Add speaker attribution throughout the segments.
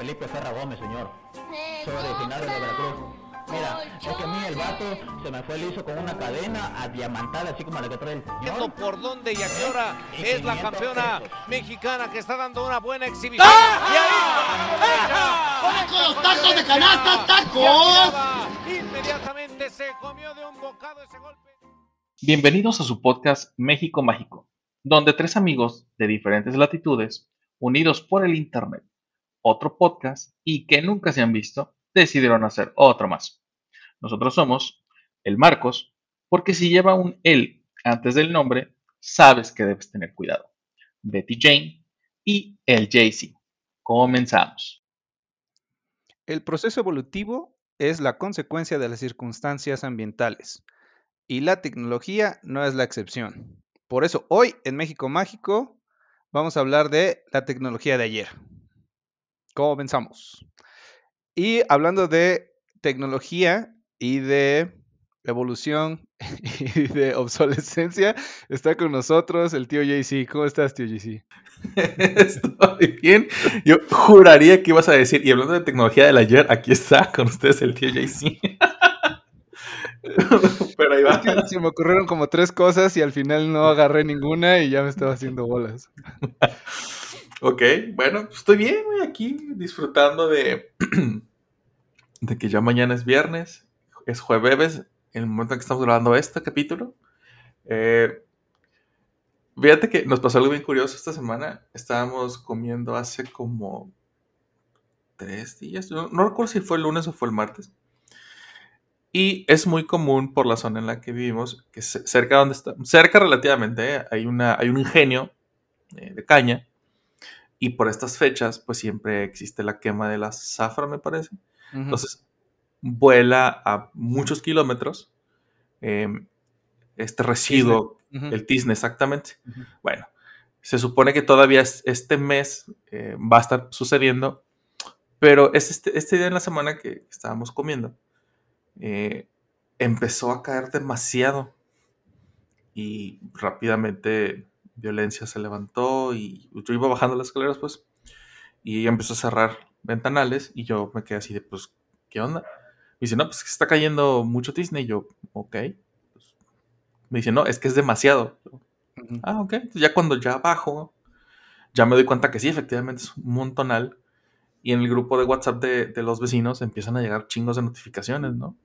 Speaker 1: Felipe Ferra Gómez, señor. Soy original de Veracruz. Mira, es que a mí el vato se me fue liso con una cadena adiamantada, así como la que trae el
Speaker 2: Viendo por dónde y a qué hora es la campeona mexicana que está dando una buena exhibición.
Speaker 3: ¡Ah! ¡Con los tacos de canasta, tacos!
Speaker 2: Inmediatamente se comió de un bocado ese golpe.
Speaker 4: Bienvenidos a su podcast México Mágico, donde tres amigos de diferentes latitudes, unidos por el Internet, otro podcast y que nunca se han visto, decidieron hacer otro más. Nosotros somos el Marcos, porque si lleva un el antes del nombre, sabes que debes tener cuidado. Betty Jane y el JC. Comenzamos.
Speaker 5: El proceso evolutivo es la consecuencia de las circunstancias ambientales y la tecnología no es la excepción. Por eso hoy en México Mágico vamos a hablar de la tecnología de ayer. Comenzamos. Y hablando de tecnología y de evolución y de obsolescencia, está con nosotros el tío JC. ¿Cómo estás, tío JC?
Speaker 4: Estoy bien. Yo juraría que ibas a decir, y hablando de tecnología del ayer, aquí está con ustedes el tío JC. Pero ahí va.
Speaker 5: Es que se me ocurrieron como tres cosas y al final no agarré ninguna y ya me estaba haciendo bolas.
Speaker 4: Ok, bueno, pues estoy bien, aquí disfrutando de, de que ya mañana es viernes, es jueves, el momento en que estamos grabando este capítulo. Eh, fíjate que nos pasó algo bien curioso esta semana. Estábamos comiendo hace como tres días, no, recuerdo si fue el lunes o fue el martes. Y es muy común por la zona en la que vivimos, que ce- cerca donde está, cerca relativamente, eh, hay, una, hay un ingenio eh, de caña. Y por estas fechas, pues siempre existe la quema de la zafra, me parece. Entonces, vuela a muchos kilómetros eh, este residuo, el tizne, exactamente. Bueno, se supone que todavía es- este mes eh, va a estar sucediendo, pero es este, este día en la semana que estábamos comiendo, eh, empezó a caer demasiado y rápidamente violencia se levantó y yo iba bajando las escaleras pues y ella empezó a cerrar ventanales y yo me quedé así de pues ¿qué onda? Me dice no pues es que está cayendo mucho tizne y yo ok Pues, me dice no es que es demasiado Yo. Ah, ok. Entonces ya cuando ya bajo, ya me doy cuenta que sí, efectivamente es un montonal. Y en el grupo de WhatsApp de, de los vecinos empiezan a llegar chingos de notificaciones, ¿no?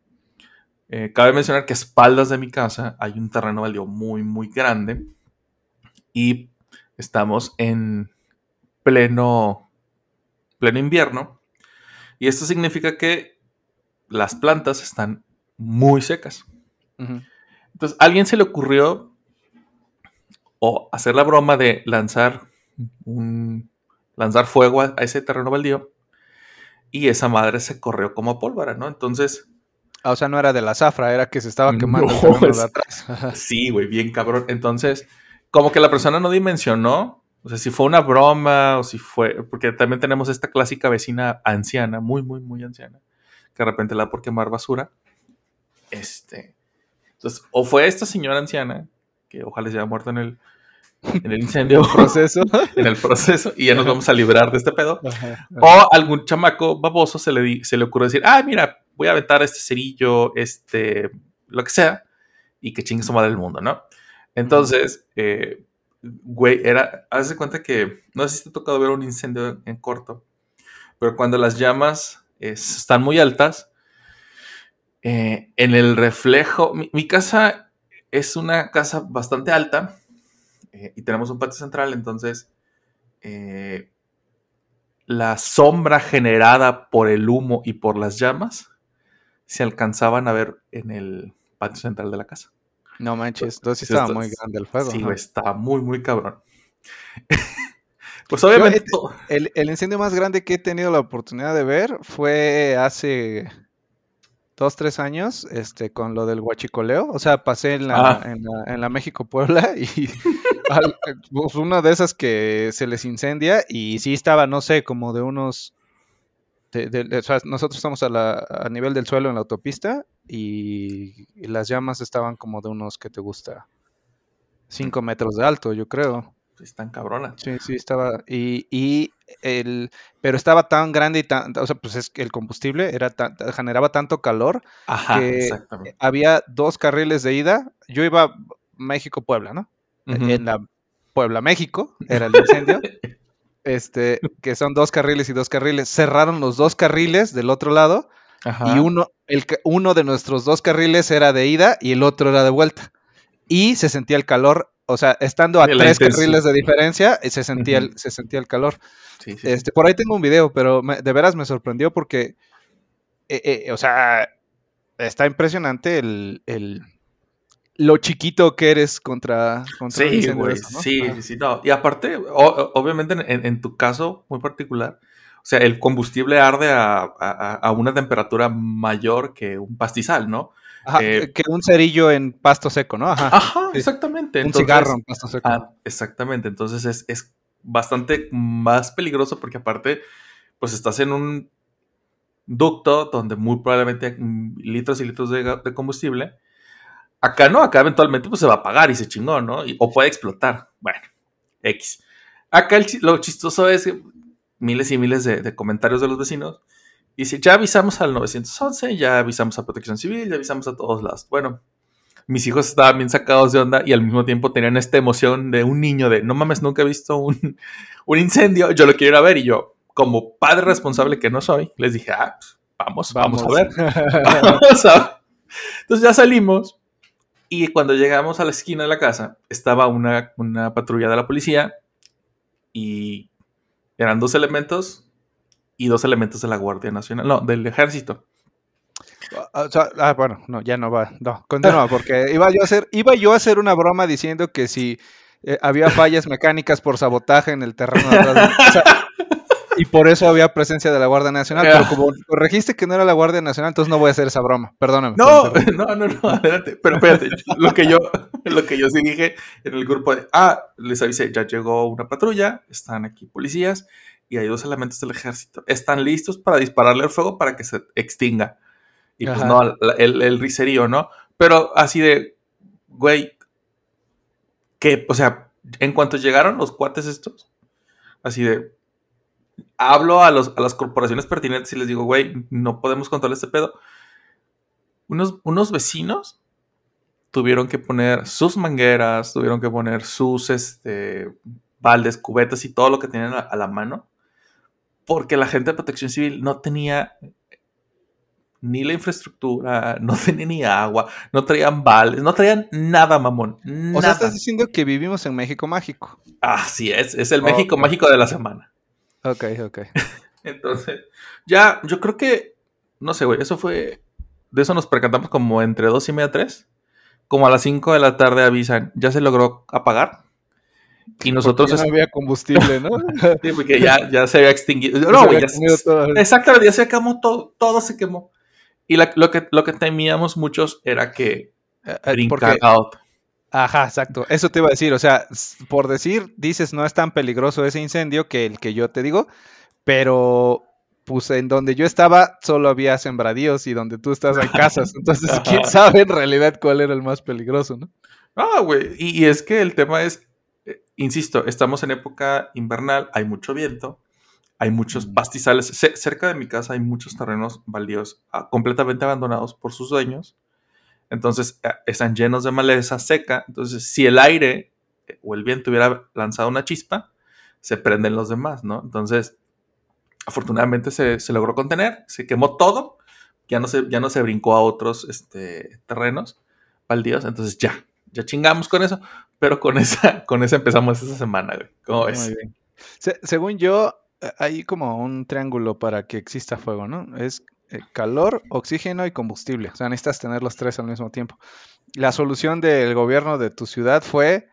Speaker 4: Eh, cabe mencionar que a espaldas de mi casa hay un terreno baldío muy, muy grande. Y estamos en pleno, pleno invierno. Y esto significa que las plantas están muy secas. Entonces, a alguien se le ocurrió o hacer la broma de lanzar un lanzar fuego a, a ese terreno baldío y esa madre se corrió como pólvora, ¿no? Entonces,
Speaker 5: Ah, o sea, no era de la zafra, era que se estaba quemando el terreno de atrás.
Speaker 4: Sí, güey, bien cabrón. Entonces, como que la persona no dimensionó, o sea, si fue una broma o si fue, porque también tenemos esta clásica vecina anciana, muy, muy, muy anciana, que de repente la da por quemar basura. Este, entonces, o fue esta señora anciana, que ojalá se haya muerto en el, en el incendio,
Speaker 5: proceso.
Speaker 4: en el proceso, y ya nos vamos a librar de este pedo.
Speaker 5: Ajá, ajá.
Speaker 4: O algún chamaco baboso se le, di- se le ocurre decir, ah, mira, voy a aventar este cerillo, este, lo que sea, y que chingue su madre el mundo, ¿no? Entonces, eh, güey, era, haz de cuenta que, no sé si te ha tocado ver un incendio en corto, pero cuando las llamas eh, están muy altas, eh, en el reflejo, mi, casa es una casa bastante alta eh, y tenemos un patio central, entonces la sombra generada por el humo y por las llamas se alcanzaban a ver en el patio central de la casa.
Speaker 5: No manches, entonces sí
Speaker 4: Sí,
Speaker 5: estaba muy grande el fuego.
Speaker 4: Sí, estaba muy, muy cabrón. pues obviamente...
Speaker 5: eh, El, el incendio más grande que he tenido la oportunidad de ver fue hace dos, tres años, este, con lo del huachicoleo. O sea, pasé en la,
Speaker 4: Ah.
Speaker 5: en la, en la México-Puebla y al- pues, una de esas que se les incendia y sí estaba, no sé, como de unos... de- de- de- o sea, nosotros estamos a, la- a nivel del suelo en la autopista y, las llamas estaban como de unos, que te gusta? Cinco metros de alto, yo creo.
Speaker 4: Están cabronas.
Speaker 5: Sí, sí, estaba. Y, y el, pero estaba tan grande y tan, o sea, pues es que el combustible era tan- generaba tanto calor
Speaker 4: Ajá,
Speaker 5: que había dos carriles de ida. Yo iba México-Puebla, ¿no? En la Puebla-México era el incendio. este, que son dos carriles y dos carriles. Cerraron los dos carriles del otro lado
Speaker 4: Ajá.
Speaker 5: y uno, el, uno de nuestros dos carriles era de ida y el otro era de vuelta. Y se sentía el calor, o sea, estando a
Speaker 4: De
Speaker 5: tres carriles de diferencia, eh, se sentía, el, se sentía el calor.
Speaker 4: Sí, sí, sí.
Speaker 5: Este, por ahí tengo un video, pero me- de veras me sorprendió porque, eh, eh, o sea, está impresionante el, el- lo chiquito que eres contra, contra
Speaker 4: Sí, güey, sí, sí, no. Y aparte, o- obviamente en, tu caso muy particular, sea, el combustible arde a, a- a una temperatura mayor que un pastizal, ¿no?
Speaker 5: Ajá,
Speaker 4: eh,
Speaker 5: que un cerillo en pasto seco, ¿no? Ajá.
Speaker 4: Ajá,
Speaker 5: sí.
Speaker 4: exactamente.
Speaker 5: un cigarro en pasto seco.
Speaker 4: Ah, exactamente. Entonces es, es bastante más peligroso porque aparte, pues estás en un ducto donde muy probablemente hay litros y litros de, combustible. Acá no, acá eventualmente pues se va a apagar y se chingó, ¿no? Y- o puede explotar. Bueno, X. Acá el lo chistoso es que miles y miles de, de comentarios de los vecinos. Dice, ya avisamos al 911, ya avisamos a Protección Civil, ya avisamos a todos lados. Bueno, mis hijos estaban bien sacados de onda y al mismo tiempo tenían esta emoción de un niño de, no mames, nunca he visto un, un incendio, yo lo quiero ir a ver. Y yo, como padre responsable que no soy, les dije, ah, pues, vamos, vamos, a ver. Vamos a ver. Entonces ya salimos y cuando llegamos a la esquina de la casa estaba una, una patrulla de la policía y eran dos elementos y dos elementos de la Guardia Nacional, no, del ejército.
Speaker 5: Ah, o sea, ah, bueno, no, ya no va. No, continúa, porque iba yo a hacer, iba yo a hacer una broma diciendo que si eh, había fallas mecánicas por sabotaje en el terreno de atrás de mi casa, y por eso había presencia de la Guardia Nacional, pero como corregiste que no era la Guardia Nacional, entonces no voy a hacer esa broma. Perdóname.
Speaker 4: No, no, no, no, adelante. Pero espérate, lo que yo, lo que yo sí dije en el grupo de, ah, les avisé, ya llegó una patrulla, están aquí policías y hay dos elementos del ejército. Están listos para dispararle al fuego para que se extinga. Y pues no, el, el riserío, ¿no? Pero así de, güey, que, o sea, en cuanto llegaron los cuates estos, así de, hablo a, los, a las corporaciones pertinentes y les digo, güey, no podemos controlar este pedo. Unos, unos vecinos tuvieron que poner sus mangueras, tuvieron que poner sus este, baldes, cubetas y todo lo que tenían a, a la mano, porque la gente de protección civil no tenía ni la infraestructura, no tenía ni agua, no traían baldes, no traían nada, mamón.
Speaker 5: O sea,
Speaker 4: nada.
Speaker 5: estás diciendo que vivimos en México mágico.
Speaker 4: Así es, es el México mágico de la semana.
Speaker 5: Ok, ok.
Speaker 4: Entonces, ya, yo creo que, no sé, güey, eso fue, de eso nos percatamos como entre dos y media, tres. Como a las 5 de la tarde avisan, ya se logró apagar. Y nosotros,
Speaker 5: no había combustible, ¿no?
Speaker 4: sí, porque ya, ya se había extinguido.
Speaker 5: Se
Speaker 4: No, güey, ya se-
Speaker 5: todo.
Speaker 4: Exactamente, ya se quemó todo, todo se quemó. Y la- lo, que, lo que temíamos muchos era que
Speaker 5: Eh, eh, porque-
Speaker 4: out.
Speaker 5: Ajá, exacto. Eso te iba a decir. O sea, por decir, dices, no es tan peligroso ese incendio que el que yo te digo, pero pues en donde yo estaba solo había sembradíos y donde tú estás hay casas. Entonces, quién sabe en realidad cuál era el más peligroso, ¿no?
Speaker 4: Ah, güey. Y, y es que el tema es, eh, insisto, estamos en época invernal, hay mucho viento, hay muchos pastizales. Ce- cerca de mi casa hay muchos terrenos baldíos ah, completamente abandonados por sus dueños. Entonces eh, están llenos de maleza seca. Entonces, si el aire eh, o el viento hubiera lanzado una chispa, se prenden los demás, ¿no? Entonces, afortunadamente se, se logró contener, se quemó todo, ya no se, ya no se brincó a otros este, terrenos baldíos, entonces ya, ya chingamos con eso, pero con esa, con esa empezamos esta semana, güey. ¿Cómo ves?
Speaker 5: Muy bien. Se- según yo, eh, hay como un triángulo para que exista fuego, ¿no? Es eh, calor, oxígeno y combustible. O sea, necesitas tener los tres al mismo tiempo. La solución del gobierno de tu ciudad fue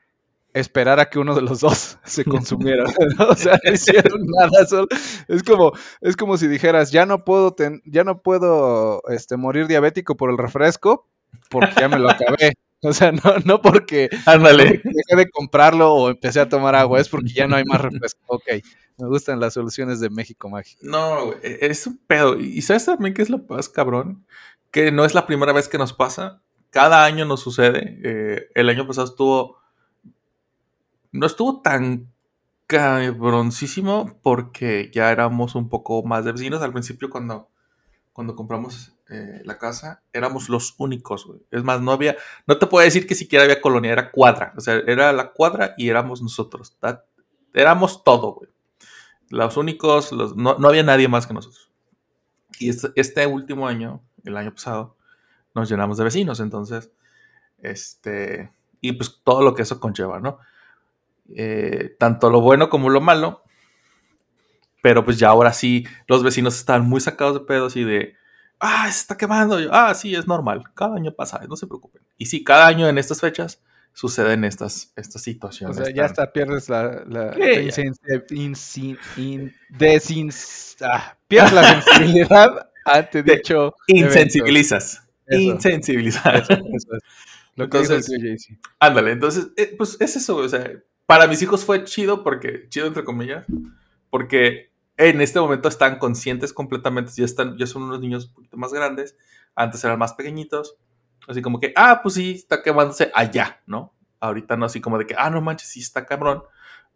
Speaker 5: esperar a que uno de los dos se consumiera. ¿no? O sea, no hicieron nada. solo- es como, es como si dijeras, ya no puedo, ten- ya no puedo este, morir diabético por el refresco porque ya me lo acabé. O sea, no, no porque
Speaker 4: Ándale.
Speaker 5: dejé de comprarlo o empecé a tomar agua, es porque ya no hay más refresco. Ok, me gustan las soluciones de México Mágico.
Speaker 4: No, güey, e- es un pedo. Y sabes también que es lo más cabrón, que no es la primera vez que nos pasa. Cada año nos sucede. Eh, el año pasado estuvo. No estuvo tan cabroncísimo porque ya éramos un poco más de vecinos. Al principio cuando, cuando compramos eh, la casa éramos los únicos, güey. Es más, no había, no te puedo decir que siquiera había colonia, era cuadra. O sea, era la cuadra y éramos nosotros. Éramos todo, güey. Los únicos, los, no, no había nadie más que nosotros. Y este, este último año, el año pasado, nos llenamos de vecinos. Entonces, este, y pues todo lo que eso conlleva, ¿no? Eh, tanto lo bueno como lo malo. Pero pues ya ahora sí, los vecinos están muy sacados de pedos y de, ah, se está quemando. Yo, ah, sí, es normal. Cada año pasa, no se preocupen. Y sí, cada año en estas fechas suceden estas, estas
Speaker 5: O
Speaker 4: situaciones.
Speaker 5: sea, ya hasta pierdes la, la ah, pierdes la sensibilidad ante
Speaker 4: Te
Speaker 5: dicho
Speaker 4: Insensibilizas.
Speaker 5: Eso.
Speaker 4: Insensibilizas.
Speaker 5: evento. Eso, eso es. Lo que dijo el
Speaker 4: Entonces-. Ándale, entonces, eh, pues es eso, o sea, para mis hijos fue chido porque, chido entre comillas, porque en este momento están conscientes completamente, ya están, ya son unos niños un poquito más grandes, antes eran más pequeñitos, así como que, ah, pues sí, está quemándose allá, ¿no? Ahorita no así como de que, ah, no manches, sí está cabrón,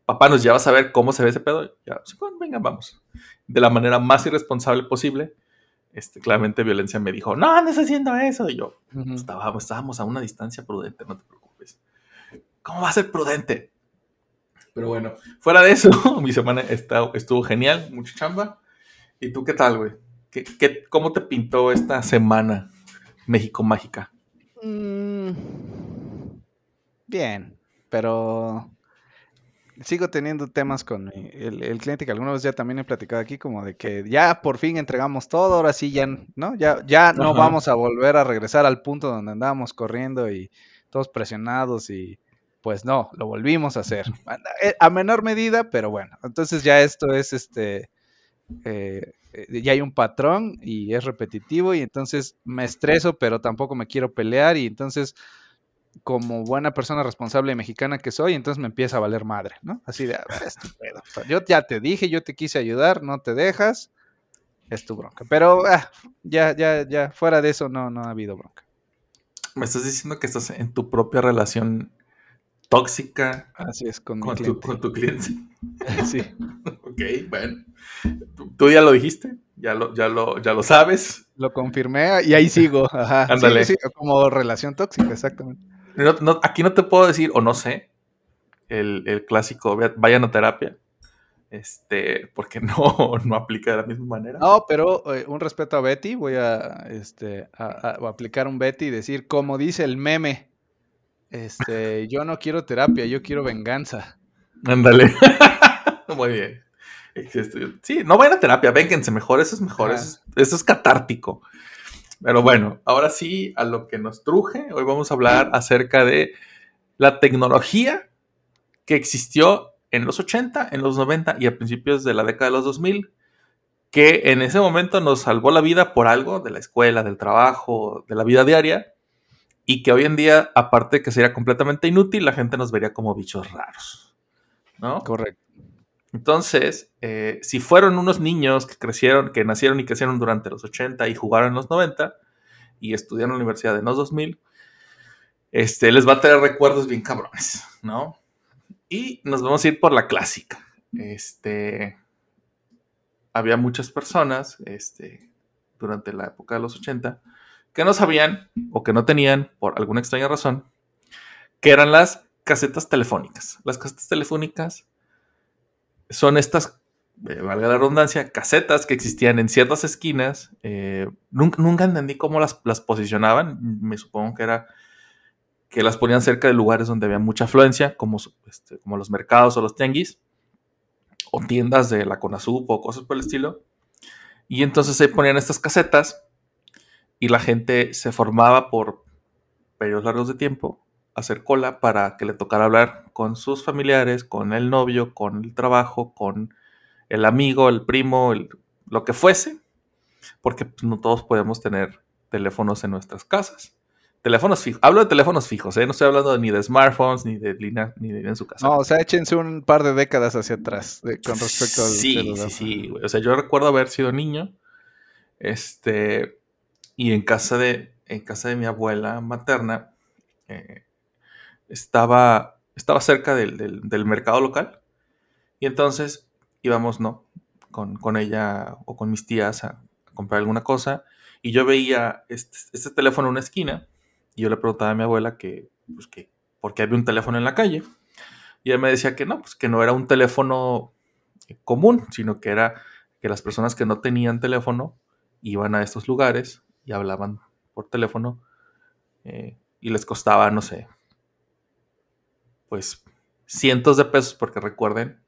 Speaker 4: papá nos lleva a saber cómo se ve ese pedo, ya, sí, bueno, venga, vamos, de la manera más irresponsable posible, este, claramente violencia me dijo, no andes haciendo eso, y yo,
Speaker 5: Ujú.
Speaker 4: Estábamos, estábamos a una distancia prudente, no te preocupes. ¿Cómo va a ser prudente? Pero bueno, fuera de eso, mi semana está- estuvo genial, mucha chamba. ¿Y tú qué tal, güey? ¿Qué, qué- cómo te pintó esta semana México Mágica?
Speaker 5: Mm, Bien, pero sigo teniendo temas con el, el cliente que alguna vez ya también he platicado aquí, como de que ya por fin entregamos todo, ahora sí ya, ¿no? Ya, ya no
Speaker 4: Ajá.
Speaker 5: vamos a volver a regresar al punto donde andábamos corriendo y todos presionados y pues no, lo volvimos a hacer. A, eh, a menor medida, pero bueno, entonces ya esto es este... eh, eh, ya hay un patrón y es repetitivo y entonces me estreso, pero tampoco me quiero pelear y entonces como buena persona responsable mexicana que soy, entonces me empieza a valer madre, ¿no? Así de, "Ah, es tu pedo". O sea, yo ya te dije, yo te quise ayudar, no te dejas, es tu bronca. Pero ah, ya, ya, ya, fuera de eso no, no ha habido bronca.
Speaker 4: Me estás diciendo que estás en tu propia relación tóxica
Speaker 5: Así es con
Speaker 4: tu,
Speaker 5: cliente.
Speaker 4: con tu cliente.
Speaker 5: Sí.
Speaker 4: ok, bueno. ¿Tú, tú ya lo dijiste, ya lo, ya lo, ya lo sabes.
Speaker 5: Lo confirmé y ahí sigo. Ajá.
Speaker 4: Ándale.
Speaker 5: sí, como relación tóxica, exactamente.
Speaker 4: No- no- aquí no te puedo decir, o no sé, el, el clásico, "Ve- vayan a terapia. Este, porque no, no aplica de la misma manera.
Speaker 5: No, pero eh, un respeto a Betty, voy a, este, a, a- a aplicar un Betty y decir, como dice el meme, este, yo no quiero terapia, yo quiero venganza.
Speaker 4: Ándale. Muy bien. Este, Sí, no vayan a terapia, vénganse mejor, eso es mejor, eso es, eso es catártico. Pero bueno, ahora sí, a lo que nos truje, hoy vamos a hablar acerca de la tecnología que existió en los 80, en los 90 y a principios de la década de los 2000, que en ese momento nos salvó la vida por algo de la escuela, del trabajo, de la vida diaria, y que hoy en día, aparte de que sería completamente inútil, la gente nos vería como bichos raros. ¿No?
Speaker 5: Correcto.
Speaker 4: Entonces, eh, si fueron unos niños que crecieron, que nacieron y crecieron durante los 80 y jugaron en los 90 y estudiaron en la universidad en los 2000, este, les va a traer recuerdos bien cabrones, ¿no? Y nos vamos a ir por la clásica. Este, había muchas personas, este, durante la época de los 80, que no sabían o que no tenían, por alguna extraña razón, que eran las casetas telefónicas. Las casetas telefónicas son estas, eh, valga la redundancia, casetas que existían en ciertas esquinas. eh, nunca, nunca entendí cómo las, las posicionaban. Me supongo que era que las ponían cerca de lugares donde había mucha afluencia, como, este, como los mercados o los tianguis, o tiendas de la Conasup o cosas por el estilo. Y entonces se ponían estas casetas y la gente se formaba por periodos largos de tiempo a hacer cola para que le tocara hablar con sus familiares, con el novio, con el trabajo, con el amigo, el primo, el- lo que fuese, porque pues, no todos podemos tener teléfonos en nuestras casas. Teléfonos fijos. Hablo de teléfonos fijos, ¿eh? No estoy hablando ni de smartphones, ni de Lina, ni de en su casa.
Speaker 5: No, o sea, échense un par de décadas hacia atrás de- con respecto al
Speaker 4: Sí,
Speaker 5: celular.
Speaker 4: sí, sí. güey. O sea, yo recuerdo haber sido niño. Este. Y en casa de. En casa de mi abuela materna. eh, estaba. Estaba cerca del, del- del mercado local. Y entonces íbamos, ¿no? Con, con ella o con mis tías a comprar alguna cosa. Y yo veía este, este teléfono en una esquina. Y yo le preguntaba a mi abuela que, pues, que, ¿por qué había un teléfono en la calle? Y ella me decía que no, pues que no era un teléfono común, sino que era que las personas que no tenían teléfono iban a estos lugares y hablaban por teléfono eh, y les costaba, no sé, pues cientos de pesos, porque recuerden.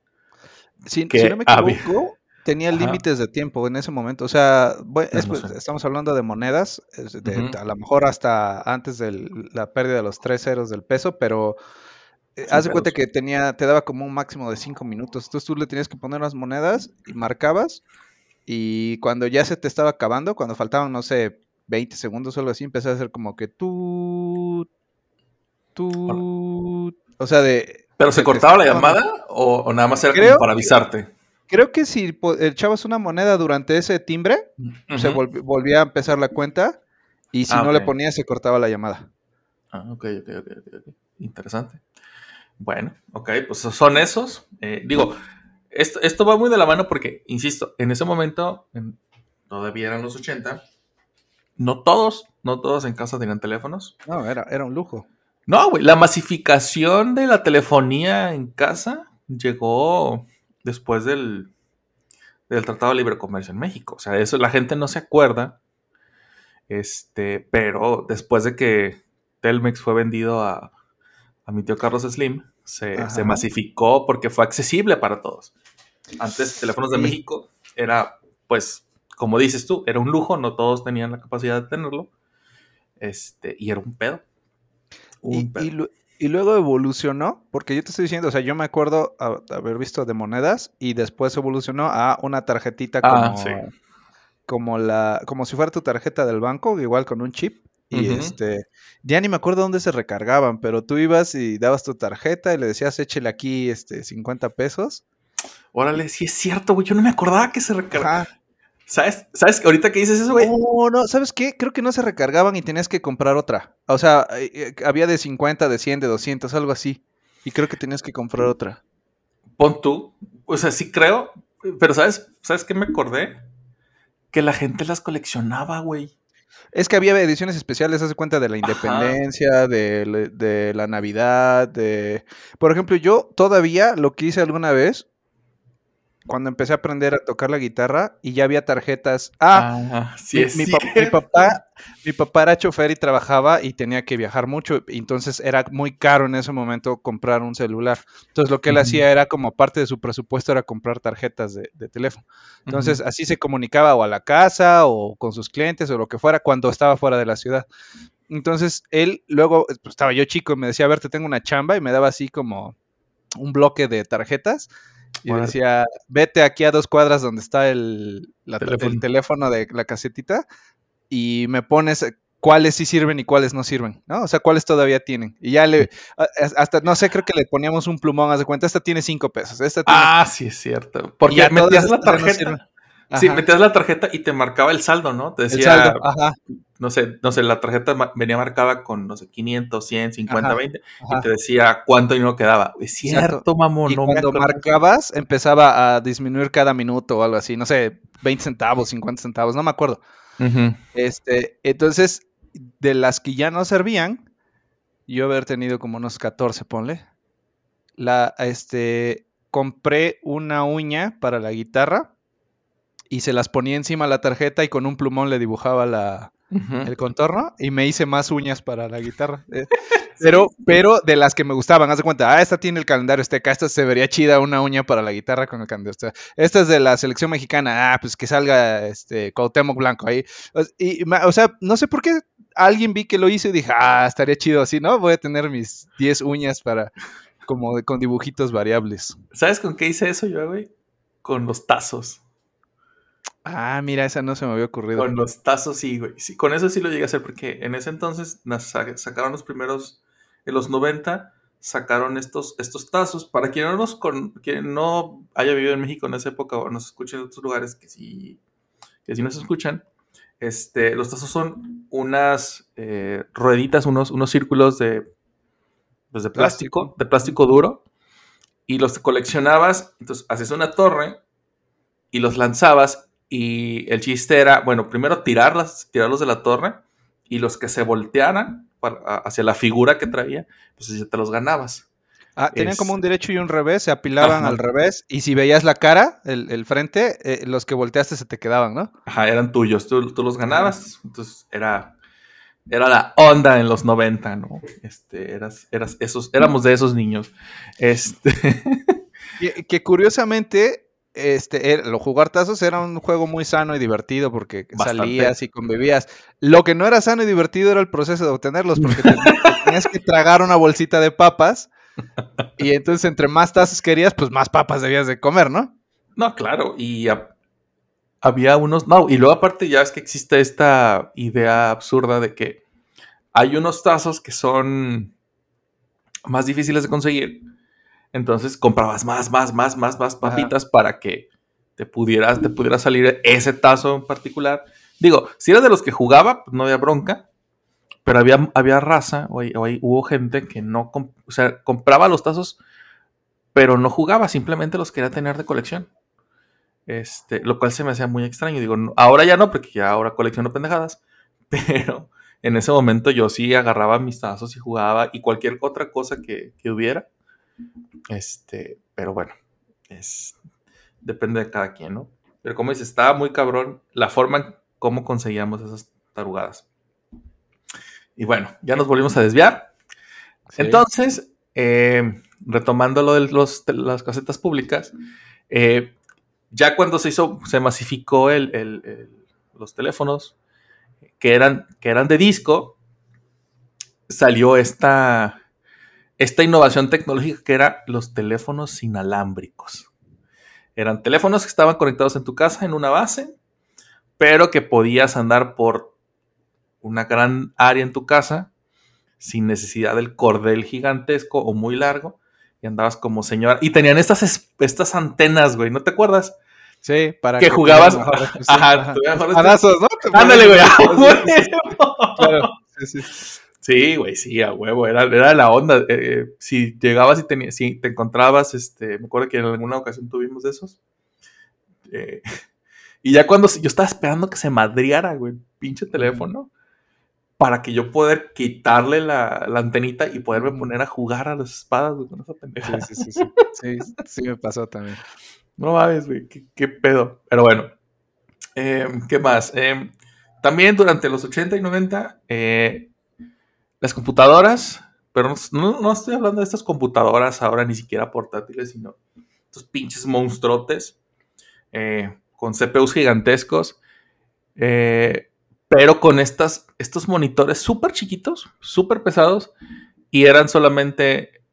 Speaker 5: Si, no me equivoco, tenía límites de tiempo en ese momento. O sea, pues, estamos hablando de monedas, a lo mejor hasta antes de la pérdida de los tres ceros del peso, pero eh, haz de cuenta que tenía, te daba como un máximo de cinco minutos. Entonces tú le tenías que poner las monedas y marcabas. Y cuando ya se te estaba acabando, cuando faltaban, no sé, 20 segundos o algo así, empecé a hacer como que tú. Tú. O sea, de.
Speaker 4: ¿Pero se cortaba la llamada o, nada más era como para avisarte?
Speaker 5: Creo que si echabas una moneda durante ese timbre, se volvía a empezar la cuenta y si ah, no le ponías se cortaba la llamada.
Speaker 4: Ah, ok, ok, ok, ok. Interesante. Bueno, ok, pues son esos. Eh, digo, esto, esto va muy de la mano porque, insisto, en ese momento, todavía eran los 80, no todos, no todos en casa tenían teléfonos.
Speaker 5: No, era, era un lujo.
Speaker 4: No, güey, la masificación de la telefonía en casa llegó después del, del Tratado de Libre Comercio en México. O sea, eso la gente no se acuerda. Este, pero después de que Telmex fue vendido a, mi tío Carlos Slim, se, masificó porque fue accesible para todos. Antes, teléfonos de México era, pues, como dices tú, era un lujo, no todos tenían la capacidad de tenerlo. Este, y era un pedo
Speaker 5: y, luego evolucionó, porque yo te estoy diciendo, o sea, yo me acuerdo haber visto de monedas y después evolucionó a una tarjetita ah, como, como la, como si fuera tu tarjeta del banco, igual con un chip. Y este, ya ni me acuerdo dónde se recargaban, pero tú ibas y dabas tu tarjeta y le decías, échele aquí este 50 pesos.
Speaker 4: Órale, sí es cierto, güey. Yo no me acordaba que se recargaba. ¿Sabes? ¿Sabes? Ahorita que dices eso, güey.
Speaker 5: No, no, ¿sabes qué? Creo que no se recargaban y tenías que comprar otra. O sea, eh, eh, había de 50, de 100, de 200, algo así. Y creo que tenías que comprar otra.
Speaker 4: Pon tú. O sea, sí creo. Pero ¿sabes? ¿Sabes qué me acordé? Que la gente las coleccionaba, güey.
Speaker 5: Es que había ediciones especiales, hace cuenta de la independencia, de, de, la Navidad, de... Por ejemplo, yo todavía lo que hice alguna vez cuando empecé a aprender a tocar la guitarra y ya había tarjetas. Ah, sí, mi, mi, papá, mi papá era chofer y trabajaba y tenía que viajar mucho, entonces era muy caro en ese momento comprar un celular. Entonces lo que él hacía era como parte de su presupuesto era comprar tarjetas de, teléfono. Entonces así se comunicaba o a la casa o con sus clientes o lo que fuera cuando estaba fuera de la ciudad. Entonces él luego, pues, estaba yo chico y me decía, a ver, te tengo una chamba y me daba así como un bloque de tarjetas y decía, vete aquí a dos cuadras donde está el, teléfono. de la casetita y me pones cuáles sí sirven y cuáles no sirven, ¿no? O sea, cuáles todavía tienen. Y ya le, hasta, no sé, creo que le poníamos un plumón, haz de cuenta, esta tiene cinco pesos. Esta
Speaker 4: Ah, sí, es cierto. Porque metías la tarjeta. Sí, metías la tarjeta y te marcaba el saldo, ¿no? Te decía, Ajá no sé, no sé, la tarjeta venía marcada con, no sé, 500, 100, 50, 20, y te decía cuánto dinero quedaba. Es cierto, mamón.
Speaker 5: Y cuando marcabas, empezaba a disminuir cada minuto o algo así, no sé, 20 centavos, 50 centavos, no me acuerdo. este, entonces, de las que ya no servían, yo haber tenido como unos 14, ponle, la, este, compré una uña para la guitarra y se las ponía encima de la tarjeta y con un plumón le dibujaba la, el contorno y me hice más uñas para la guitarra. Eh, pero, pero de las que me gustaban, haz de cuenta, ah, esta tiene el calendario este acá, esta se vería chida una uña para la guitarra con el calendario. Este. Esta es de la selección mexicana, ah, pues que salga este Cuauhtémoc Blanco ahí. Y, o sea, no sé por qué alguien vi que lo hizo y dije, ah, estaría chido así, ¿no? Voy a tener mis 10 uñas para, como con dibujitos variables.
Speaker 4: ¿Sabes con qué hice eso yo, güey? Con los tazos.
Speaker 5: Ah, mira, esa no se me había ocurrido.
Speaker 4: Con los tazos, sí, güey. Sí, con eso sí lo llegué a hacer, porque en ese entonces sacaron los primeros, en los 90, sacaron estos, estos tazos. Para quien no, nos con, quien no haya vivido en México en esa época o nos escuche en otros lugares que sí, que sí nos escuchan, este, los tazos son unas eh, rueditas, unos, unos círculos de, pues de plástico, de plástico duro, y los coleccionabas, entonces haces una torre y los lanzabas y el chiste era, bueno, primero tirarlas, tirarlos de la torre y los que se voltearan hacia la figura que traía, pues ya te los ganabas.
Speaker 5: Ah, tenían como un derecho y un revés, se apilaban al revés, y si veías la cara, el, frente, eh, los que volteaste se te quedaban, ¿no?
Speaker 4: Ajá, eran tuyos, tú, tú los ganabas, entonces era, era la onda en los 90, ¿no? Este, eras, eras esos, éramos de esos niños. Este.
Speaker 5: que, curiosamente, este, er, los jugartazos era un juego muy sano y divertido porque salías y convivías. Lo que no era sano y divertido era el proceso de obtenerlos, porque tenías que tragar una bolsita de papas y entonces entre más tazos querías, pues más papas debías de comer, ¿no?
Speaker 4: No, claro, y había unos, no, y luego aparte ya es que existe esta idea absurda de que hay unos tazos que son más difíciles de conseguir, entonces comprabas más, más, más, más, más papitas para que te pudieras, te pudiera salir ese tazo en particular. Digo, si eras de los que jugaba, pues no había bronca, pero había, había raza, o, hubo gente que no, o sea, compraba los tazos, pero no jugaba, simplemente los quería tener de colección. Este, lo cual se me hacía muy extraño. Digo, ahora ya no, porque ya ahora colecciono pendejadas, pero en ese momento yo sí agarraba mis tazos y jugaba y cualquier otra cosa que, hubiera. Este, pero bueno, es, depende de cada quien, ¿no? Pero como dices, estaba muy cabrón la forma en cómo conseguíamos esas tarugadas. Y bueno, ya nos volvimos a desviar. Entonces, eh, retomando lo de las casetas públicas, eh, ya cuando se hizo, se masificó los teléfonos que eran, que eran de disco, salió esta, esta innovación tecnológica que era los teléfonos inalámbricos. Eran teléfonos que estaban conectados en tu casa en una base, pero que podías andar por una gran área en tu casa sin necesidad del cordel gigantesco o muy largo y andabas como señora. Y tenían estas, estas antenas, güey, ¿no te acuerdas?
Speaker 5: Sí, para
Speaker 4: que, jugabas. ajá, ¿no? Ándale, güey. Claro, sí, sí. Sí, güey, sí, a huevo, era, era la onda. Eh, eh, si llegabas y tenías, si te encontrabas, este, me acuerdo que en alguna ocasión tuvimos de esos. Eh, y ya cuando yo estaba esperando que se madriara, güey, pinche teléfono para que yo poder quitarle la, antenita y poderme poner a jugar a las espadas con esa pendeja.
Speaker 5: Sí, sí, sí, sí. Sí, me pasó también.
Speaker 4: No mames, güey, qué, pedo. Pero bueno, em, ¿qué más? Em, también durante los 80 y 90, eh, las computadoras, pero no, estoy hablando de estas computadoras ahora ni siquiera portátiles, sino estos pinches monstruotes eh, con CPUs gigantescos. Eh, pero con estas, estos monitores súper chiquitos, súper pesados, y eran solamente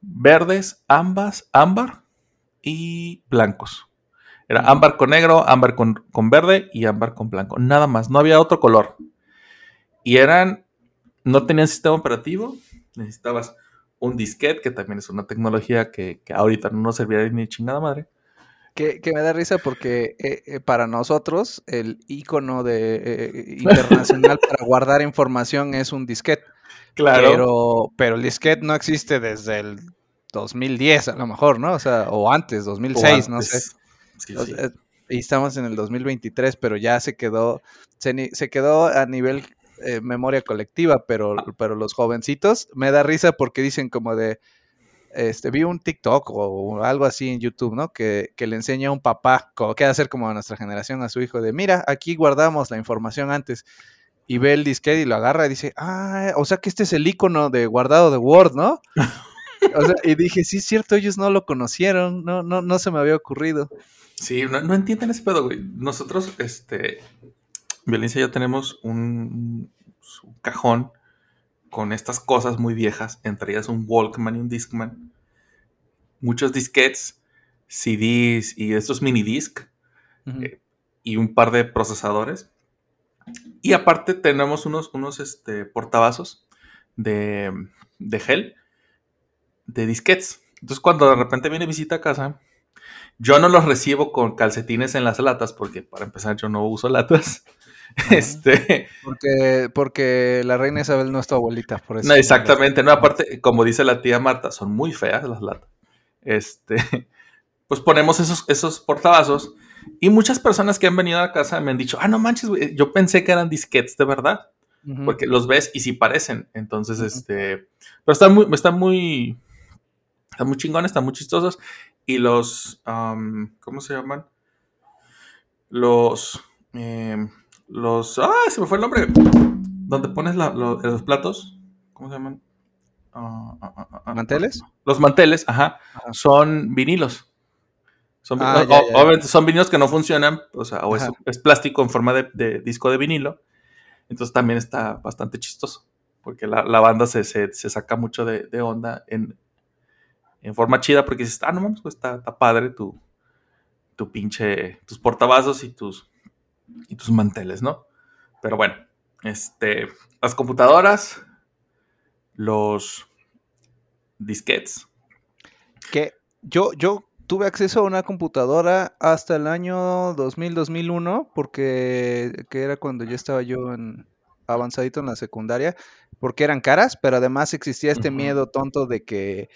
Speaker 4: verdes, ambas, ámbar y blancos. Era ámbar con negro, ámbar con, con, verde y ámbar con blanco. Nada más, no había otro color. Y eran, no tenían sistema operativo, necesitabas un disquete, que también es una tecnología que, que ahorita no nos serviría ni chingada madre.
Speaker 5: Que, me da risa porque eh, eh, para nosotros el icono de, eh, internacional para guardar información es un disquete. Claro. Pero, pero el disquete no existe desde el 2010 a lo mejor, ¿no? O sea, o antes, 2006, no sé. y estamos en el 2023, pero ya se quedó, se, se quedó a nivel memoria colectiva, pero, pero los jovencitos me da risa porque dicen como de este, vi un TikTok o algo así en YouTube, ¿no? Que, le enseña a un papá, como que hacer como a nuestra generación, a su hijo, de mira, aquí guardamos la información antes. Y ve el disquete y lo agarra y dice, ah, o sea que este es el icono de guardado de Word, ¿no? y dije, sí, es cierto, ellos no lo conocieron, no, no, no se me había ocurrido.
Speaker 4: Sí, no, entienden ese pedo, güey. Nosotros, este, Violencia ya tenemos un, un cajón con estas cosas muy viejas, entre ellas un Walkman y un Discman, muchos disquets, CDs y estos mini disc, eh, y un par de procesadores. Y aparte tenemos unos, unos este, portavasos de, de gel, de disquets. Entonces cuando de repente viene visita a casa, Yo no los recibo con calcetines en las latas porque para empezar yo no uso latas. Este,
Speaker 5: Porque, porque la reina Isabel no es tu abuelita, por eso.
Speaker 4: no, exactamente, no, aparte, como dice la tía Marta, son muy feas las latas. Este, pues ponemos esos, esos portavasos y muchas personas que han venido a casa me han dicho, ah, no manches, güey, yo pensé que eran disquetes de verdad,
Speaker 5: Ujú.
Speaker 4: porque los ves y sí parecen. Entonces, este, pero están muy, están muy, están muy chingones, están muy chistosos y los, am, ¿cómo se llaman? Los, em, los, ah, se me fue el nombre. Donde pones la- los platos, ¿cómo se llaman? Ah, ah, ah.
Speaker 5: ¿Manteles?
Speaker 4: Los manteles, ajá, son vinilos. Son, vi-
Speaker 5: Ah,
Speaker 4: o-
Speaker 5: ya, ya, ya.
Speaker 4: Obviamente son vinilos que no funcionan, o sea, o es, plástico en forma de, de disco de vinilo. Entonces también está bastante chistoso, porque la, la banda se, se- se saca mucho de, de onda en, en forma chida, porque dices, ah, no mames, pues está, está padre tu, tu pinche, tus portavasos y tus, y tus manteles, ¿no? Pero bueno, este, las computadoras, los disquetes.
Speaker 5: Que yo, yo tuve acceso a una computadora hasta el año 2000-2001, porque que era cuando ya estaba yo en avanzadito en la secundaria, porque eran caras, pero además existía este miedo tonto de que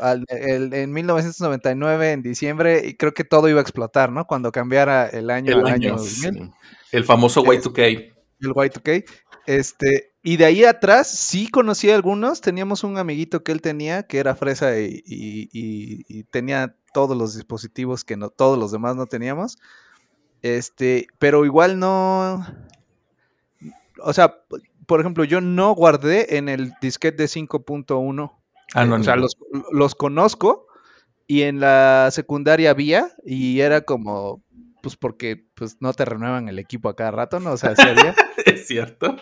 Speaker 5: al- el- en 1999, en diciembre, creo que todo iba a explotar, ¿no? Cuando cambiara el año
Speaker 4: El
Speaker 5: al
Speaker 4: año,
Speaker 5: año 2000.
Speaker 4: sí. El famoso
Speaker 5: Es-
Speaker 4: Y2K.
Speaker 5: el Y2K. Este, y de ahí atrás sí conocí a algunos. Teníamos un amiguito que él tenía que era fresa y, y- y- y tenía todos los dispositivos que no, todos los demás no teníamos. Este, pero igual no. O sea, por ejemplo, yo no guardé en el disquete de 5.1.
Speaker 4: Ah, no,
Speaker 5: Eh, o sea,
Speaker 4: no.
Speaker 5: los, los conozco y en la secundaria había y era como, pues porque pues no te renuevan el equipo a cada rato, ¿no? O sea, sí había.
Speaker 4: es cierto.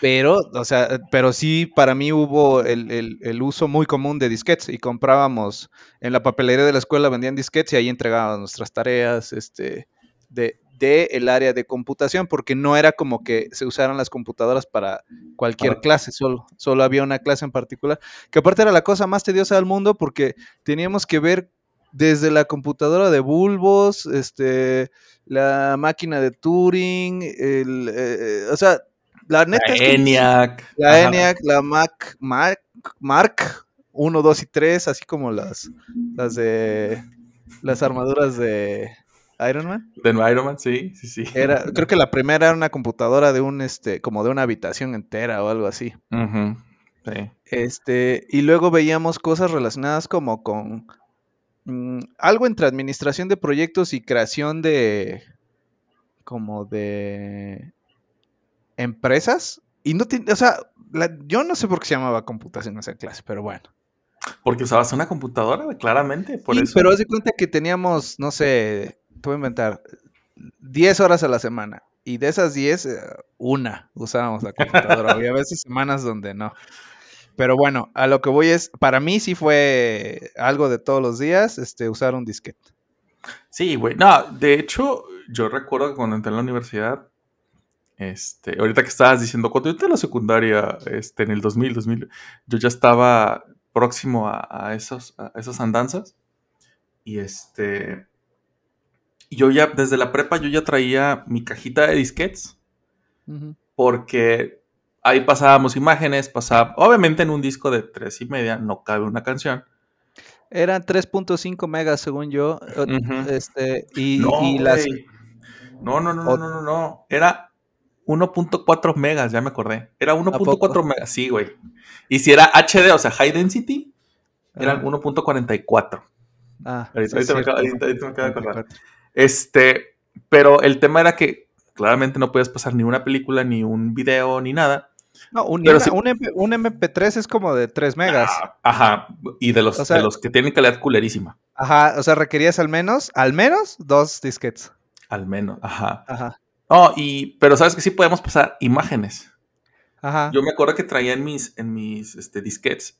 Speaker 5: Pero, o sea, pero sí, para mí hubo el, el- el uso muy común de disquetes y comprábamos en la papelería de la escuela, vendían disquetes y ahí entregábamos nuestras tareas este, de, de el área de computación, porque no era como que se usaran las computadoras para cualquier clase, solo, solo había una clase en particular, que aparte era la cosa más tediosa del mundo porque teníamos que ver desde la computadora de bulbos, este, la máquina de Turing, el, eh, o sea, la neta
Speaker 4: La
Speaker 5: es que
Speaker 4: ENIAC.
Speaker 5: la
Speaker 4: Ajá.
Speaker 5: ENIAC, la Mac, Mac, Mark 1, 2 y 3, así como las, las de las armaduras de Iron Man.
Speaker 4: De Iron Man, sí, sí, sí.
Speaker 5: Era, creo que la primera era una computadora de un este, como de una habitación entera o algo así.
Speaker 4: Sí.
Speaker 5: Este, y luego veíamos cosas relacionadas como con mm, algo entre administración de proyectos y creación de como de empresas. Y no tiene, o sea, la- yo no sé por qué se llamaba computación esa clase, pero bueno.
Speaker 4: Porque usabas una computadora, claramente, por
Speaker 5: Sí,
Speaker 4: eso.
Speaker 5: pero haz de cuenta que teníamos, no sé, te voy a inventar, 10 horas a la semana. Y de esas 10, eh, una usábamos la computadora. Había veces semanas donde no. Pero bueno, a lo que voy es, para mí sí fue algo de todos los días, este, usar un disquete.
Speaker 4: Sí, güey. No, de hecho, yo recuerdo que cuando entré en la universidad, este, ahorita que estabas diciendo, cuando yo entré a la secundaria, este, en el 2000, 2000, yo ya estaba próximo a, a esos, a esas andanzas. Y este, yo ya, desde la prepa, yo ya traía mi cajita de disquetes, porque ahí pasábamos imágenes, pasaba, obviamente en un disco de tres y media no cabe una canción.
Speaker 5: Eran 3.5 megas según yo. Este, y,
Speaker 4: No,
Speaker 5: y las...
Speaker 4: no, no, no, no, no, no, no. Era 1.4 megas, ya me acordé. Era 1.4
Speaker 5: poco?
Speaker 4: megas, sí, güey. Y si era HD, o sea, High Density, eran
Speaker 5: Ah.
Speaker 4: 1.44.
Speaker 5: Ah,
Speaker 4: Ahorita-
Speaker 5: sí,
Speaker 4: ahorita me
Speaker 5: cierto,
Speaker 4: acabo- ahorita- ahorita me acabo de acordar.
Speaker 5: 44.
Speaker 4: Este, pero el tema era que claramente no podías pasar ni una película, ni un video, ni nada.
Speaker 5: No, un,
Speaker 4: Pero
Speaker 5: una-
Speaker 4: sí-
Speaker 5: un MP un MP3 es como de 3 megas.
Speaker 4: Ah, Ajá. Y de los,
Speaker 5: O sea-
Speaker 4: de los que tienen calidad culerísima.
Speaker 5: Ajá, o sea, requerías al menos, al menos dos disquetes.
Speaker 4: Al menos. Ajá.
Speaker 5: Ajá,
Speaker 4: No, y, pero sabes que sí podemos pasar imágenes.
Speaker 5: ajá.
Speaker 4: Yo me acuerdo que traía en mis, en mis este, disquetes.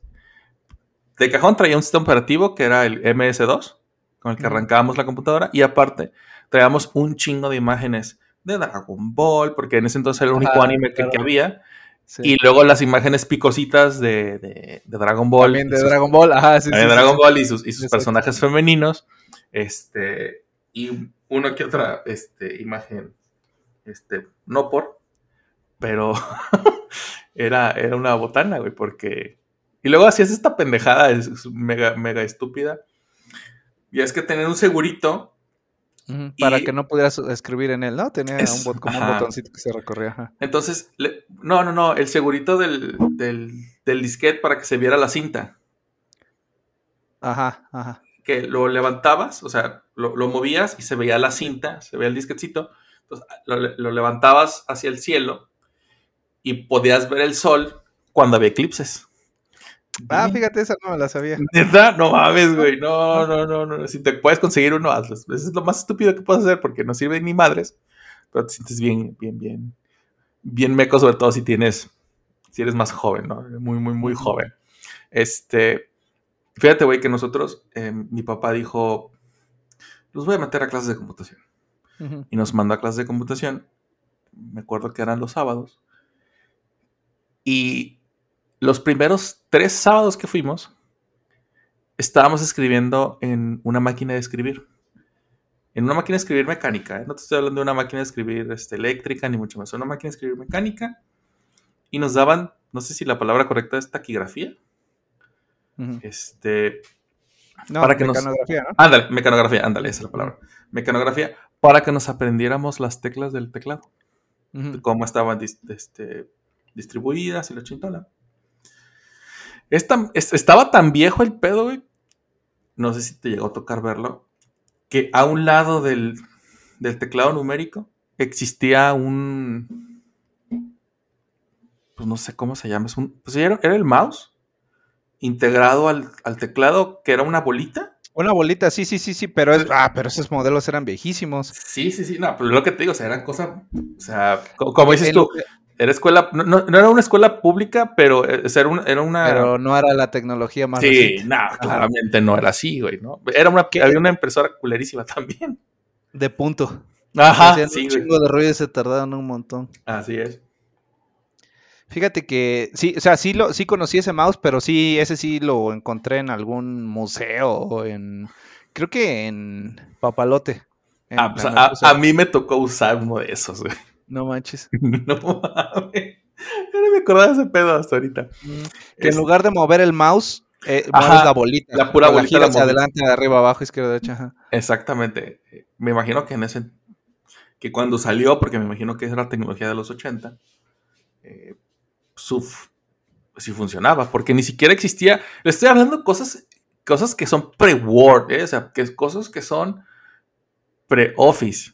Speaker 4: De cajón traía un sistema operativo que era el MS2, con el que arrancábamos la computadora. Y aparte, traíamos un chingo de imágenes de Dragon Ball, porque en ese entonces era el único
Speaker 5: Ajá,
Speaker 4: anime que,
Speaker 5: claro.
Speaker 4: que había.
Speaker 5: sí.
Speaker 4: Y luego las imágenes picositas de, de- de Dragon Ball.
Speaker 5: También de
Speaker 4: sus-
Speaker 5: Dragon Ball, ajá, sí, sí,
Speaker 4: Dragon. Ball y sus, y sus personajes femeninos. Este, y una que otra este, imagen, este, no por, pero era, era una botana, güey, porque... Y luego hacías esta pendejada, es, es mega, mega estúpida. Y es que tener un segurito
Speaker 5: Para
Speaker 4: Y-
Speaker 5: que no pudieras escribir en él, ¿no? Tenía
Speaker 4: Es-
Speaker 5: un bot- como un botoncito que se recorría. ajá.
Speaker 4: Entonces, le- no, no, no, el segurito del, del, del disquete para que se viera la cinta.
Speaker 5: Ajá, ajá.
Speaker 4: Que lo levantabas, o sea, lo, lo movías y se veía la cinta, se veía el disquetcito. Entonces, lo, lo levantabas hacia el cielo y podías ver el sol cuando había eclipses.
Speaker 5: Ah, fíjate, esa no me la sabía.
Speaker 4: ¿Neta? No mames, güey. No, no, no, no. Si te puedes conseguir uno, hazlo. Eso es lo más estúpido que puedes hacer porque no sirve ni madres. Pero te sientes bien, bien, bien. Bien meco, sobre todo si tienes. Si eres más joven, ¿no? Muy, muy, muy joven. Este. Fíjate, güey, que nosotros. eh, mi papá dijo. Los voy a meter a clases de computación.
Speaker 5: Ujú.
Speaker 4: Y nos mandó a clases de computación. Me acuerdo que eran los sábados. Y los primeros tres sábados que fuimos, estábamos escribiendo en una máquina de escribir. En una máquina de escribir mecánica. ¿eh? No te estoy hablando de una máquina de escribir este, eléctrica ni mucho más. Una máquina de escribir mecánica. Y nos daban, no sé si la palabra correcta es taquigrafía. Este,
Speaker 5: No,
Speaker 4: Para que nos-
Speaker 5: mecanografía, ¿no?
Speaker 4: ándale, mecanografía, ándale, esa es la palabra. Mecanografía, para que nos aprendiéramos las teclas del teclado. Cómo estaban dis- este, distribuidas y la chintola. Esta- es- estaba tan viejo el pedo, güey. No sé si te llegó a tocar verlo. Que a un lado del, del teclado numérico existía un. Pues no sé cómo se llama. Es un, pues era, era el mouse integrado al, al teclado, que era una bolita.
Speaker 5: Una bolita, sí, sí, sí, sí, pero es, ah, pero esos modelos eran viejísimos.
Speaker 4: Sí, sí, sí. No, pero lo que te digo, o sea, eran cosas. O sea, co- como dices
Speaker 5: El-
Speaker 4: tú, Era escuela, no, no- era una escuela pública, pero eh, era una... Era una
Speaker 5: Pero no era la tecnología más
Speaker 4: sí, no, claramente no era así, güey, ¿no? Era una,
Speaker 5: ¿Qué?
Speaker 4: había una impresora culerísima también.
Speaker 5: De punto.
Speaker 4: Ajá,
Speaker 5: Hacían
Speaker 4: sí,
Speaker 5: un chingo de ruido y se tardaron un montón.
Speaker 4: Así es.
Speaker 5: Fíjate que sí, o sea, sí lo, sí conocí ese mouse, pero sí, ese sí lo encontré en algún museo o en, creo que en Papalote. en
Speaker 4: Ah, pues, a, a mí me tocó usar uno de esos, güey.
Speaker 5: No manches.
Speaker 4: No mames. Yo no me acordaba de ese pedo hasta ahorita.
Speaker 5: Que en lugar de mover el mouse, eh,
Speaker 4: Ajá,
Speaker 5: la bolita.
Speaker 4: la pura bolita la
Speaker 5: hacia adelante, arriba, abajo, izquierda, derecha. ajá.
Speaker 4: Exactamente. Me imagino que en ese. Que cuando salió, porque me imagino que era tecnología de los 80, eh, su, f- sí funcionaba, porque ni siquiera existía. Le estoy hablando de cosas, cosas que son pre-Word, ¿eh? o sea, que cosas que son pre-Office.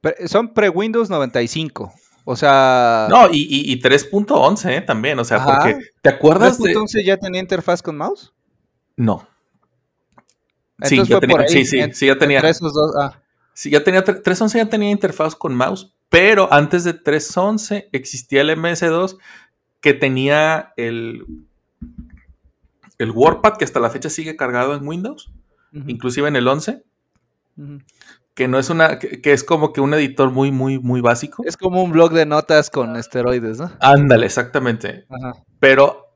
Speaker 5: Pre- son pre-Windows 95. O sea,
Speaker 4: No, y, y, y 3.11 ¿eh? también, o sea,
Speaker 5: Ajá.
Speaker 4: porque. ¿Te acuerdas de.?
Speaker 5: entonces ya tenía interfaz con mouse.
Speaker 4: No. Sí,
Speaker 5: Entonces
Speaker 4: ya
Speaker 5: fue
Speaker 4: tenía,
Speaker 5: ahí,
Speaker 4: sí, sí,
Speaker 5: en-
Speaker 4: sí, ya tenía.
Speaker 5: Esos dos, ah,
Speaker 4: Sí, ya tenía 311 ya tenía interfaz con mouse, pero antes de 311 existía el MS2 que tenía el el WordPad que hasta la fecha sigue cargado en Windows,
Speaker 5: ujú,
Speaker 4: inclusive en el 11,
Speaker 5: ujú.
Speaker 4: Que no es una que, que es como que un editor muy muy muy básico.
Speaker 5: Es como un blog de notas con esteroides, ¿no?
Speaker 4: Ándale, exactamente.
Speaker 5: Ajá.
Speaker 4: Pero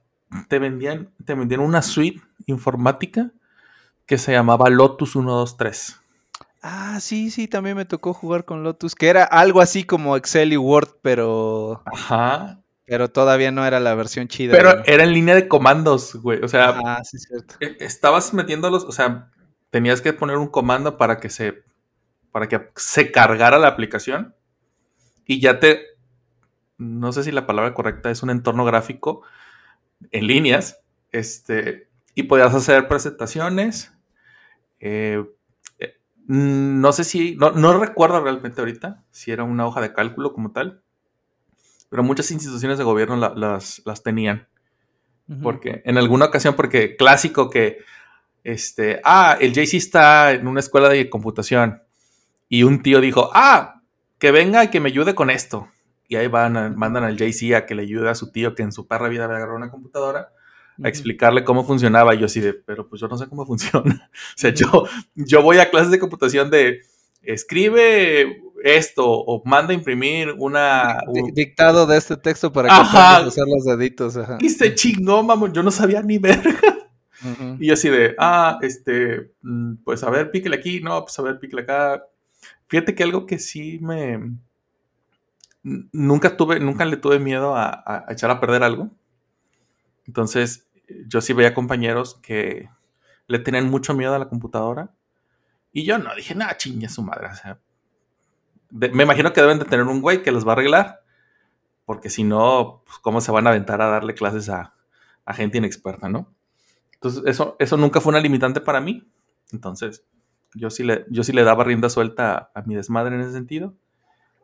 Speaker 4: te vendían te vendían una suite informática que se llamaba Lotus 123.
Speaker 5: Ah, sí, sí, también me tocó jugar con Lotus, que era algo así como Excel y Word, pero,
Speaker 4: Ajá.
Speaker 5: pero todavía no era la versión chida.
Speaker 4: Pero era en línea de comandos, güey. O sea,
Speaker 5: Ah, sí, cierto.
Speaker 4: e- estabas metiéndolos, o sea, tenías que poner un comando para que se para que se cargara la aplicación y ya te no sé si la palabra correcta es un entorno gráfico en líneas, este y podías hacer presentaciones. eh, eh, no sé si no, no recuerdo realmente ahorita si era una hoja de cálculo como tal, pero muchas instituciones de gobierno la- las, las tenían. Porque en alguna ocasión, porque clásico que, este, ah, el JC está en una escuela de computación y un tío dijo, ah, que venga y que me ayude con esto. Y ahí van, a- mandan al JC a que le ayude a su tío que en su perra vida había agarrado una computadora a explicarle cómo funcionaba. Y yo así de, pero pues yo no sé cómo funciona. o sea, yo, yo voy a clases de computación de, escribe esto o manda a imprimir una... Un-
Speaker 5: Dictado de este texto para que hacer los deditos. Ajá.
Speaker 4: y se chingó, mamón. Yo no sabía ni verga.
Speaker 5: Ujú.
Speaker 4: Y yo así de, ah, este, mm, pues a ver, píquele aquí, no, pues a ver, píquele acá. Fíjate que algo que sí me... Nunca tuve, nunca le tuve miedo a, echar a perder algo. Entonces, yo sí veía compañeros que le tenían mucho miedo a la computadora. Y yo no, dije, nada, chingue su madre. O sea, me imagino que deben de tener un güey que los va a arreglar. Porque si no, pues, ¿cómo se van a aventar a darle clases a, a gente inexperta, no? Entonces, eso, eso nunca fue una limitante para mí. Entonces, yo sí le, yo sí le daba rienda suelta a, mi desmadre en ese sentido.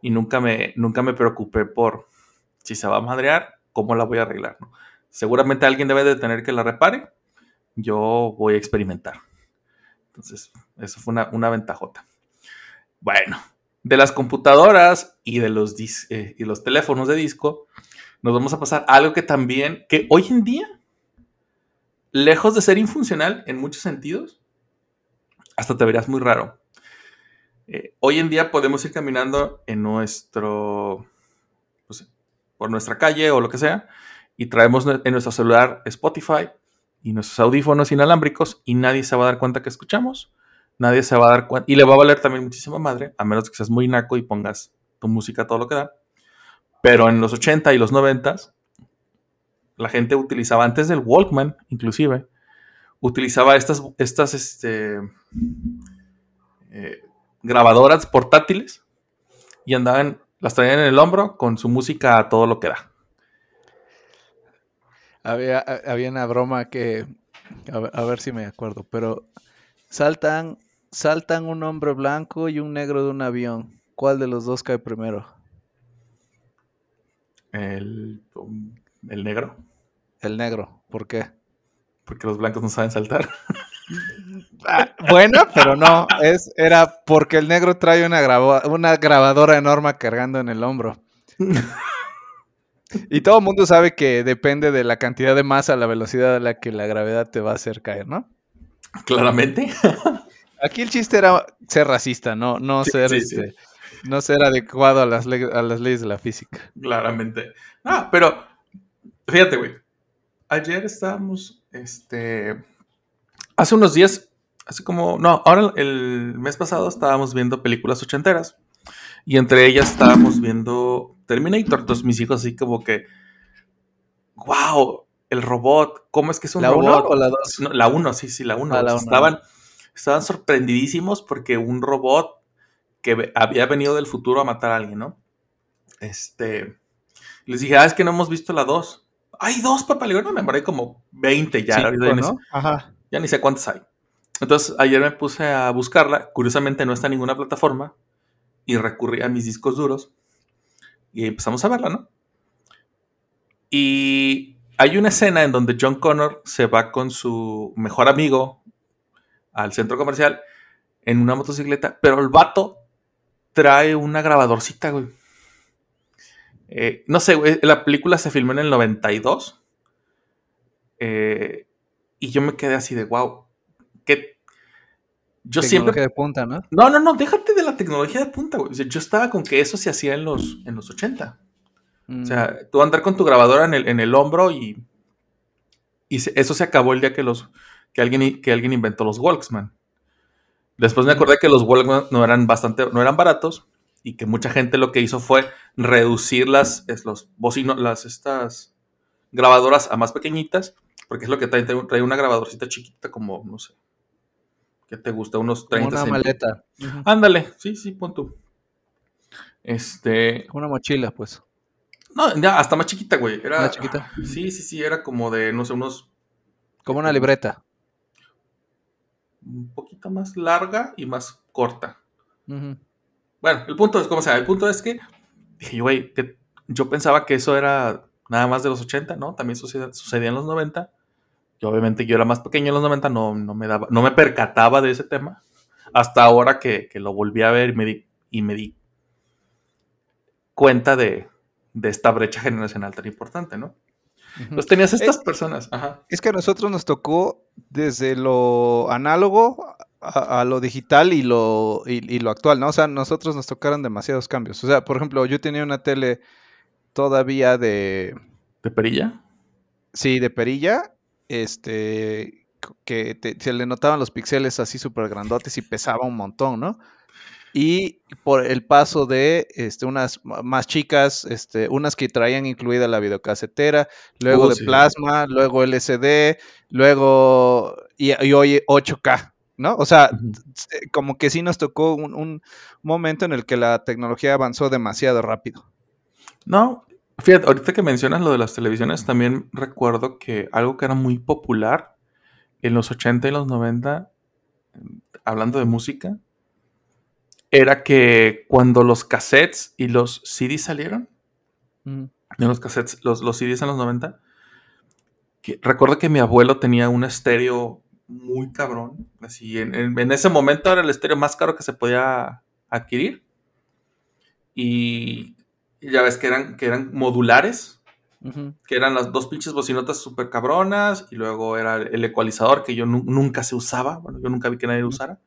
Speaker 4: Y nunca me, nunca me preocupé por si se va a madrear, cómo la voy a arreglar. Seguramente alguien debe de tener que la repare. Yo voy a experimentar. Entonces, eso fue una, una ventajota. Bueno, de las computadoras y de los, eh, y los teléfonos de disco, nos vamos a pasar algo que también, que hoy en día, lejos de ser infuncional en muchos sentidos, hasta te verías muy raro. Eh, hoy en día podemos ir caminando en nuestro, por nuestra calle o lo que sea, y traemos en nuestro celular Spotify y nuestros audífonos inalámbricos y nadie se va a dar cuenta que escuchamos, nadie se va a dar cuenta, y le va a valer también muchísima madre, a menos que seas muy naco y pongas tu música todo lo que da. Pero en los 80 y los 90 la gente utilizaba, antes del Walkman inclusive, utilizaba estas, estas este, eh, grabadoras portátiles y andaban, las traían en el hombro con su música a todo lo que da.
Speaker 5: Había, ha- había una broma que, a ver, a ver si me acuerdo, pero saltan, saltan un hombre blanco y un negro de un avión. ¿Cuál de los dos cae primero?
Speaker 4: El, el negro,
Speaker 5: El negro. ¿Por qué?
Speaker 4: Porque los blancos no saben saltar.
Speaker 5: Ah, bueno, pero no, es, era porque el negro trae una, graba- una grabadora enorme cargando en el hombro. Y todo el mundo sabe que depende de la cantidad de masa, la velocidad a la que la gravedad te va a hacer caer, ¿no?
Speaker 4: Claramente.
Speaker 5: Aquí el chiste era ser racista, no, no
Speaker 4: Sí,
Speaker 5: ser
Speaker 4: sí, sí.
Speaker 5: este, no ser adecuado a las, a las leyes de la física.
Speaker 4: Claramente. Ah, pero fíjate, güey. Ayer estábamos, este, hace unos días, así como, no, ahora el mes pasado estábamos viendo películas ochenteras y entre ellas estábamos viendo Terminator. Entonces mis hijos así como que, wow, el robot, ¿cómo es que es un
Speaker 5: ¿La 1
Speaker 4: robot?
Speaker 5: o la 2?
Speaker 4: No, la 1, sí, sí, la 1.
Speaker 5: Ah,
Speaker 4: estaban, estaban sorprendidísimos porque un robot que había venido del futuro a matar a alguien, ¿no? Este. Les dije, ah, es que no hemos visto la 2. Hay dos, digo, no, me morí como 20 ya. ahorita ya, ni
Speaker 5: Ajá.
Speaker 4: ya ni sé cuántas hay. Entonces, ayer me puse a buscarla. Curiosamente, no está en ninguna plataforma. Y recurrí a mis discos duros. Y empezamos a verla, ¿no? Y hay una escena en donde John Connor se va con su mejor amigo al centro comercial en una motocicleta, pero el vato trae una grabadorcita, güey. Eh, no sé, güey, la película se filmó en el 92. eh, y yo me quedé así de, wow, que yo
Speaker 5: Tecnología
Speaker 4: siempre...
Speaker 5: de punta, ¿no?
Speaker 4: No, no, no, déjate de la tecnología de punta, güey. O sea, yo estaba con que eso se hacía en los, en los 80.
Speaker 5: Mm.
Speaker 4: O sea, tú andar con tu grabadora en el, en el hombro y, y se- eso se acabó el día que, los, que, alguien, que alguien inventó los Walkman. Después me acordé que los Walkman no eran bastante, no eran baratos y que mucha gente lo que hizo fue reducir las, es, los bocinos, las estas grabadoras a más pequeñitas, porque es lo que trae, trae una grabadorcita chiquita como, no sé, ¿qué te gusta? Unos
Speaker 5: Como
Speaker 4: 30
Speaker 5: una maleta.
Speaker 4: Ándale, sí, sí, pon tú. Este,
Speaker 5: Una mochila, pues.
Speaker 4: no, ya, hasta más chiquita, güey. Era,
Speaker 5: Más chiquita.
Speaker 4: Sí, sí, sí, era como de, no sé, unos.
Speaker 5: Como una libreta.
Speaker 4: Un poquito más larga y más corta.
Speaker 5: Ujú.
Speaker 4: Bueno, el punto es, como sea, el punto es que dije, yo, güey, que yo pensaba que eso era nada más de los 80, ¿no? También sucedía, sucedía en los 90. Y obviamente yo era más pequeño en los 90, no, no, me, daba, no me percataba de ese tema. Hasta ahora que, que lo volví a ver y me di, y me di cuenta de, de esta brecha generacional tan importante, ¿no?
Speaker 5: Ujú.
Speaker 4: Entonces tenías estas
Speaker 5: Eh,
Speaker 4: personas, ajá.
Speaker 5: Es que a nosotros nos tocó desde lo análogo a, a lo digital y lo, y, y lo actual, ¿no? O sea, nosotros nos tocaron demasiados cambios. O sea, por ejemplo, yo tenía una tele todavía de,
Speaker 4: ¿De perilla?
Speaker 5: sí, de perilla, este, que te- se le notaban los píxeles así súper grandotes y pesaba un montón, ¿no? Y por el paso de este, unas más chicas, este, unas que traían incluida la videocasetera, luego
Speaker 4: Uh,
Speaker 5: de
Speaker 4: sí.
Speaker 5: plasma, luego LCD, luego y, y hoy 8K, ¿no? O sea, t- como que sí nos tocó un, un momento en el que la tecnología avanzó demasiado rápido.
Speaker 4: No, fíjate, ahorita que mencionas lo de las televisiones, también recuerdo que algo que era muy popular en los 80 y los 90, hablando de música, era que cuando los cassettes y los CDs salieron, en los cassettes, los, los CDs en los 90, que, recuerdo que mi abuelo tenía un estéreo muy cabrón, así, en, en- en ese momento era el estéreo más caro que se podía adquirir, y, y ya ves que eran, que eran modulares, que eran las dos pinches bocinotas súper cabronas, y luego era el ecualizador que yo nu- nunca se usaba, bueno, yo nunca vi que nadie lo usara,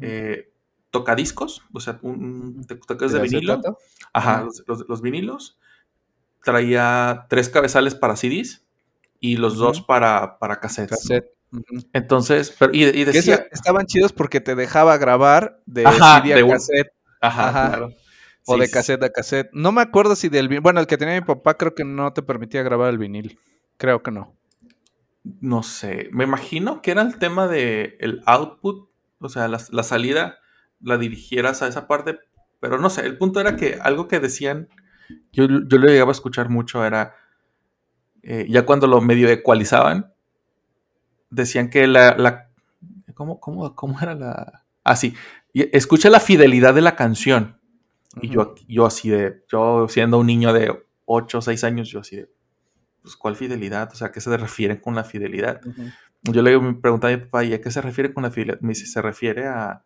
Speaker 4: eh, tocadiscos, o sea, un, un tocadiscos de
Speaker 5: ¿De
Speaker 4: vinilo, ajá, los, los- los vinilos, traía tres cabezales para CDs y los dos para, para cassettes. Entonces, pero, y, decía,
Speaker 5: estaban chidos porque te dejaba grabar de
Speaker 4: Ajá,
Speaker 5: CD a
Speaker 4: de un-
Speaker 5: cassette
Speaker 4: ajá,
Speaker 5: ajá,
Speaker 4: claro.
Speaker 5: o
Speaker 4: Sí,
Speaker 5: de cassette a cassette. No me acuerdo si del vinil. Bueno, el que tenía mi papá creo que no te permitía grabar el vinil. Creo que no.
Speaker 4: No sé, me imagino que era el tema de el output, o sea, la, la salida la dirigieras a esa parte, pero no sé, el punto era que algo que decían, yo, yo lo llegaba a escuchar mucho, era, eh, ya cuando lo medio ecualizaban, decían que la, la ¿cómo, cómo, cómo era la? Ah, sí, y escucha la fidelidad de la canción. Y yo, yo así de, yo siendo un niño de 8 o 6 años, yo así de, pues, ¿cuál fidelidad? O sea, ¿a qué se refieren con la fidelidad?
Speaker 5: Ujú.
Speaker 4: Yo le preguntaba a mi papá, ¿y a qué se refiere con la fidelidad? Me dice, se refiere a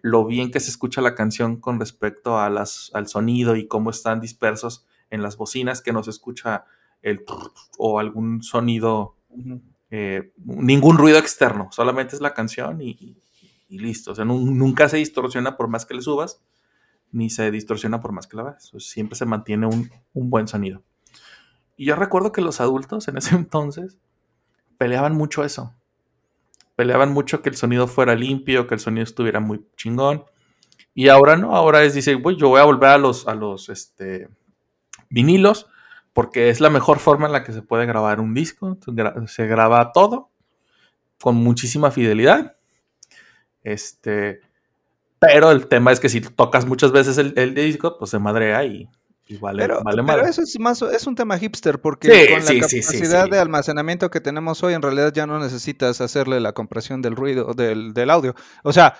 Speaker 4: lo bien que se escucha la canción con respecto a las, al sonido y cómo están dispersos en las bocinas, que no se escucha el o algún sonido. Eh, ningún ruido externo, solamente es la canción y, y listo. O sea, nu- nunca se distorsiona por más que le subas, ni se distorsiona por más que la sea, siempre se mantiene un, buen sonido. Y yo recuerdo que los adultos en ese entonces peleaban mucho eso. Peleaban mucho que el sonido fuera limpio, que el sonido estuviera muy chingón. Y ahora no, ahora es, dice, "Güey, yo voy a volver a los, a los este, vinilos, porque es la mejor forma en la que se puede grabar un disco. Se graba todo con muchísima fidelidad. Este, pero el tema es que si tocas muchas veces el, el disco, pues se madrea y, y vale,
Speaker 5: Pero,
Speaker 4: vale
Speaker 5: pero
Speaker 4: madre.
Speaker 5: eso es más es un tema hipster porque
Speaker 4: Sí,
Speaker 5: con la
Speaker 4: sí,
Speaker 5: capacidad
Speaker 4: sí.
Speaker 5: de almacenamiento que tenemos hoy en realidad ya no necesitas hacerle la compresión del ruido del, del audio. O sea,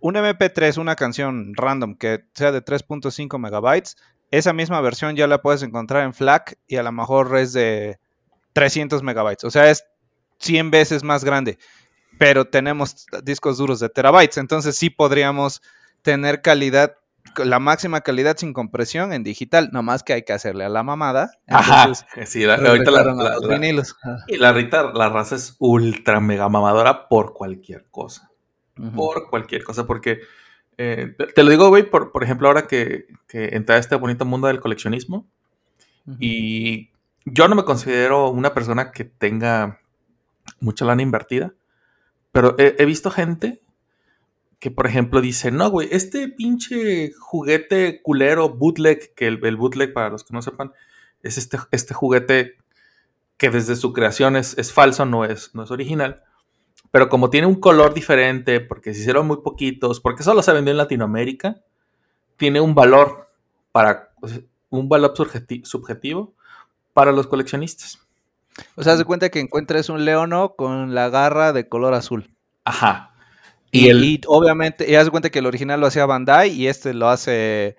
Speaker 5: un MP3, una canción random que sea de 3.5 megabytes, esa misma versión ya la puedes encontrar en FLAC y a lo mejor es de 300 megabytes. O sea, es 100 veces más grande. Pero tenemos discos duros de terabytes, entonces sí podríamos tener calidad, la máxima calidad sin compresión en digital, nomás que hay que hacerle a la mamada.
Speaker 4: Ajá, sí, la- ahorita la, la-
Speaker 5: los vinilos.
Speaker 4: Y la Rita, la raza es ultra mega mamadora por cualquier cosa. Por cualquier cosa, porque eh, te, lo digo, güey, por, por ejemplo, ahora que, que entré a este bonito mundo del coleccionismo, y yo no me considero una persona que tenga mucha lana invertida, pero he, he visto gente que, por ejemplo, dice, no, güey, este pinche juguete culero, bootleg, que el, el bootleg, para los que no sepan, es este, este juguete que desde su creación es, es falso, no es, no es original. Pero como tiene un color diferente, porque se hicieron muy poquitos, porque solo se vendió en Latinoamérica, tiene un valor para un valor subjeti- subjetivo para los coleccionistas.
Speaker 5: O sea, haz de cuenta que encuentres un leono con la garra de color azul.
Speaker 4: Ajá.
Speaker 5: Y,
Speaker 4: Y el,
Speaker 5: y obviamente, y haz de cuenta que el original lo hacía Bandai y este lo hace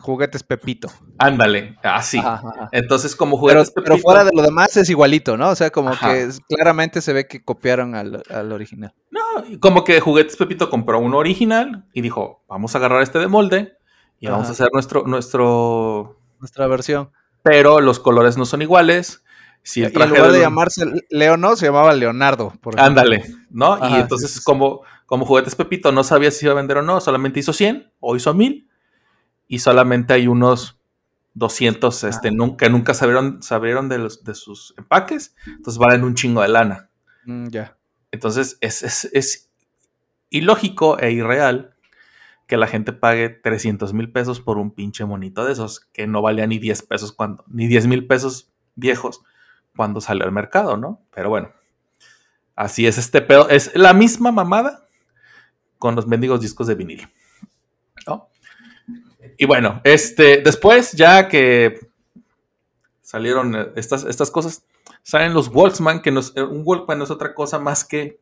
Speaker 5: Juguetes Pepito.
Speaker 4: ándale, así.
Speaker 5: Ajá.
Speaker 4: Entonces, como
Speaker 5: Pero,
Speaker 4: juguetes
Speaker 5: pero
Speaker 4: Pepito-
Speaker 5: fuera de lo demás es igualito, ¿no? O sea, como
Speaker 4: Ajá.
Speaker 5: que es- claramente se ve que copiaron al, al original.
Speaker 4: No, y como que Juguetes Pepito compró uno original y dijo, vamos a agarrar este de molde y vamos a hacer nuestro, nuestro...
Speaker 5: Nuestra versión.
Speaker 4: Pero los colores no son iguales. Si
Speaker 5: Y
Speaker 4: el
Speaker 5: en
Speaker 4: traje
Speaker 5: lugar de
Speaker 4: del-
Speaker 5: llamarse Leono, se llamaba Leonardo. por.
Speaker 4: Ándale, ¿no? Y entonces,
Speaker 5: sí, sí.
Speaker 4: como, como Juguetes Pepito no sabía si iba a vender o no, solamente hizo 100 o hizo 1000 y solamente hay unos 200 este,
Speaker 5: Ah.
Speaker 4: nun- que nunca sabieron, sabieron de, los, de sus empaques, entonces valen un chingo de lana.
Speaker 5: Mm, ya.
Speaker 4: Entonces es, es, es ilógico e irreal que la gente pague 300 mil pesos por un pinche monito de esos que no valía ni 10 pesos cuando, ni 10 mil pesos viejos cuando salió al mercado, ¿no? Pero bueno, así es este pedo. Es la misma mamada con los mendigos discos de vinil. ¿no? Y bueno, este, después ya que salieron eh, estas, estas cosas, salen los Walkman, que no es- un Walkman no es otra cosa más que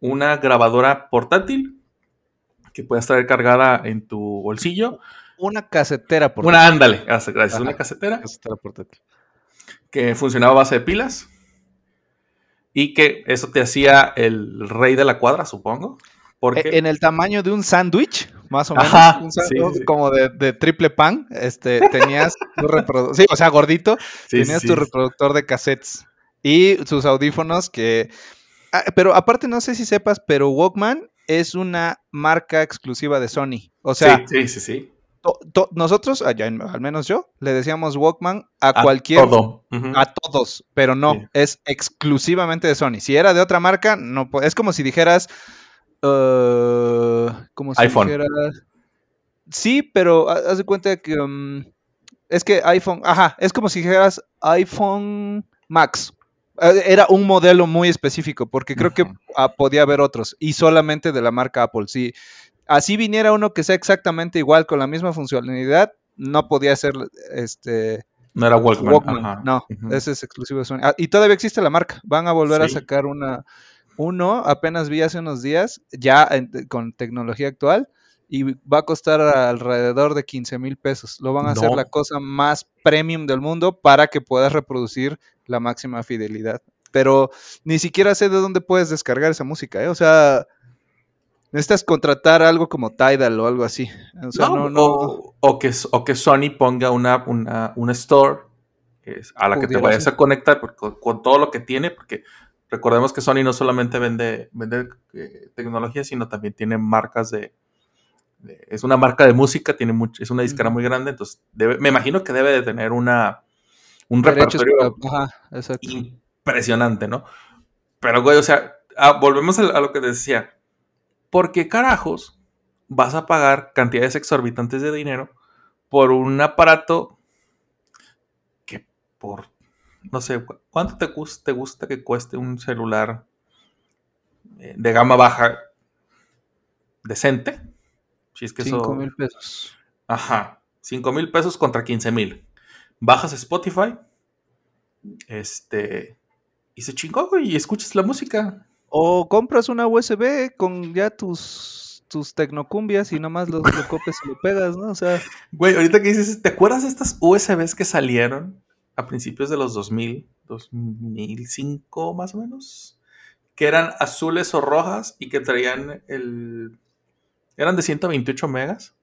Speaker 4: una grabadora portátil que puede estar cargada en tu bolsillo.
Speaker 5: Una casetera por
Speaker 4: Una ándale, gracias, gracias, una casetera
Speaker 5: casetera portátil.
Speaker 4: que funcionaba a base de pilas y que eso te hacía el rey de la cuadra, supongo. Porque
Speaker 5: E- En el tamaño de un sándwich, más o menos.
Speaker 4: Ajá,
Speaker 5: un sándwich
Speaker 4: sí,
Speaker 5: como de, de triple pan. Este, tenías tu reproductor. Sí, o sea, gordito.
Speaker 4: Sí,
Speaker 5: tenías
Speaker 4: sí,
Speaker 5: tu reproductor de cassettes. Y sus audífonos que. Ah, pero aparte, no sé si sepas, pero Walkman es una marca exclusiva de Sony. O sea,
Speaker 4: sí, sí, sí, sí.
Speaker 5: to- to- nosotros, allá en- al menos yo, le decíamos Walkman a,
Speaker 4: A
Speaker 5: cualquier.
Speaker 4: todo.
Speaker 5: A todos, pero no,
Speaker 4: Sí.
Speaker 5: es exclusivamente de Sony. Si era de otra marca, no es como si dijeras, eh, como si
Speaker 4: iPhone.
Speaker 5: dijeras- sí, pero ha- haz de cuenta que um, es que iPhone, ajá, es como si dijeras iPhone Max. Eh, Era un modelo muy específico, porque creo que ah, podía haber otros y solamente de la marca Apple. Si así viniera uno que sea exactamente igual con la misma funcionalidad, no podía ser este
Speaker 4: No era Walkman.
Speaker 5: No, ese es exclusivo de Sony. Ah, y todavía existe la marca. Van a volver a sacar una uno, apenas vi hace unos días, ya en- con tecnología actual, y va a costar alrededor de 15 mil pesos. Lo van a hacer la cosa más premium del mundo para que puedas reproducir la máxima fidelidad. Pero ni siquiera sé de dónde puedes descargar esa música, ¿eh? O sea, necesitas contratar algo como Tidal o algo así. O sea,
Speaker 4: No,
Speaker 5: no, no.
Speaker 4: O, o que, o que Sony ponga una, una, una store a la que te vayas
Speaker 5: ser.
Speaker 4: a conectar con todo lo que tiene, porque recordemos que Sony no solamente vende, vende eh, tecnología, sino también tiene marcas de, de- Es una marca de música, tiene mucho, es una
Speaker 5: Ujú.
Speaker 4: muy grande, entonces debe- me imagino que debe de tener una, un
Speaker 5: derechos
Speaker 4: repertorio
Speaker 5: para- Ajá, exacto.
Speaker 4: impresionante, ¿no? Pero, güey, o sea, ah, volvemos a, a lo que te decía. ¿Por qué carajos vas a pagar cantidades exorbitantes de dinero por un aparato que por, no sé, ¿cu- ¿cuánto te, te gusta que cueste un celular eh, de gama baja decente? Si es que eso...
Speaker 5: 5 mil pesos.
Speaker 4: Ajá. 5 mil pesos contra 15 mil. Bajas Spotify. Este. Y se chingó, güey. Y escuchas la música.
Speaker 5: O compras una USB con ya tus, tus tecnocumbias y nomás lo, lo copias y lo pegas, ¿no? O sea,
Speaker 4: Güey, ahorita que dices, ¿te acuerdas de estas USBs que salieron a principios de los 2000, 2005 más o menos? Que eran azules o rojas y que traían el. Eran de 128 megas.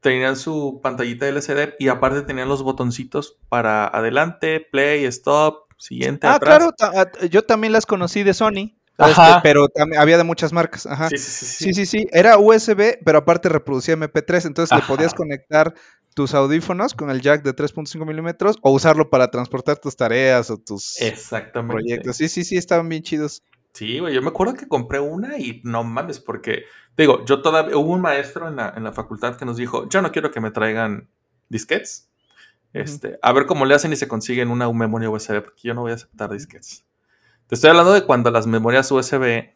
Speaker 4: Tenían su pantallita LCD y aparte tenían los botoncitos para adelante, play, stop, siguiente,
Speaker 5: Ah,
Speaker 4: atrás.
Speaker 5: claro, yo también las conocí de Sony,
Speaker 4: Ajá.
Speaker 5: este, pero había de muchas marcas. Ajá.
Speaker 4: Sí, sí, sí, sí.
Speaker 5: Sí, sí, sí, era USB, pero aparte reproducía MP3, entonces le
Speaker 4: Ajá.
Speaker 5: podías conectar tus audífonos con el jack de 3.5 milímetros o usarlo para transportar tus tareas o tus
Speaker 4: Exactamente.
Speaker 5: proyectos. Sí, sí, sí, estaban bien chidos.
Speaker 4: Sí, güey, yo me acuerdo que compré una y no mames, porque, digo, yo todavía, hubo un maestro en la, en la facultad que nos dijo, yo no quiero que me traigan disquetes, este, a ver cómo le hacen y se consiguen una memoria USB, porque yo no voy a aceptar disquetes. Te estoy hablando de cuando las memorias USB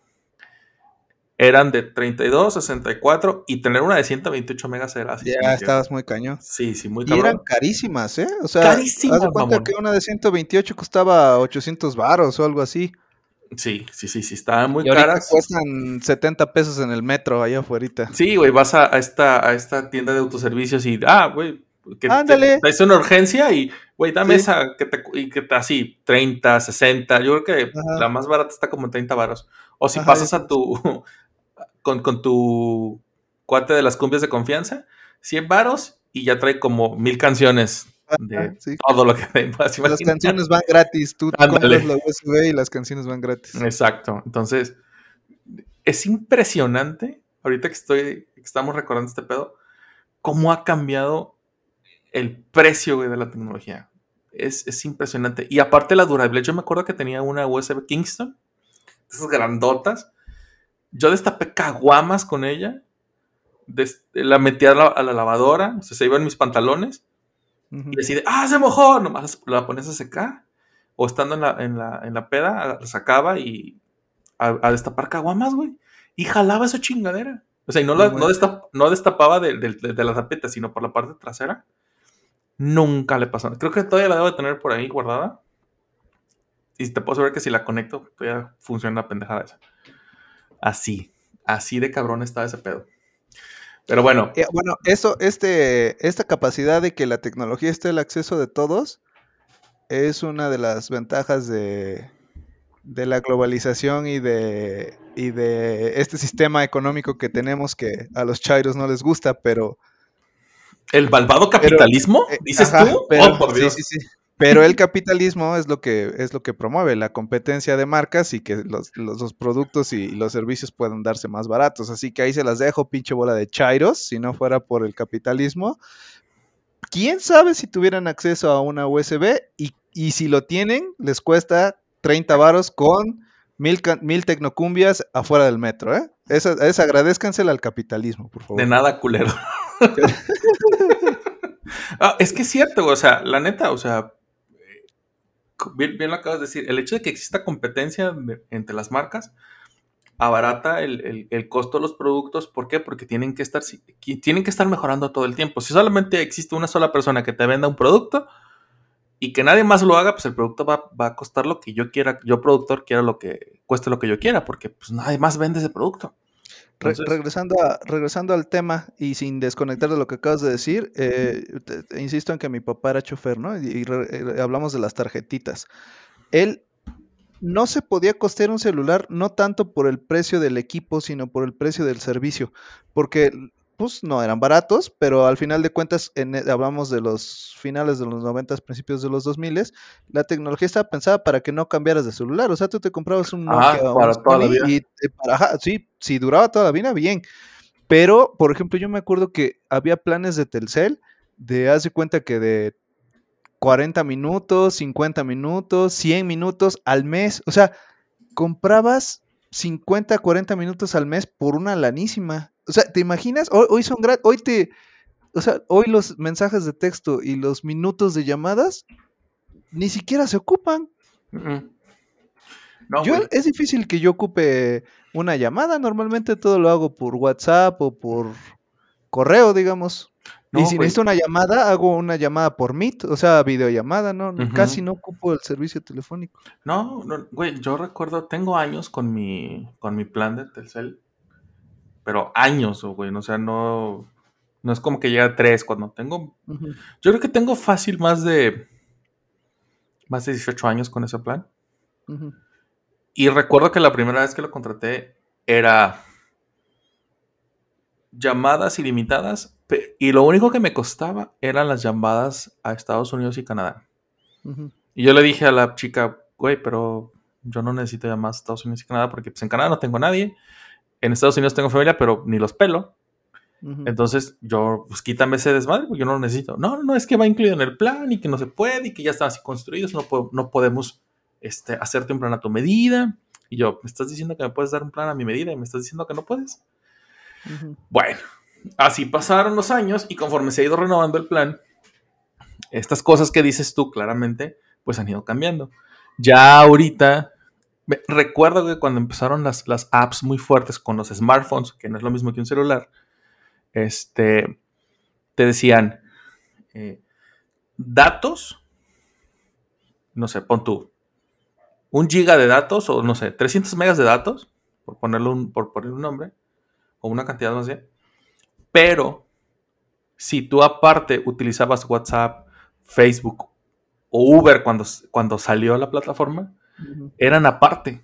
Speaker 4: eran de 32, 64 y tener una de 128 megas era así.
Speaker 5: Ya estabas muy cañón.
Speaker 4: Sí, sí, muy
Speaker 5: Y eran carísimas, ¿eh? O sea,
Speaker 4: Carísimas,
Speaker 5: haz cuenta
Speaker 4: mamón.
Speaker 5: que una de 128 costaba 800 varos o algo así.
Speaker 4: Sí, sí, sí, sí, estaban muy
Speaker 5: y
Speaker 4: caras.
Speaker 5: cuestan 70 pesos en el metro allá afuera.
Speaker 4: Sí, güey, vas a, a esta, a esta tienda de autoservicios y, ah, güey, que
Speaker 5: Ándale.
Speaker 4: traes una urgencia y, güey, dame
Speaker 5: Sí.
Speaker 4: esa, que te, y que te así, 30, 60, yo creo que
Speaker 5: Ajá.
Speaker 4: la más barata está como en 30 varos. O si
Speaker 5: Ajá,
Speaker 4: pasas a tu, con, con tu cuate de las cumbias de confianza, 100 varos y ya trae como mil canciones de
Speaker 5: sí.
Speaker 4: todo lo que te puedas
Speaker 5: Las canciones van gratis. Tú
Speaker 4: Ándale.
Speaker 5: compras la USB y las canciones van gratis.
Speaker 4: Exacto. Entonces, es impresionante, ahorita que estoy, que estamos recordando este pedo, cómo ha cambiado el precio güey, de la tecnología. Es, es impresionante. Y aparte la durabilidad, yo me acuerdo que tenía una USB Kingston esas grandotas. Yo destapé caguamas con ella. des- la metí a la, a la lavadora, o sea, se iban mis pantalones. Y decide, ¡ah, se mojó! Nomás la pones a secar. O estando en la, en la, en la peda, la sacaba y a, a destapar caguamas, güey. Y jalaba esa chingadera. O sea, y no, la, no,
Speaker 5: bueno.
Speaker 4: destap- no destapaba de, de- de- de la tapeta, sino por la parte trasera. Nunca le pasó. Creo que todavía la debo de tener por ahí guardada. Y te puedo asegurar que si la conecto, todavía funciona la pendejada esa. Así. Así de cabrón está ese pedo. Pero bueno,
Speaker 5: Eh, bueno, eso, este, esta capacidad de que la tecnología esté al acceso de todos es una de las ventajas de, de la globalización y de, y de este sistema económico que tenemos que a los chairos no les gusta, pero...
Speaker 4: ¿el malvado capitalismo?
Speaker 5: eh,
Speaker 4: ¿Dices
Speaker 5: ajá,
Speaker 4: tú?
Speaker 5: pero-
Speaker 4: oh, por
Speaker 5: sí, sí, sí. Pero el capitalismo es lo que es lo que promueve la competencia de marcas y que los, los- los productos y los servicios puedan darse más baratos. Así que ahí se las dejo, pinche bola de chairos, si no fuera por el capitalismo. ¿Quién sabe si tuvieran acceso a una USB? Y, y si lo tienen, les cuesta 30 varos con mil, mil tecnocumbias afuera del metro, ¿eh? Esa, esa agradezcansela al capitalismo, por favor.
Speaker 4: De nada, culero. Ah, es que es cierto, o sea, la neta, o sea, bien, bien lo acabas de decir, el hecho de que exista competencia entre las marcas abarata el, el- costo de los productos, ¿por qué? Porque tienen que estar, tienen que estar mejorando todo el tiempo. Si solamente existe una sola persona que te venda un producto y que nadie más lo haga, pues el producto va, va a costar lo que yo quiera, yo productor quiera lo que cueste lo que yo quiera, porque pues nadie más vende ese producto.
Speaker 5: Re- regresando, a- regresando al tema y sin desconectar de lo que acabas de decir, eh, te- te insisto en que mi papá era chofer, ¿no? Y, y eh, hablamos de las tarjetitas. Él no se podía costear un celular no tanto por el precio del equipo, sino por el precio del servicio, porque pues no eran baratos, pero al final de cuentas en, e- hablamos de los finales de los 90, principios de los 2000, la tecnología estaba pensada para que no cambiaras de celular, o sea, tú te comprabas un Nokia
Speaker 4: para
Speaker 5: un
Speaker 4: toda la vida.
Speaker 5: y para- ajá, sí, si duraba toda la vida, bien. Pero, por ejemplo, yo me acuerdo que había planes de Telcel de, haz de cuenta que de 40 minutos, 50 minutos, 100 minutos al mes. O sea, comprabas 50, 40 minutos al mes por una lanísima. O sea, ¿te imaginas? Hoy, hoy son gratis. Hoy te. O sea, hoy los mensajes de texto y los minutos de llamadas ni siquiera se ocupan.
Speaker 4: No,
Speaker 5: Yo, es difícil que yo ocupe una llamada. Normalmente todo lo hago por WhatsApp o por correo, digamos.
Speaker 4: No,
Speaker 5: y si
Speaker 4: güey.
Speaker 5: necesito una llamada, hago una llamada por Meet, o sea, videollamada, ¿no? Casi no ocupo el servicio telefónico.
Speaker 4: No, no, güey, yo recuerdo, tengo años con mi, con mi plan de Telcel, pero años, güey, o sea, no, no es como que llega a tres cuando tengo, yo creo que tengo fácil más de, más de 18 años con ese plan. Y recuerdo que la primera vez que lo contraté era llamadas ilimitadas y lo único que me costaba eran las llamadas a Estados Unidos y Canadá. Y yo le dije a la chica, güey, pero yo no necesito llamadas a Estados Unidos y Canadá porque pues en Canadá no tengo a nadie. En Estados Unidos tengo familia, pero ni los pelo. Entonces yo, pues quítame ese desmadre porque yo no lo necesito. No, no, es que va incluido en el plan y que no se puede y que ya están así construidos, no, po- no podemos este, hacerte un plan a tu medida. Y yo, me estás diciendo que me puedes dar un plan a mi medida y me estás diciendo que no puedes. Bueno, así pasaron los años y conforme se ha ido renovando el plan, estas cosas que dices tú claramente, pues han ido cambiando. Ya ahorita, recuerdo que cuando empezaron las, las apps muy fuertes con los smartphones, que no es lo mismo que un celular, este, te decían, eh, datos, no sé, pon tú, un giga de datos o no sé, 300 megas de datos, por ponerlo un, por poner un nombre, o una cantidad más bien. Pero si tú aparte utilizabas WhatsApp, Facebook o Uber cuando, cuando salió la plataforma, eran aparte.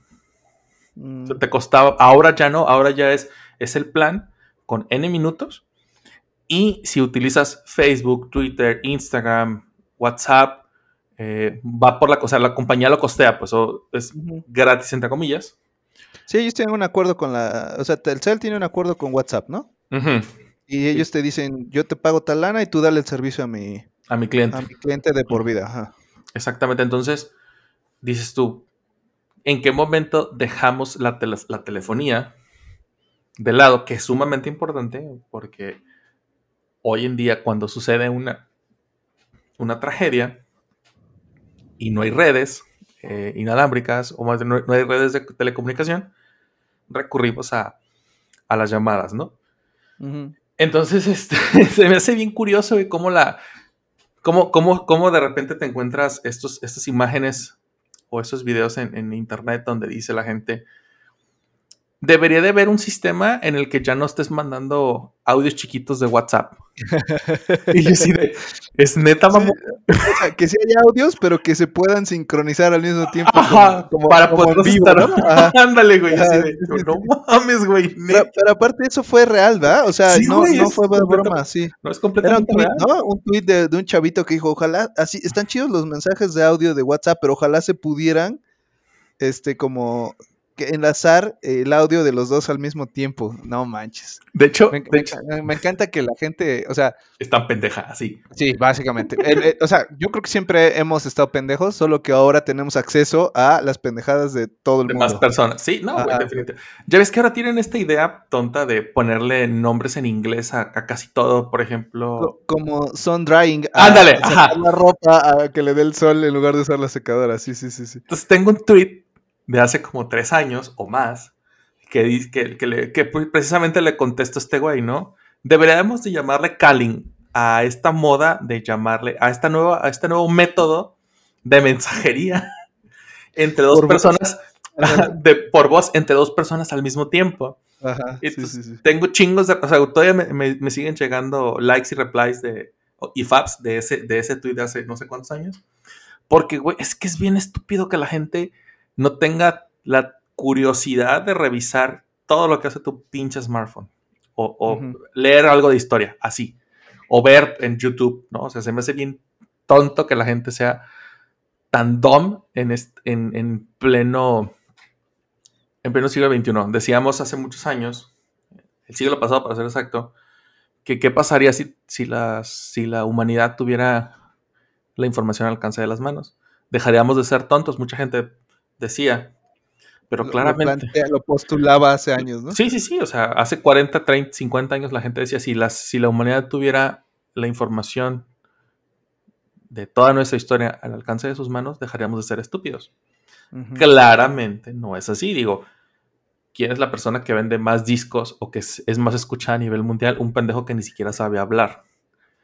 Speaker 5: Mm.
Speaker 4: O sea, te costaba, ahora ya no, ahora ya es, es el plan con N minutos. Y si utilizas Facebook, Twitter, Instagram, WhatsApp, eh, va por la cosa, la compañía lo costea, pues o es gratis entre comillas.
Speaker 5: Sí, ellos tienen un acuerdo con la. O sea, Telcel tiene un acuerdo con WhatsApp, ¿no?
Speaker 4: Ujú,
Speaker 5: Y ellos te dicen, yo te pago tal lana y tú dale el servicio a mi,
Speaker 4: A mi cliente.
Speaker 5: a mi cliente de por vida. Ajá.
Speaker 4: Exactamente, entonces dices tú, en qué momento dejamos la, tele- la telefonía de lado, que es sumamente importante porque hoy en día cuando sucede una, una tragedia y no hay redes eh, inalámbricas o más no, no hay redes de telecomunicación, recurrimos a, a las llamadas, ¿no?
Speaker 5: Ujú.
Speaker 4: Entonces, este, se me hace bien curioso cómo la. Cómo, cómo, cómo de repente te encuentras estos, estas imágenes o estos videos en, en internet donde dice la gente. Debería de haber un sistema en el que ya no estés mandando audios chiquitos de WhatsApp. y yo así de, es neta, mamá.
Speaker 5: O sea, que sí haya audios, pero que se puedan sincronizar al mismo tiempo.
Speaker 4: Ajá,
Speaker 5: como- como-
Speaker 4: para
Speaker 5: como
Speaker 4: poder
Speaker 5: vivo,
Speaker 4: estar.
Speaker 5: ¿no?
Speaker 4: Ándale, güey. así
Speaker 5: Ajá,
Speaker 4: de,
Speaker 5: sí, sí,
Speaker 4: no mames, güey.
Speaker 5: Pero, aparte eso fue real, ¿verdad? O sea,
Speaker 4: Sí,
Speaker 5: no,
Speaker 4: güey,
Speaker 5: no fue
Speaker 4: completamente-
Speaker 5: broma, sí.
Speaker 4: No es
Speaker 5: Era un
Speaker 4: completamente
Speaker 5: tweet,
Speaker 4: real.
Speaker 5: ¿no? Un tweet de, de un chavito que dijo, ojalá, así, están chidos los mensajes de audio de WhatsApp, pero ojalá se pudieran, este, como enlazar el audio de los dos al mismo tiempo. No manches.
Speaker 4: De hecho,
Speaker 5: Me,
Speaker 4: de
Speaker 5: me-
Speaker 4: hecho,
Speaker 5: me encanta que la gente, o sea,
Speaker 4: es tan pendeja, así.
Speaker 5: sí, básicamente. El- el- o sea, yo creo que siempre hemos estado pendejos, solo que ahora tenemos acceso a las pendejadas de todo el
Speaker 4: de
Speaker 5: mundo.
Speaker 4: más personas. Sí, no, güey, definitivamente. Ya ves que ahora tienen esta idea tonta de ponerle nombres en inglés a, a casi todo, por ejemplo.
Speaker 5: Co- Como sun drying. a-
Speaker 4: Ándale,
Speaker 5: a
Speaker 4: ajá.
Speaker 5: la ropa a que le dé el sol en lugar de usar la secadora. Sí, sí, sí, sí.
Speaker 4: Entonces tengo un tweet de hace como tres años o más que que, que, le- que pre- precisamente le contesto a este güey, ¿no? Deberíamos de llamarle calling a esta moda de llamarle a esta nueva a este nuevo método de mensajería entre dos
Speaker 5: Por voz.
Speaker 4: personas de por voz entre dos personas al mismo tiempo.
Speaker 5: Ajá.
Speaker 4: Y
Speaker 5: Sí,
Speaker 4: entonces,
Speaker 5: sí, sí.
Speaker 4: Tengo chingos de. O sea, todavía me, me- me siguen llegando likes y replies de. y faps de ese, de ese tweet de hace no sé cuántos años. Porque, güey, es que es bien estúpido que la gente no tenga la curiosidad de revisar todo lo que hace tu pinche smartphone. O, leer algo de historia, así. O ver en YouTube, ¿no? O sea, se me hace bien tonto que la gente sea tan dumb en, en, en pleno. En pleno siglo XXI. Decíamos hace muchos años, el siglo pasado para ser exacto, que qué pasaría si, si, la, si la humanidad tuviera la información al alcance de las manos. Dejaríamos de ser tontos, mucha gente decía. Pero
Speaker 5: Lo-
Speaker 4: claramente.
Speaker 5: Lo, plantea- lo postulaba hace años, ¿no?
Speaker 4: Sí, sí, sí. O sea, hace 40, 30, 50 años la gente decía, si, las, si la humanidad tuviera la información de toda nuestra historia al alcance de sus manos, dejaríamos de ser estúpidos.
Speaker 5: Ujú.
Speaker 4: Claramente no es así. Digo, ¿quién es la persona que vende más discos o que es, es más escuchada a nivel mundial? Un pendejo que ni siquiera sabe hablar.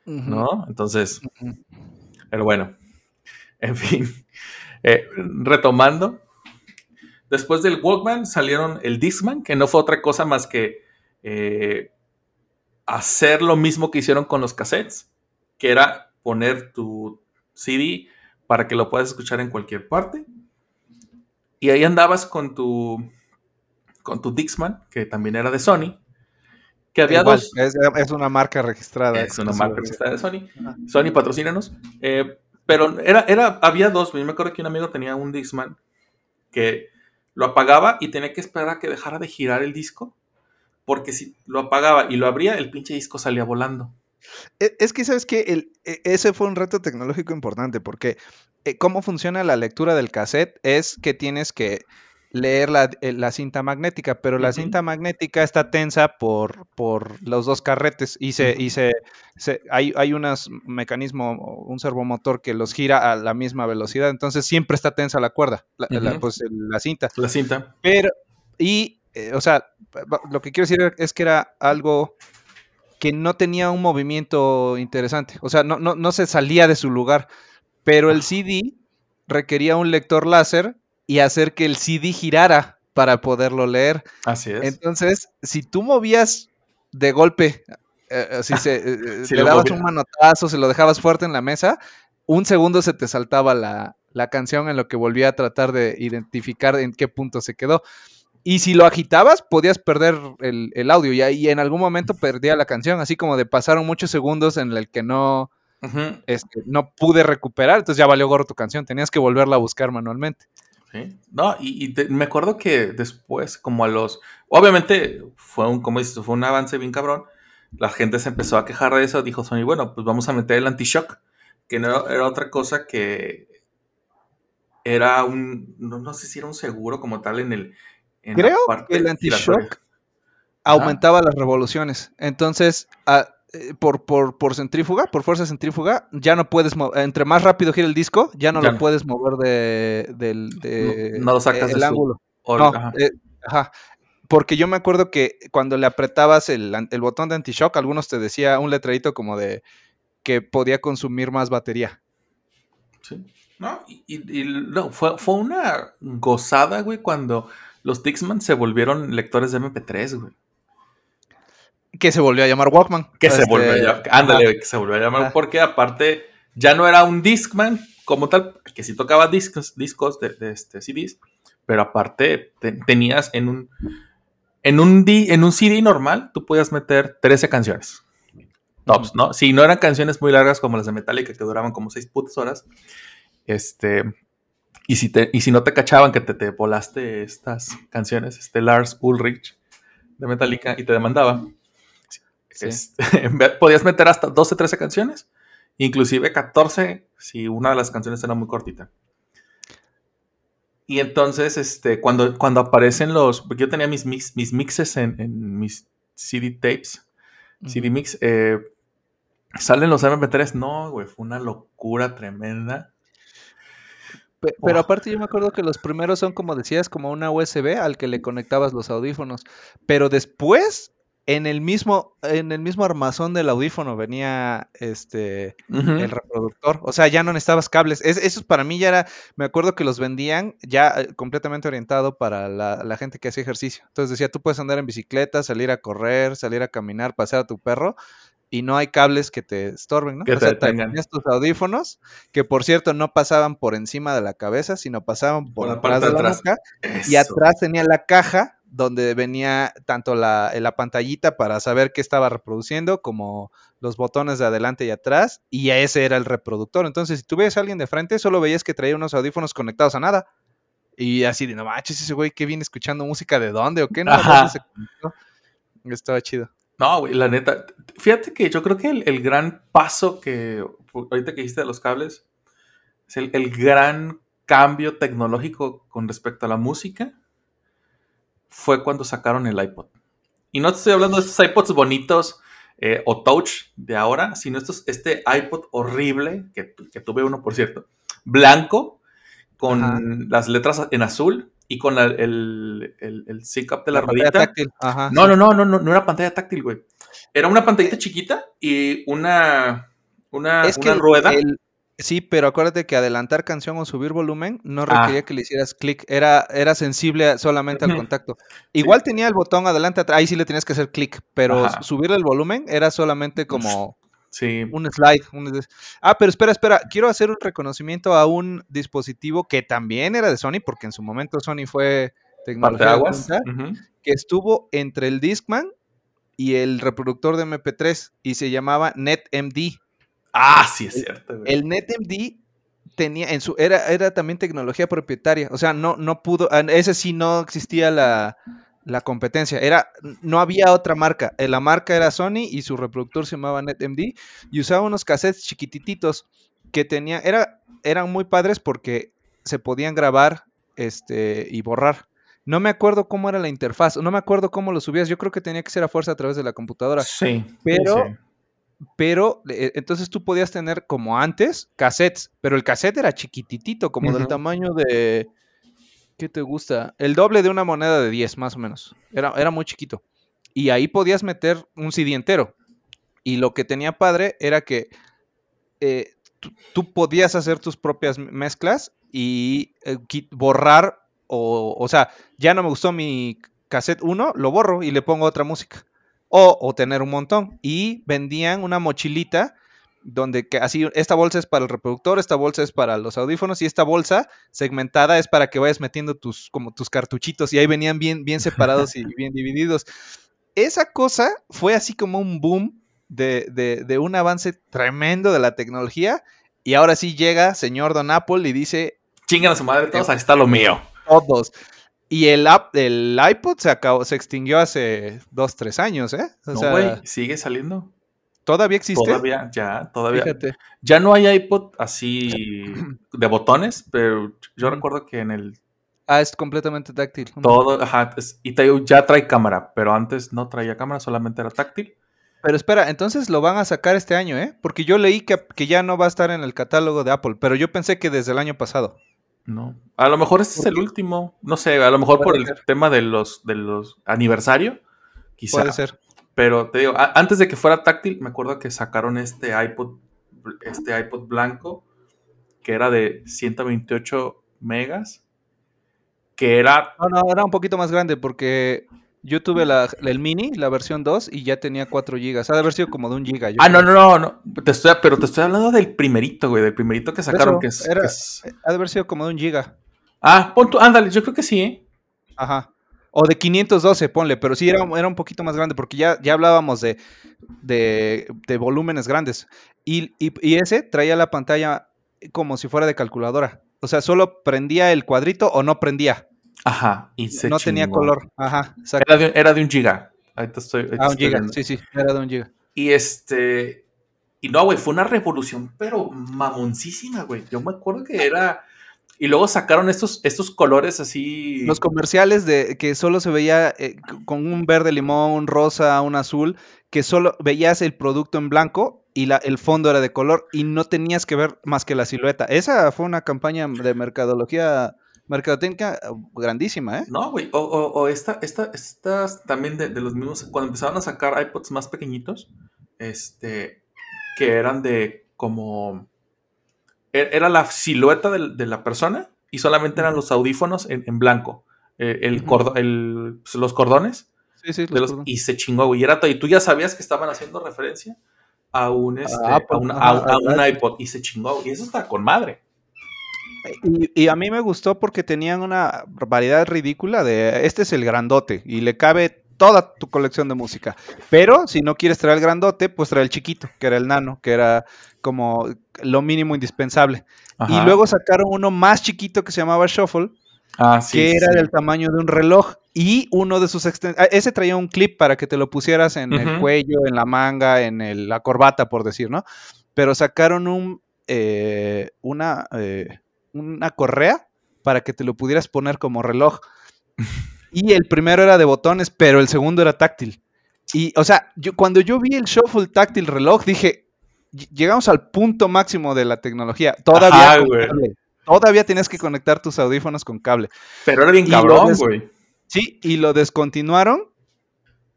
Speaker 4: ¿no? Entonces, pero bueno, en fin, Eh, retomando, después del Walkman salieron el Discman, que no fue otra cosa más que eh, hacer lo mismo que hicieron con los cassettes, que era poner tu CD para que lo puedas escuchar en cualquier parte. Y ahí andabas con tu con tu Dixman, que también era de Sony, que había
Speaker 5: Igual,
Speaker 4: dos,
Speaker 5: Es, es una marca registrada.
Speaker 4: es una marca registrada de Sony. Sony, patrocínanos. Eh, pero era, era, había dos. Yo me acuerdo que un amigo tenía un Discman que lo apagaba y tenía que esperar a que dejara de girar el disco. Porque si lo apagaba y lo abría, el pinche disco salía volando.
Speaker 5: E- Es que, ¿sabes que El, e- ese fue un reto tecnológico importante porque eh, cómo funciona la lectura del cassette es que tienes que leer la, eh, la cinta magnética, pero la cinta magnética está tensa por, por los dos carretes y, se, y se, se- hay, hay unas- un mecanismo, un servomotor que los gira a la misma velocidad, entonces siempre está tensa la cuerda, la, pues, la cinta.
Speaker 4: La cinta.
Speaker 5: Pero, y, eh, o sea, lo que quiero decir es que era algo que no tenía un movimiento interesante. O sea, no, no, no se salía de su lugar. Pero el CD requería un lector láser y hacer que el CD girara para poderlo leer.
Speaker 4: Así es.
Speaker 5: Entonces, si tú movías de golpe, eh, eh, si se, eh,
Speaker 4: Si
Speaker 5: le
Speaker 4: lo
Speaker 5: dabas
Speaker 4: movía-
Speaker 5: un manotazo, se lo dejabas fuerte en la mesa, un segundo se te saltaba la, la canción en lo que volvía a tratar de identificar en qué punto se quedó. Y si lo agitabas, podías perder el, el audio y, en algún momento perdía la canción, así como de pasaron muchos segundos en el que no, este, no pude recuperar, entonces ya valió gorro tu canción, tenías que volverla a buscar manualmente.
Speaker 4: Sí. No, y, y te- me acuerdo que después, como a los. Obviamente, fue un, como dices, fue un avance bien cabrón. La gente se empezó a quejar de eso. Dijo Sony, bueno, pues vamos a meter el anti-shock, que no era otra cosa que era un, no, no sé si era un seguro como tal en el... En
Speaker 5: Creo
Speaker 4: la parte
Speaker 5: que el anti-shock aumentaba las revoluciones. Entonces, a- eh, por, por, por centrífuga, por fuerza centrífuga, ya no puedes entre más rápido gira el disco, ya no
Speaker 4: Ya
Speaker 5: lo
Speaker 4: no.
Speaker 5: puedes mover de, del de-
Speaker 4: No- no lo sacas
Speaker 5: el
Speaker 4: de
Speaker 5: ángulo. No,
Speaker 4: ajá.
Speaker 5: eh, ajá. Porque yo me acuerdo que cuando le apretabas el, el botón de anti-shock, algunos te decía un letrerito como de que podía consumir más batería.
Speaker 4: Sí. No, y, y- y no, fue, fue una gozada, güey, cuando los Dixman se volvieron lectores de MP3, güey.
Speaker 5: Que se volvió a llamar Walkman.
Speaker 4: Que se
Speaker 5: Este,
Speaker 4: volvió a llamar, ándale, que se volvió a llamar, porque aparte ya no era un Discman como tal, que sí tocaba discos, discos de, de, este, CDs, pero aparte te- tenías en un, en un, di- en un CD normal, tú podías meter 13 canciones. Tops, ¿no? Si no eran canciones muy largas como las de Metallica que duraban como 6 putas horas, este, y si, te, y si no te cachaban que te, te volaste estas canciones, este Lars Ulrich de Metallica y te demandaba,
Speaker 5: Sí.
Speaker 4: este, podías meter hasta 12, 13 canciones, inclusive 14 si una de las canciones era muy cortita. Y entonces, este, cuando, cuando aparecen los, porque yo tenía mis, mix, mis mixes en, en mis CD tapes, CD mix, eh, salen los MP3, no, güey, fue una locura tremenda.
Speaker 5: Pe- Pero
Speaker 4: Oh.
Speaker 5: aparte yo me acuerdo que los primeros son como decías, como una USB al que le conectabas los audífonos. Pero después, en el mismo, en el mismo armazón del audífono venía este el reproductor. O sea, ya no necesitabas cables. Es- eso para mí ya era, me acuerdo que los vendían ya eh, completamente orientado para la, la gente que hacía ejercicio. Entonces decía, tú puedes andar en bicicleta, salir a correr, salir a caminar, pasear a tu perro. Y no hay cables que te estorben, ¿no?
Speaker 4: Que
Speaker 5: o sea, te ponías tus audífonos, que por cierto no pasaban por encima de la cabeza, sino pasaban por,
Speaker 4: Por la parte
Speaker 5: de la nuca. Y atrás tenía la caja donde venía tanto la, la pantallita para saber qué estaba reproduciendo, como los botones de adelante y atrás, y ese era el reproductor. Entonces, si tú veías a alguien de frente, solo veías que traía unos audífonos conectados a nada. Y así de, no manches, ese güey que viene escuchando música de dónde o qué, no,
Speaker 4: Ajá.
Speaker 5: ¿Dónde se conectó?". Estaba chido.
Speaker 4: No, güey, la neta. Fíjate que yo creo que el, el gran paso que ahorita que dijiste de los cables es el, el gran cambio tecnológico con respecto a la música fue cuando sacaron el iPod. Y no te estoy hablando de estos iPods bonitos eh, o touch de ahora, sino estos, este iPod horrible, que, que tuve uno, por cierto, blanco, con
Speaker 5: Ajá.
Speaker 4: las letras en azul y con la- el, el, el sync up de la,
Speaker 5: Ajá.
Speaker 4: No, no, no, no, no, no era pantalla táctil, güey. Era una pantallita chiquita y una, una,
Speaker 5: Es que
Speaker 4: una
Speaker 5: el-
Speaker 4: rueda.
Speaker 5: el- sí, pero acuérdate que adelantar canción o subir volumen no
Speaker 4: Ah.
Speaker 5: requería que le hicieras clic, era, era sensible solamente al contacto. Igual tenía el botón adelante, atrás, ahí sí le tenías que hacer clic, pero
Speaker 4: Ajá.
Speaker 5: subir el volumen era solamente como
Speaker 4: Sí.
Speaker 5: un slide. un Ah, pero espera, espera, quiero hacer un reconocimiento a un dispositivo que también era de Sony, porque en su momento Sony fue tecnología de
Speaker 4: Ujú.
Speaker 5: que estuvo entre el Discman y el reproductor de MP3 y se llamaba NetMD.
Speaker 4: Ah, sí, es cierto, güey.
Speaker 5: El NetMD tenía en su era era también tecnología propietaria, o sea, no no pudo ese sí no existía la, la competencia, era no había otra marca, eh, la marca era Sony y su reproductor se llamaba NetMD y usaba unos cassettes chiquitititos que tenía era eran muy padres porque se podían grabar este y borrar. No me acuerdo cómo era la interfaz, no me acuerdo cómo lo subías, yo creo que tenía que ser a fuerza a través de la computadora
Speaker 4: Sí.
Speaker 5: pero-
Speaker 4: sí.
Speaker 5: Pero eh, entonces tú podías tener como antes cassettes, pero el cassette era chiquititito, como del tamaño de ¿qué te gusta? El doble de una moneda de 10 más o menos. Era, era muy chiquito. Y ahí podías meter un CD entero. Y lo que tenía padre era que eh, tú, podías hacer tus propias mezclas y eh, borrar o, o sea, ya no me gustó mi cassette 1, lo borro y le pongo otra música. O, o tener un montón. Y vendían una mochilita donde que así, esta bolsa es para el reproductor, esta bolsa es para los audífonos y esta bolsa segmentada es para que vayas metiendo tus, como tus cartuchitos y ahí venían bien, bien separados y bien divididos. Esa cosa fue así como un boom de, de, de un avance tremendo de la tecnología y ahora sí llega señor Don Apple y dice
Speaker 4: Chingan a su madre todos, aquí está lo mío.
Speaker 5: todos. Y el, app, el iPod se acabó, se extinguió hace dos, tres años, ¿eh? O
Speaker 4: no, güey, sigue saliendo.
Speaker 5: ¿Todavía existe?
Speaker 4: Todavía, ya, todavía.
Speaker 5: Fíjate.
Speaker 4: Ya no hay iPod así de botones, pero yo recuerdo que en el
Speaker 5: Ah, es completamente táctil.
Speaker 4: todo, ajá, es- y ya trae cámara, pero antes no traía cámara, solamente era táctil.
Speaker 5: Pero espera, entonces lo van a sacar este año, ¿eh? Porque yo leí que, que ya no va a estar en el catálogo de Apple, pero yo pensé que desde el año pasado.
Speaker 4: No. A lo mejor este es el último. No sé, a lo mejor por el tema de los, de los aniversario. Quizá.
Speaker 5: Puede ser.
Speaker 4: Pero te digo, antes de que fuera táctil, me acuerdo que sacaron este iPod, este iPod blanco, que era de 128 megas, que era
Speaker 5: No, no, era un poquito más grande porque yo tuve la, el mini, la versión 2, y ya tenía 4 gigas. Ha de haber sido como de un giga. yo
Speaker 4: Ah, no,
Speaker 5: creo.
Speaker 4: no, no, no. Te estoy, pero te estoy hablando del primerito, güey, del primerito que sacaron, que es,
Speaker 5: era-
Speaker 4: que es-
Speaker 5: Ha de haber sido como de un giga.
Speaker 4: Ah, pon tú, ándale, yo creo que sí, ¿eh?
Speaker 5: Ajá. O de 512, ponle, pero sí era, era un poquito más grande porque ya, ya hablábamos de, de, de volúmenes grandes. Y, y- y ese traía la pantalla como si fuera de calculadora. O sea, solo prendía el cuadrito o no prendía.
Speaker 4: Ajá. Y se
Speaker 5: no tenía color. Ajá.
Speaker 4: Era de, era de un giga. Ahorita estoy. ahorita
Speaker 5: Ah, un
Speaker 4: estoy
Speaker 5: giga.
Speaker 4: viendo.
Speaker 5: Sí, sí, era de un giga.
Speaker 4: Y este. Y no, güey, fue una revolución, pero mamoncísima, güey. Yo me acuerdo que era. Y luego sacaron estos, estos colores así.
Speaker 5: Los comerciales de que solo se veía eh, con un verde limón, un rosa, un azul, que solo veías el producto en blanco y la, el fondo era de color y no tenías que ver más que la silueta. Esa fue una campaña de mercadología, mercadotécnica eh, grandísima, ¿eh?
Speaker 4: No, güey. O, o, o esta, esta, estas también de, de los mismos. Cuando empezaron a sacar iPods más pequeñitos, este. Que eran de como. e- Era la silueta de, la persona y solamente eran los audífonos en, en blanco. Eh, el cordo- el- pues, los cordones.
Speaker 5: Sí, sí,
Speaker 4: de
Speaker 5: los
Speaker 4: los-
Speaker 5: cordones.
Speaker 4: y se chingó, güey. Y, era y tú ya sabías que estaban haciendo referencia a un, este, a, un, a a iPod. Y se chingó, güey. Y eso está con madre.
Speaker 5: Y, y a mí me gustó porque tenían una variedad ridícula de este es el grandote y le cabe toda tu colección de música. Pero si no quieres traer el grandote, pues trae el chiquito, que era el nano, que era como lo mínimo indispensable. Y luego sacaron uno más chiquito que se llamaba Shuffle,
Speaker 4: ah, sí,
Speaker 5: que
Speaker 4: sí,
Speaker 5: era
Speaker 4: sí.
Speaker 5: del tamaño de un reloj y uno de sus extensiones. Ese traía un clip para que te lo pusieras en el cuello, en la manga, en el- la corbata, por decir, ¿no? Pero sacaron un, eh, una, eh, una correa para que te lo pudieras poner como reloj. Y el primero era de botones, pero el segundo era táctil. Y, o sea, yo, cuando yo vi el Shuffle táctil reloj, dije, "Ll- llegamos al punto máximo de la tecnología. Todavía,
Speaker 4: Ajá,
Speaker 5: cable. Todavía tienes que conectar tus audífonos con cable.
Speaker 4: Pero era bien cabrón, güey.
Speaker 5: Sí, y lo descontinuaron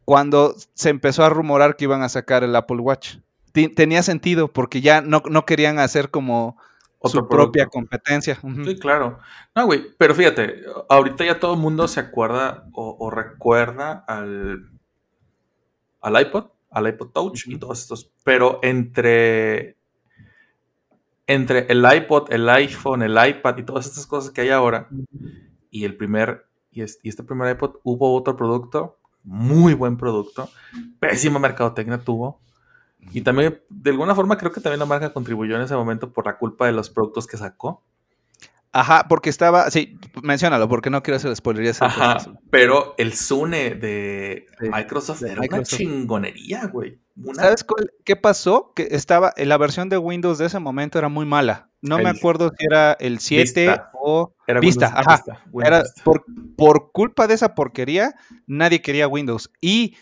Speaker 5: cuando se empezó a rumorar que iban a sacar el Apple Watch. Tenía sentido porque ya no, no querían hacer como
Speaker 4: Otro
Speaker 5: su propia competencia.
Speaker 4: Sí, claro. No, güey, pero fíjate, ahorita ya todo el mundo se acuerda o, o recuerda al, al iPod, al iPod Touch y todos estos. Pero entre, entre el iPod, el iPhone, el iPad y todas estas cosas que hay ahora y el primer, y este, y este primer iPod, hubo otro producto, muy buen producto, pésima mercadotecnia tuvo. Y también, de alguna forma, creo que también la marca contribuyó en ese momento por la culpa de los productos que sacó.
Speaker 5: Ajá, porque estaba. Sí, menciónalo, porque no quiero hacer spoiler.
Speaker 4: Ajá, pero el Zune de Microsoft
Speaker 5: de
Speaker 4: era
Speaker 5: Microsoft.
Speaker 4: una chingonería, güey. Una-
Speaker 5: ¿Sabes cuál- qué pasó? Que estaba. La versión de Windows de ese momento era muy mala. No me acuerdo si era el 7
Speaker 4: Vista.
Speaker 5: o.
Speaker 4: Era
Speaker 5: Vista,
Speaker 4: Windows
Speaker 5: ajá.
Speaker 4: Vista,
Speaker 5: Era por, por culpa de esa porquería, nadie quería Windows. Y,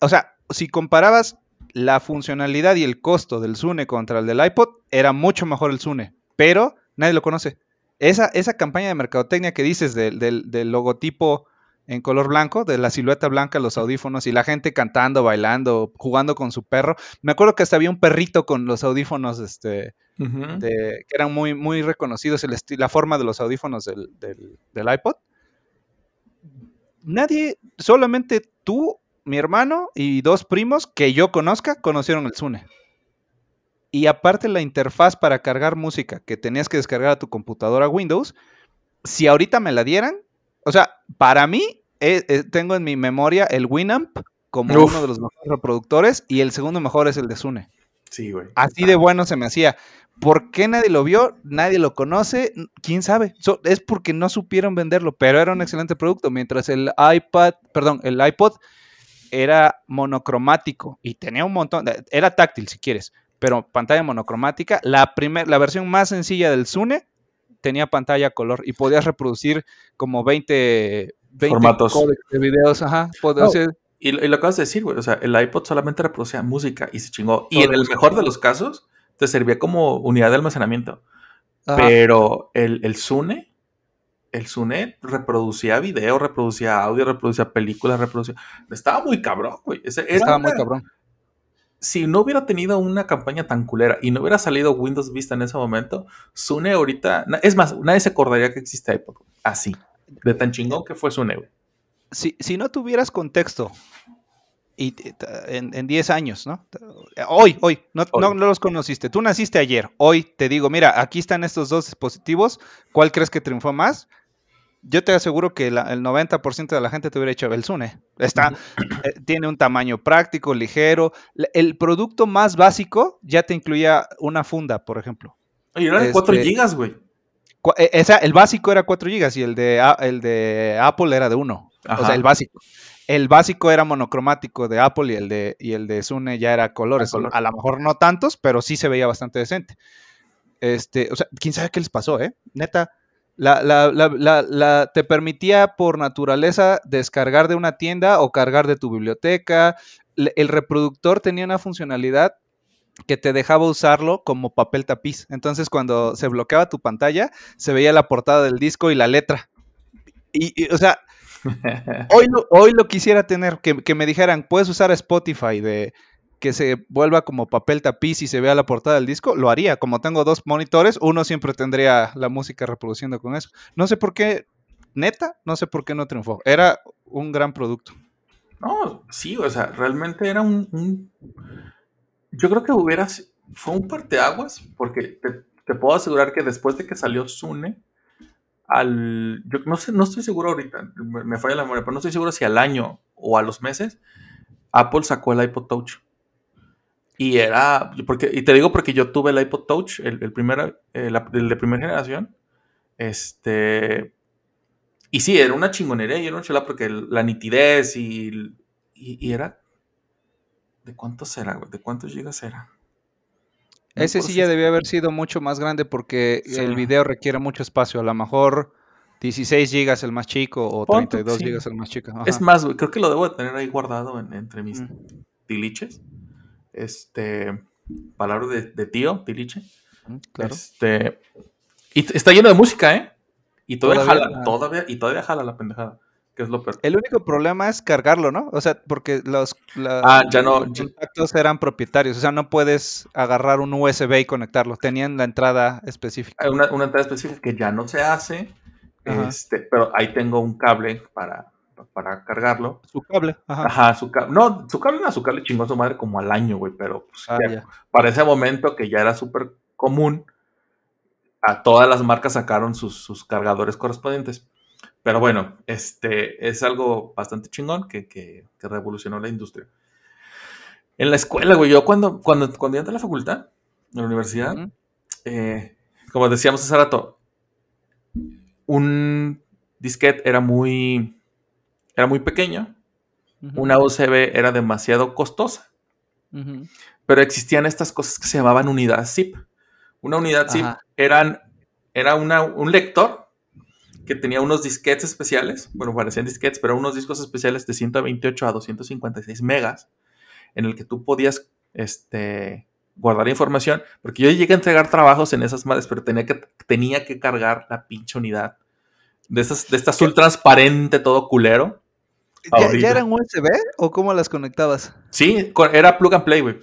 Speaker 5: o sea, si comparabas la funcionalidad y el costo del Zune contra el del iPod, era mucho mejor el Zune, pero nadie lo conoce. Esa, esa campaña de mercadotecnia que dices del, del- del logotipo en color blanco, de la silueta blanca, los audífonos y la gente cantando, bailando, jugando con su perro. Me acuerdo que hasta había un perrito con los audífonos, este, de- que eran muy, muy reconocidos, el la forma de los audífonos del, del- del iPod. Nadie, solamente tú, mi hermano y dos primos que yo conozca conocieron el Zune. Y aparte la interfaz para cargar música que tenías que descargar a tu computadora Windows, si ahorita me la dieran, o sea, para mí eh, eh, tengo en mi memoria el Winamp como
Speaker 4: Uf.
Speaker 5: uno de los mejores reproductores y el segundo mejor es el de Zune.
Speaker 4: Sí, güey.
Speaker 5: Así de bueno se me hacía. ¿Por qué nadie lo vio? Nadie lo conoce. ¿Quién sabe? So- es porque no supieron venderlo, pero era un excelente producto. Mientras el iPad, perdón, el iPod era monocromático y tenía un montón, de- era táctil si quieres, pero pantalla monocromática. La, primer, la versión más sencilla del Zune tenía pantalla color y podías reproducir como 20, 20
Speaker 4: Formatos.
Speaker 5: de videos. Ajá, podías
Speaker 4: No,
Speaker 5: hacer-
Speaker 4: Y, lo- y lo acabas de decir, güey. O sea, el iPod solamente reproducía música y se chingó. Y
Speaker 5: Todo
Speaker 4: en el mejor de los casos, te servía como unidad de almacenamiento.
Speaker 5: ajá.
Speaker 4: Pero el, el Zune, el Zune reproducía video, reproducía audio, reproducía películas, reproducía. Estaba muy cabrón, güey. Ese- era
Speaker 5: estaba muy cabrón.
Speaker 4: Si no hubiera tenido una campaña tan culera y no hubiera salido Windows Vista en ese momento, Zune ahorita. Es más, nadie se acordaría que existe iPod. Así. De tan chingón que fue Zune, güey.
Speaker 5: si, si no tuvieras contexto y en, en 10 años, ¿no? Hoy, hoy, no,
Speaker 4: Hoy.
Speaker 5: no- no los conociste. Tú naciste ayer. Hoy te digo, mira, aquí están estos dos dispositivos. ¿Cuál crees que triunfó más? Yo te aseguro que la- el 90% de la gente te hubiera hecho el Zune. Está, eh, tiene un tamaño práctico, ligero. El producto más básico ya te incluía una funda, por ejemplo.
Speaker 4: Oye, era de 4
Speaker 5: Este-
Speaker 4: gigas, güey.
Speaker 5: Cu- eh, esa- el básico era 4 GB y el de, A- el de Apple era de 1. O sea, el básico. El básico era monocromático de Apple y el de, y el de Zune ya era colores.
Speaker 4: A color.
Speaker 5: A lo mejor no tantos, pero sí se veía bastante decente. Este, o sea, quién sabe qué les pasó, ¿eh? Neta. La, la- la- la- te permitía por naturaleza descargar de una tienda o cargar de tu biblioteca. El reproductor tenía una funcionalidad que te dejaba usarlo como papel tapiz. Entonces, cuando se bloqueaba tu pantalla, se veía la portada del disco y la letra. Y, y, o sea, hoy lo, hoy lo quisiera tener, que, que me dijeran, puedes usar Spotify de que se vuelva como papel tapiz y se vea la portada del disco, lo haría. Como tengo dos monitores, uno siempre tendría la música reproduciendo con eso. No sé por qué, neta, no sé por qué no triunfó. Era un gran producto.
Speaker 4: No, sí, o sea, realmente era un. un- Yo creo que hubiera. si- Fue un parteaguas, porque te, te puedo asegurar que después de que salió Zune, al. Yo no sé, no estoy seguro ahorita, me, me falla la memoria, pero no estoy seguro si al año o a los meses, Apple sacó el iPod Touch. Y era. Porque, y te digo porque yo tuve el iPod Touch, el, el, primera, el, el de primera generación. Este. Y sí, era una chingonería y era una chula porque la nitidez y, y, y era. ¿De cuántos era, güey? ¿De cuántos gigas era?
Speaker 5: Ese sí ya debió haber sido mucho más grande porque
Speaker 4: Sí.
Speaker 5: el video requiere mucho espacio. A lo mejor 16 gigas el más chico o
Speaker 4: Pon tú,
Speaker 5: 32
Speaker 4: sí.
Speaker 5: gigas el más chico.
Speaker 4: Es más, creo que lo debo de tener ahí guardado en- entre mis
Speaker 5: Mm.
Speaker 4: tiliches. Este. Palabra de, de tío, tiliche.
Speaker 5: Mm, Claro.
Speaker 4: Este. Y está lleno de música, ¿eh? Y todavía,
Speaker 5: Todavía,
Speaker 4: jala, todavía, y todavía jala la pendejada. Que es lo peor.
Speaker 5: El único problema es cargarlo, ¿no? O sea, porque los, la-
Speaker 4: Ah, ya no,
Speaker 5: los contactos eran propietarios. O sea, no puedes agarrar un USB y conectarlo. Tenían la entrada específica.
Speaker 4: Una, una entrada específica que ya no se hace.
Speaker 5: Ajá.
Speaker 4: Este, pero ahí tengo un cable para, para cargarlo.
Speaker 5: Su cable. Ajá.
Speaker 4: Ajá, su cable. No, su cable no, su cable chingó a su madre como al año, güey. Pero pues,
Speaker 5: Ah,
Speaker 4: ya
Speaker 5: ya.
Speaker 4: para ese momento que ya era súper común, a todas las marcas sacaron sus, sus cargadores correspondientes. Pero bueno, este es algo bastante chingón que, que- que revolucionó la industria. En la escuela, güey, yo cuando, cuando, cuando yo entré a la facultad, en la universidad, eh, como decíamos hace rato, un disquete era muy, era muy pequeño, una USB era demasiado costosa. Pero existían estas cosas que se llamaban unidad zip. Una unidad zip eran, era una, un lector que tenía unos disquetes especiales, bueno, parecían disquetes, pero unos discos especiales de 128 a 256 megas, en el que tú podías este, guardar información, porque yo llegué a entregar trabajos en esas madres, pero tenía que, tenía que cargar la pinche unidad. De, esas, de este azul transparente, todo culero.
Speaker 5: ¿Ya, ya eran USB o cómo las conectabas?
Speaker 4: Sí, era plug and play, güey.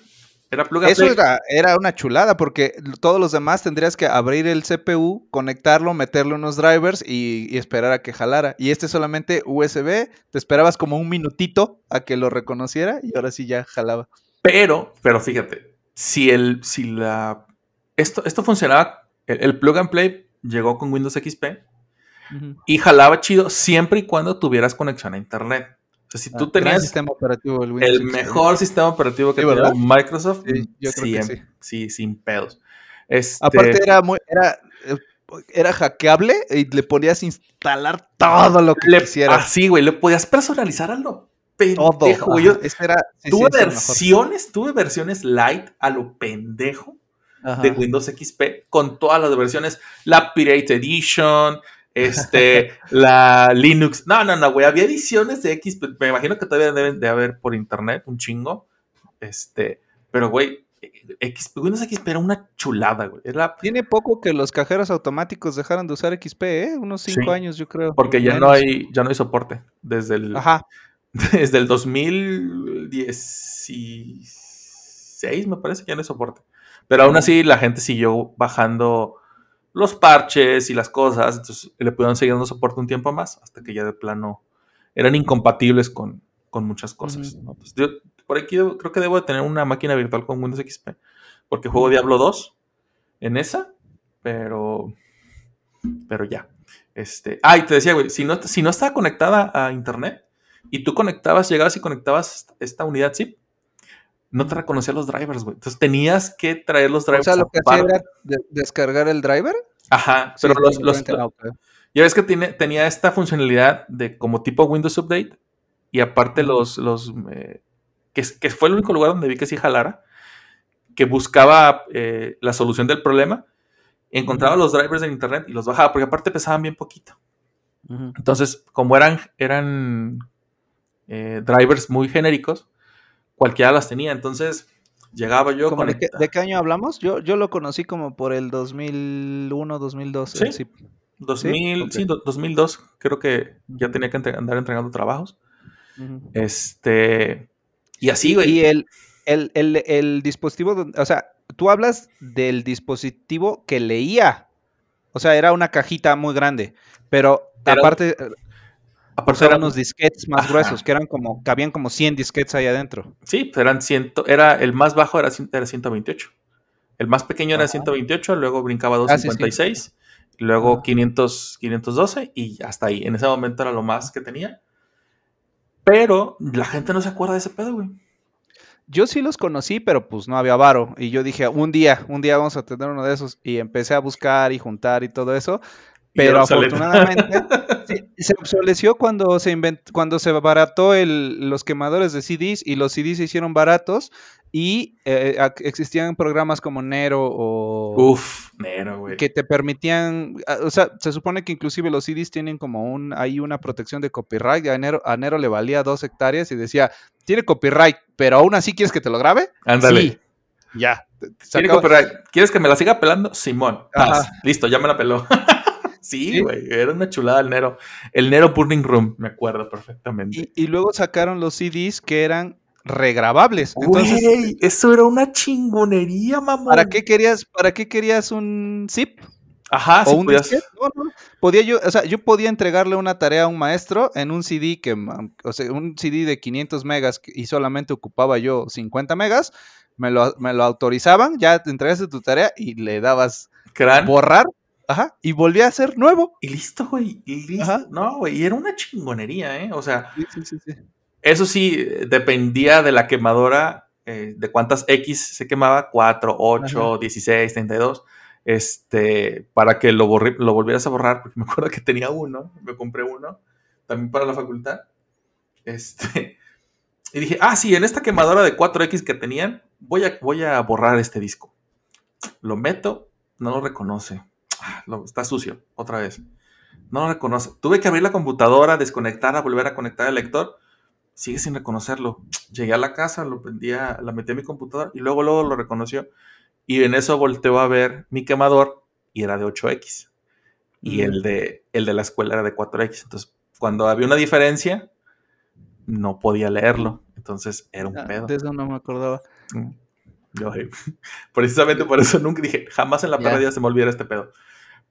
Speaker 4: Era plug and
Speaker 5: Eso
Speaker 4: play.
Speaker 5: era, era una chulada porque todos los demás tendrías que abrir el CPU, conectarlo, meterle unos drivers y, y esperar a que jalara. Y este solamente USB, te esperabas como un minutito a que lo reconociera y ahora sí ya jalaba.
Speaker 4: Pero, pero fíjate, si el, si la, esto, esto funcionaba, el, el plug and play llegó con Windows XP y jalaba chido siempre y cuando tuvieras conexión a internet. Sea, si
Speaker 5: Ah,
Speaker 4: tú tenías
Speaker 5: sistema operativo el
Speaker 4: mejor sistema operativo que
Speaker 5: Sí.
Speaker 4: Microsoft,
Speaker 5: Sí, yo creo que
Speaker 4: siempre- sí, sin pedos. Este,
Speaker 5: Aparte era muy, era, eh, era hackeable y le podías instalar todo lo que
Speaker 4: le,
Speaker 5: quisieras.
Speaker 4: así, güey, le podías personalizar algo.
Speaker 5: Todo.
Speaker 4: pendejo,
Speaker 5: ajá,
Speaker 4: Yo
Speaker 5: era- sí, sí,
Speaker 4: tuve versiones, tuve versiones light a lo pendejo
Speaker 5: Ajá.
Speaker 4: de Windows XP con todas las versiones, la Pirate Edition, este, la Linux. No, no, no, güey, había ediciones de XP, me imagino que todavía deben de haber por internet un chingo. Este, pero güey, XP, Windows XP era una chulada, güey. Era
Speaker 5: Tiene poco que los cajeros automáticos dejaron de usar XP, ¿eh? Unos cinco
Speaker 4: Sí.
Speaker 5: años, yo creo.
Speaker 4: porque ya no hay ya no hay soporte desde el
Speaker 5: Ajá.
Speaker 4: desde el 2016, me parece que ya no hay soporte. Pero aún así la gente siguió bajando los parches y las cosas, entonces le pudieron seguir dando soporte un tiempo más, hasta que ya de plano eran incompatibles con, con muchas cosas. ¿no? Pues yo por aquí debo- creo que debo de tener una máquina virtual con Windows XP, porque juego Diablo 2 en esa, pero, pero ya. Este, ah, y te decía, güey, si no, si no estaba conectada a internet y tú conectabas, llegabas y conectabas esta, esta unidad zip, no te reconocía los drivers, güey. Entonces tenías que traer los
Speaker 5: O
Speaker 4: drivers.
Speaker 5: sea, lo que hacía era de- descargar el driver.
Speaker 4: Ajá,
Speaker 5: Sí,
Speaker 4: pero los,
Speaker 5: ok.
Speaker 4: ya ves que tiene, tenía esta funcionalidad de como tipo Windows Update y aparte los, los eh, que, fue el único lugar donde vi que sí jalara, que buscaba eh, la solución del problema, encontraba los drivers en internet y los bajaba, porque aparte pesaban bien poquito. Entonces, como eran, eran eh, drivers muy genéricos, cualquiera las tenía. Entonces, llegaba yo
Speaker 5: ¿Cómo
Speaker 4: con
Speaker 5: de, qué, de qué año hablamos? Yo, yo lo conocí como por el 2001, 2002.
Speaker 4: Sí.
Speaker 5: zip.
Speaker 4: 2000,
Speaker 5: Ok.
Speaker 4: sí, do- 2002, creo que ya tenía que entre- andar entregando trabajos. Este, y así, güey.
Speaker 5: Y el, el, el, el dispositivo, o sea, tú hablas del dispositivo que leía. O sea, era una cajita muy grande. Pero aparte,
Speaker 4: Aparte
Speaker 5: eran
Speaker 4: eran-
Speaker 5: unos disquetes más
Speaker 4: Ajá.
Speaker 5: gruesos, que eran como, cabían como 100 disquetes ahí adentro.
Speaker 4: Sí, pues eran ciento, era, el más bajo era, era 128. El más pequeño era
Speaker 5: Ajá.
Speaker 4: 128, luego brincaba a
Speaker 5: Ah, sí, sí.
Speaker 4: 256, luego
Speaker 5: Ajá.
Speaker 4: 500, 512 y hasta ahí. En ese momento era lo más que tenía. Pero la gente no se acuerda de ese pedo, güey.
Speaker 5: Yo sí los conocí, pero pues no había varo. Y yo dije, un día, un día vamos a tener uno de esos. Y empecé a buscar y juntar y todo eso. Pero afortunadamente se obsoleció cuando se invent- cuando se barató el, los quemadores de CDs y los CDs se hicieron baratos y eh, existían programas como Nero o
Speaker 4: Uf, Nero, güey.
Speaker 5: que te permitían, o sea, se supone que inclusive los CDs tienen como un, hay una protección de copyright, a Nero, a Nero le valía dos hectáreas y decía, tiene copyright, pero aún así quieres que te lo grabe.
Speaker 4: Ándale.
Speaker 5: Sí. Ya.
Speaker 4: Tiene copyright. ¿Quieres que me la siga pelando? Simón. Listo, ya me la peló. sí,
Speaker 5: Sí.
Speaker 4: güey. Era una chulada el Nero. El Nero Burning Room, me acuerdo perfectamente.
Speaker 5: Y, y luego sacaron los CDs que eran regrabables. Entonces,
Speaker 4: Güey, eso era una chingonería, mamón.
Speaker 5: ¿para qué querías, para qué querías un zip?
Speaker 4: Ajá,
Speaker 5: ¿O
Speaker 4: sí
Speaker 5: un
Speaker 4: podías-?
Speaker 5: No, no. Podía yo, o sea, yo podía entregarle una tarea a un maestro en un CD que, o sea, un CD de 500 megas y solamente ocupaba yo 50 megas, me lo, me lo autorizaban, ya te entregaste tu tarea y le dabas
Speaker 4: Crán.
Speaker 5: borrar, ajá, y volvía a ser nuevo.
Speaker 4: Y listo, güey. Y listo.
Speaker 5: Ajá.
Speaker 4: No, güey. Y era una chingonería, ¿eh? O sea,
Speaker 5: Sí, sí, sí,
Speaker 4: eso sí, dependía de la quemadora, eh, de cuántas X se quemaba, 4, 8, 16, 32, este, para que lo, borri- lo volvieras a borrar, porque me acuerdo que tenía uno, me compré uno, también para la facultad, este, y dije, ah, sí, en esta quemadora de 4X que tenían, voy a, voy a borrar este disco. Lo meto, no lo reconoce, Ah, lo- está sucio, otra vez. No lo reconoce. Tuve que abrir la computadora, desconectarla, volver a conectar el lector sigue sin reconocerlo. Llegué a la casa, lo prendía, la metí a mi computadora y luego, luego lo reconoció. Y en eso volteó a ver mi quemador y era de 8X. Y
Speaker 5: Mm.
Speaker 4: el, de, el de la escuela era de 4X. Entonces, cuando había una diferencia, no podía leerlo. Entonces, era un
Speaker 5: Ah,
Speaker 4: pedo.
Speaker 5: de eso no me acordaba.
Speaker 4: Mm. Yo, eh, precisamente por eso nunca dije, jamás en la perra vida se me olviera este pedo.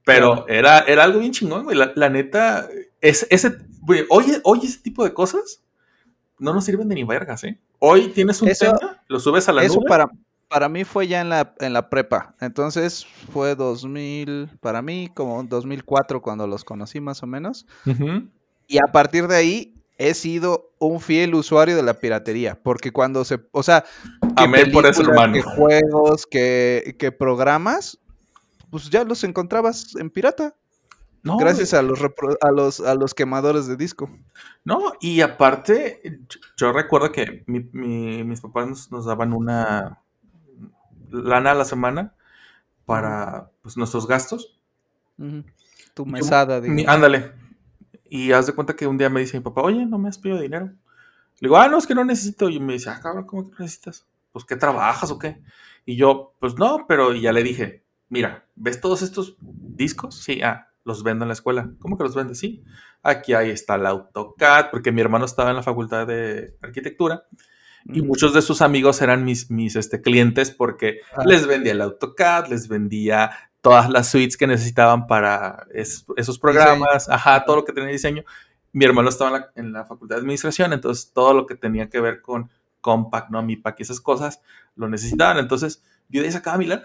Speaker 4: Pero era, era algo bien chingón, güey. La, la neta, es, ese, güey, hoy, hoy ese tipo de cosas no nos sirven de ni vergas, ¿eh? Hoy tienes un
Speaker 5: Eso-
Speaker 4: tema, lo subes a la
Speaker 5: Eso
Speaker 4: nube.
Speaker 5: para, para mí fue ya en la, en la prepa. Entonces fue 2000, para mí como 2004 cuando los conocí más o menos. Y a partir de ahí he sido un fiel usuario de la piratería. Porque cuando se, o sea, que
Speaker 4: Amén por eso, hermano.
Speaker 5: que juegos, que, que programas, pues ya los encontrabas en pirata.
Speaker 4: No,
Speaker 5: Gracias a los, a los a los quemadores de disco.
Speaker 4: No, y aparte, yo, yo recuerdo que mi- mi- mis papás nos, nos daban una lana a la semana para pues, nuestros gastos.
Speaker 5: Tu
Speaker 4: Yo-
Speaker 5: mesada,
Speaker 4: mi-
Speaker 5: digamos.
Speaker 4: ándale. Y haz de cuenta que un día me dice mi papá, oye, no me has pedido dinero. Le digo, ah, no, es que no necesito. Y me dice, ah, cabrón, ¿cómo que necesitas? Pues, ¿qué trabajas o qué? Y yo, pues no, pero y ya le dije, mira, ¿ves todos estos discos? Sí, ah, los vendo en la escuela. ¿Cómo que los vendes? Sí. Aquí ahí está el AutoCAD, porque mi hermano estaba en la facultad de arquitectura y muchos de sus amigos eran mis, mis este, clientes porque
Speaker 5: Ah.
Speaker 4: les vendía el AutoCAD, les vendía todas las suites que necesitaban para es- esos programas, ajá, todo lo que tenía diseño. Mi hermano estaba en la, en la facultad de administración, entonces todo lo que tenía que ver con Compact, ¿no? MIPAC y esas cosas lo necesitaban. Entonces yo de ahí sacaba mi lana.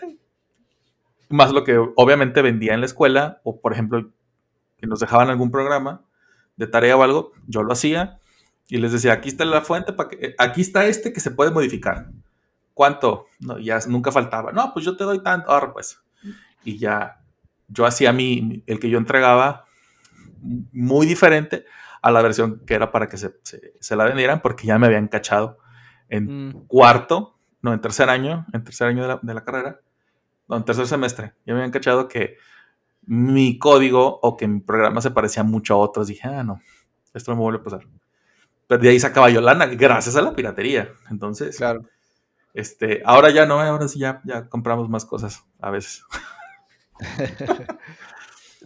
Speaker 4: Más lo que obviamente vendía en la escuela, o por ejemplo, que nos dejaban algún programa de tarea o algo, yo lo hacía y les decía, aquí está la fuente, para que, eh, aquí está este que se puede modificar. ¿Cuánto? No, ya nunca faltaba. No, pues yo te doy tanto, ahora pues. Y ya yo hacía mi, el que yo entregaba muy diferente a la versión que era para que se, se- se la vendieran porque ya me habían cachado en
Speaker 5: Mm.
Speaker 4: cuarto, no, en tercer año, en tercer año de la, de la carrera, no, en tercer semestre, ya me habían cachado que mi código o que mi programa se parecía mucho a otros. Dije, ah, no, esto no me vuelve a pasar. Pero de ahí sacaba yo lana, gracias a la piratería. Entonces,
Speaker 5: Claro.
Speaker 4: este, ahora ya no, ahora sí ya, ya compramos más cosas a veces.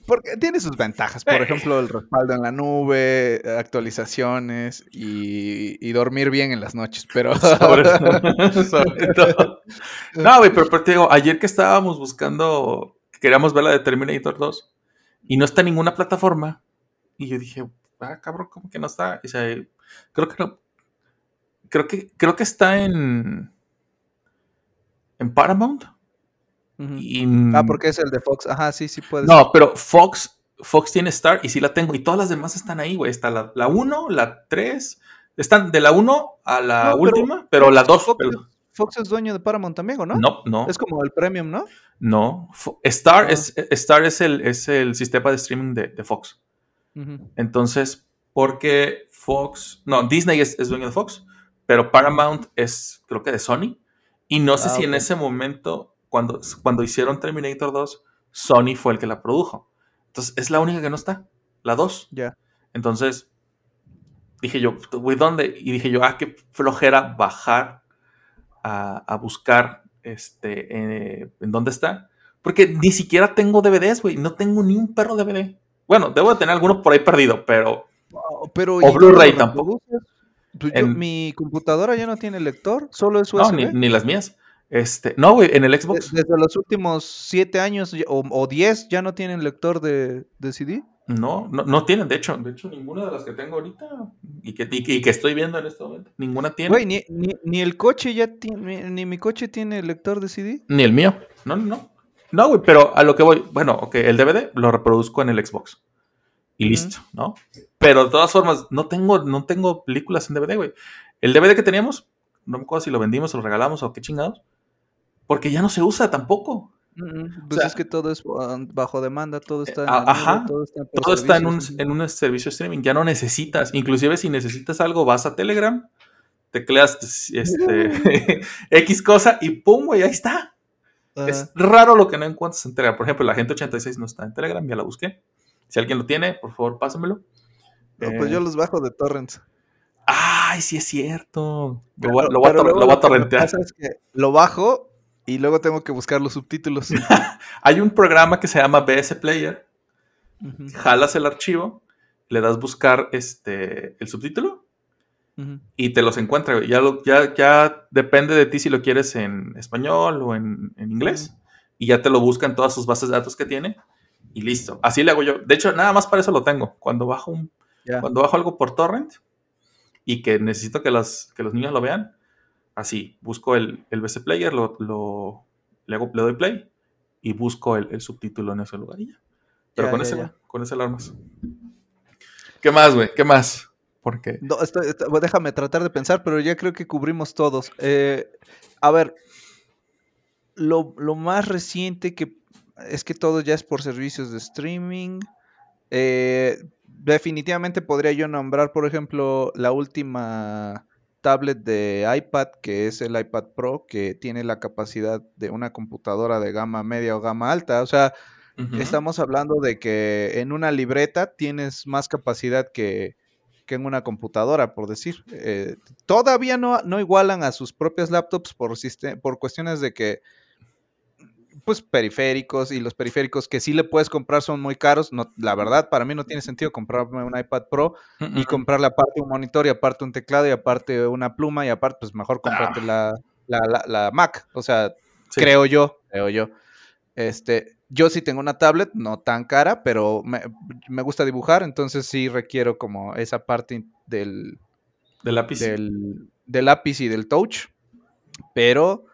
Speaker 5: Porque tiene sus ventajas, por ejemplo, el respaldo en la nube, actualizaciones y, y dormir bien en las noches, pero...
Speaker 4: Sobre, sobre todo. No, güey, pero, pero te digo, ayer que estábamos buscando, queríamos ver la de Terminator 2 y no está en ninguna plataforma. Y yo dije, ah, cabrón, ¿cómo que no está? O sea, creo que no. Creo que, creo que está en. En Paramount. Y,
Speaker 5: Ah, porque es el de Fox. Ajá, sí, sí puede
Speaker 4: No, pero Fox, Fox tiene Star y sí la tengo. Y todas las demás están ahí, güey. Está la, la 1, la 3. Están de la 1 a la
Speaker 5: No, pero
Speaker 4: última, pero, la 2.
Speaker 5: Fox, Fox es dueño de Paramount también, ¿o no?
Speaker 4: no, no.
Speaker 5: Es como el premium, ¿no?
Speaker 4: No, Fo- Star,
Speaker 5: Ah.
Speaker 4: es, Star es, el, es el sistema de streaming de, de Fox.
Speaker 5: Ujú.
Speaker 4: Entonces, porque Fox, no, Disney es, es dueño de Fox, pero Paramount es, creo que de Sony. Y no sé
Speaker 5: Ah,
Speaker 4: si en ese momento, cuando, cuando hicieron Terminator 2, Sony fue el que la produjo. Entonces, es la única que no está, la 2.
Speaker 5: Ya.
Speaker 4: Entonces, dije yo, güey, ¿dónde? Y dije yo, ah, qué flojera bajar a, a buscar este, eh, en dónde está. Porque ni siquiera tengo DVDs, güey. No tengo ni un perro DVD. Bueno, debo de tener alguno por ahí perdido, pero
Speaker 5: Pero,
Speaker 4: O
Speaker 5: ¿y cómo
Speaker 4: Blu-ray tampoco.
Speaker 5: Pues yo-
Speaker 4: En-
Speaker 5: mi computadora ya no tiene lector, solo es
Speaker 4: no,
Speaker 5: USB.
Speaker 4: ni, ni las mías. Este, no, güey, en el Xbox.
Speaker 5: Desde los últimos siete años ya- o, o diez ya no tienen lector de, de CD.
Speaker 4: No, no, no tienen, de hecho, de hecho, ninguna de las que tengo ahorita y que, y, que- y que estoy viendo en este momento, ninguna tiene.
Speaker 5: Güey, ni, ni, ni el coche ya tiene, ni mi coche tiene lector de CD.
Speaker 4: Ni el mío. No, no, no. No, güey, pero a lo que voy, bueno, ok, el DVD lo reproduzco en el Xbox. Y listo, ¿no? Pero de todas formas, no tengo, no tengo películas en DVD, güey. El DVD que teníamos, no me acuerdo si lo vendimos o lo regalamos o qué chingados. Porque ya no se usa tampoco.
Speaker 5: Pues
Speaker 4: sea,
Speaker 5: es que todo es bajo demanda, todo está en
Speaker 4: a-
Speaker 5: la nube,
Speaker 4: ajá,
Speaker 5: todo está,
Speaker 4: Todo está en un, en un servicio streaming. Ya no necesitas. Inclusive si necesitas algo, vas a Telegram, tecleas este, X cosa y pum, güey, ahí está.
Speaker 5: Ah,
Speaker 4: Es raro lo que no encuentras en Telegram. Por ejemplo, la gente 86 no está en Telegram, ya la busqué. Si alguien lo tiene, por favor, pásamelo.
Speaker 5: no, pues
Speaker 4: Eh,
Speaker 5: yo los bajo de torrents.
Speaker 4: Ay, sí es cierto. Lo voy, a- lo voy a
Speaker 5: que
Speaker 4: torrentear.
Speaker 5: pasa es que lo bajo y luego tengo que buscar los subtítulos.
Speaker 4: Hay un programa que se llama BS Player. Jalas el archivo, le das buscar este, el subtítulo y te los encuentra. Ya, lo- ya, ya depende de ti si lo quieres en español o en, en inglés. Y ya te lo busca en todas sus bases de datos que tiene. Y listo. Así le hago yo. De hecho, nada más para eso lo tengo. Cuando bajo, un, cuando bajo algo por torrent y que necesito que, las, que los niños lo vean, así, busco el, el BC Player, lo, lo- le, hago, le doy play y busco el, el subtítulo en ese lugar y ya. Pero
Speaker 5: Ya,
Speaker 4: con
Speaker 5: ya,
Speaker 4: ese,
Speaker 5: ya.
Speaker 4: con ese alarmas. ¿Qué más, güey? ¿Qué más? Porque
Speaker 5: No, estoy- estoy- bueno, déjame tratar de pensar, pero ya creo que cubrimos todos. Eh, a ver, lo, lo más reciente que es que todo ya es por servicios de streaming. Eh, definitivamente podría yo nombrar, por ejemplo, la última tablet de iPad, que es el iPad Pro, que tiene la capacidad de una computadora de gama media o gama alta. O sea, estamos hablando de que en una libreta tienes más capacidad que, que en una computadora, por decir. Eh, todavía no, no igualan a sus propias laptops por cuestiones de que, pues, periféricos y los periféricos que sí le puedes comprar son muy caros. No, la verdad, para mí no tiene sentido comprarme un iPad Pro y
Speaker 4: Ujú.
Speaker 5: comprarle aparte un monitor y aparte un teclado y aparte una pluma y aparte, pues mejor cómprate la, la, la- la Mac. O sea,
Speaker 4: Sí.
Speaker 5: creo yo, creo yo. Este, yo sí tengo una tablet, no tan cara, pero me, me gusta dibujar, entonces sí requiero como esa parte del,
Speaker 4: De lápiz.
Speaker 5: del, del lápiz y del touch. Pero,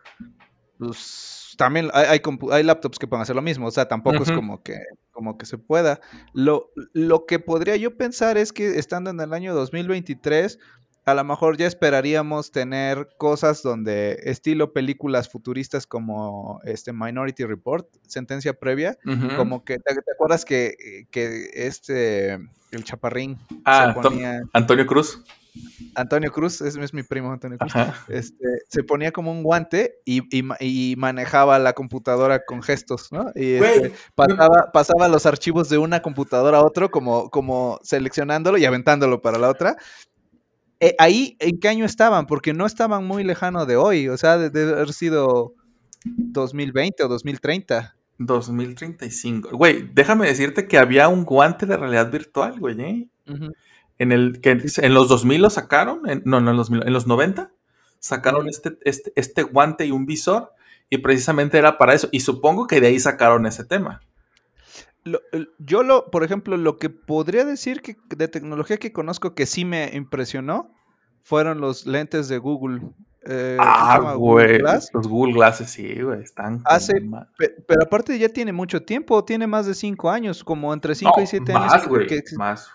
Speaker 5: pues, también hay, hay, hay laptops que pueden hacer lo mismo, o sea, tampoco es como que, como que se pueda. Lo, lo que podría yo pensar es que estando en el año 2023, a lo mejor ya esperaríamos tener cosas donde estilo películas futuristas como este Minority Report, sentencia previa, como que te, te acuerdas que, que este el chaparrín
Speaker 4: Ah,
Speaker 5: se
Speaker 4: Tom-
Speaker 5: ponía
Speaker 4: Antonio Cruz.
Speaker 5: Antonio Cruz, es, es mi primo Antonio Cruz, este, se ponía como un guante y, y ma- y manejaba la computadora con gestos, ¿no? Y este, pasaba, pasaba los archivos de una computadora a otro, como, como seleccionándolo y aventándolo para la otra. Eh, ahí, ¿en qué año estaban? Porque no estaban muy lejano de hoy, o sea, de, de haber sido 2020 o 2030.
Speaker 4: 2035. Güey, déjame decirte que había un guante de realidad virtual, güey, ¿eh? En, el, que en los 2000 lo sacaron, en- no, no en los 2000, en los 90 sacaron este, este, este guante y un visor y precisamente era para eso. Y supongo que de ahí sacaron ese tema.
Speaker 5: Lo- yo lo, por ejemplo, lo que podría decir que de tecnología que conozco que sí me impresionó fueron los lentes de Google. eh, ¿cómo se
Speaker 4: Ah, güey. Los Google Glasses, sí, güey, están.
Speaker 5: Hace- Pe- Pero aparte ya tiene mucho tiempo, tiene más de cinco años, como entre cinco
Speaker 4: No,
Speaker 5: y siete
Speaker 4: más,
Speaker 5: años. que-
Speaker 4: güey,
Speaker 5: que-
Speaker 4: más.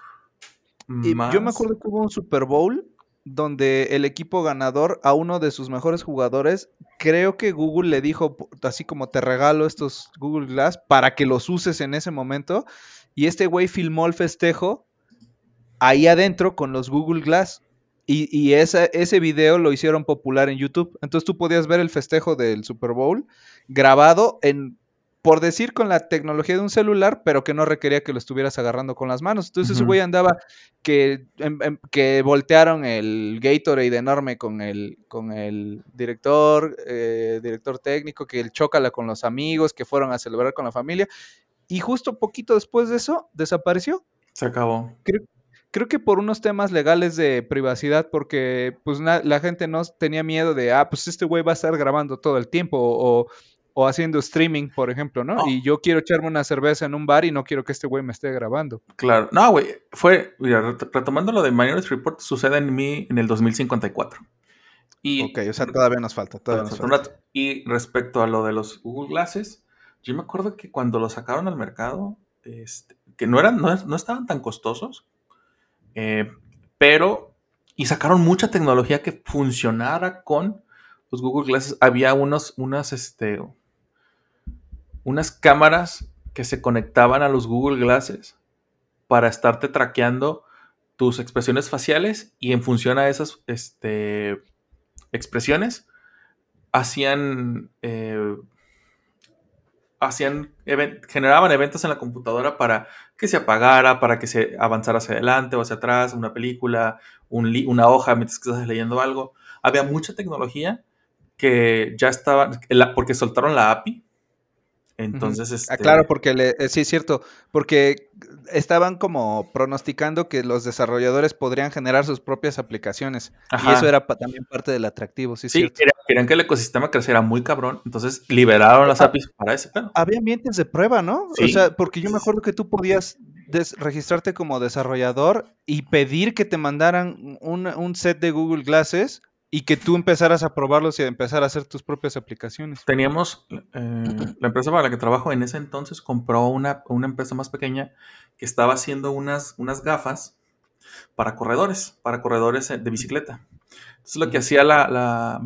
Speaker 5: y
Speaker 4: Más.
Speaker 5: yo me acuerdo que hubo un Super Bowl donde el equipo ganador a uno de sus mejores jugadores, creo que Google le dijo, así como te regalo estos Google Glass para que los uses en ese momento. Y este güey filmó el festejo ahí adentro con los Google Glass. Y, ese video lo hicieron popular en YouTube. Entonces tú podías ver el festejo del Super Bowl grabado en, por decir, con la tecnología de un celular, pero que no requería que lo estuvieras agarrando con las manos. Entonces ese
Speaker 4: Ujú.
Speaker 5: güey andaba que, em- em- que voltearon el Gatorade enorme con el, con el director, eh, director técnico, que el chócala con los amigos, que fueron a celebrar con la familia. Y justo poquito después de eso, desapareció
Speaker 4: Se acabó.
Speaker 5: creo que por unos temas legales de privacidad, porque pues na- la gente no tenía miedo de, ah, pues este güey va a estar grabando todo el tiempo o, o haciendo streaming, por ejemplo, ¿no? Y yo quiero echarme una cerveza en un bar y no quiero que este güey me esté grabando.
Speaker 4: Claro. No, güey. Fue. Mira, ret- retomando lo de Minority Report, sucede en mí en el 2054. Y,
Speaker 5: Ok, o sea, todavía nos falta, todavía nos
Speaker 4: un
Speaker 5: falta.
Speaker 4: rato. Y respecto a lo de los Google Glasses, yo me acuerdo que cuando los sacaron al mercado, este, que no eran, no, no estaban tan costosos, eh, pero y sacaron mucha tecnología que funcionara con los Google Glasses. Había unos, unas, este, unas cámaras que se conectaban a los Google Glasses para estarte traqueando tus expresiones faciales y en función a esas este, expresiones hacían eh, hacían even- generaban eventos en la computadora para que se apagara, para que se avanzara hacia adelante o hacia atrás, una película, una hoja mientras que estás leyendo algo. Había mucha tecnología que ya estaba, porque soltaron la API. Entonces,
Speaker 5: Ah,
Speaker 4: este,
Speaker 5: claro, porque le- eh, sí es cierto, porque estaban como pronosticando que los desarrolladores podrían generar sus propias aplicaciones y
Speaker 4: Ajá.
Speaker 5: eso era pa- también parte del atractivo, sí
Speaker 4: Sí, querían, que el ecosistema creciera muy cabrón, entonces liberaron las
Speaker 5: Ah.
Speaker 4: APIs para ese pedo.
Speaker 5: Había ambientes de prueba, ¿no? O sea, porque yo me acuerdo que tú podías registrarte como desarrollador y pedir que te mandaran un, un set de Google Glasses y que tú empezaras a probarlos y a empezar a hacer tus propias aplicaciones.
Speaker 4: Teníamos, eh, la empresa para la que trabajo en ese entonces compró una, una empresa más pequeña que estaba haciendo unas, unas gafas para corredores, para corredores eh, de bicicleta. Entonces lo que hacía la, la-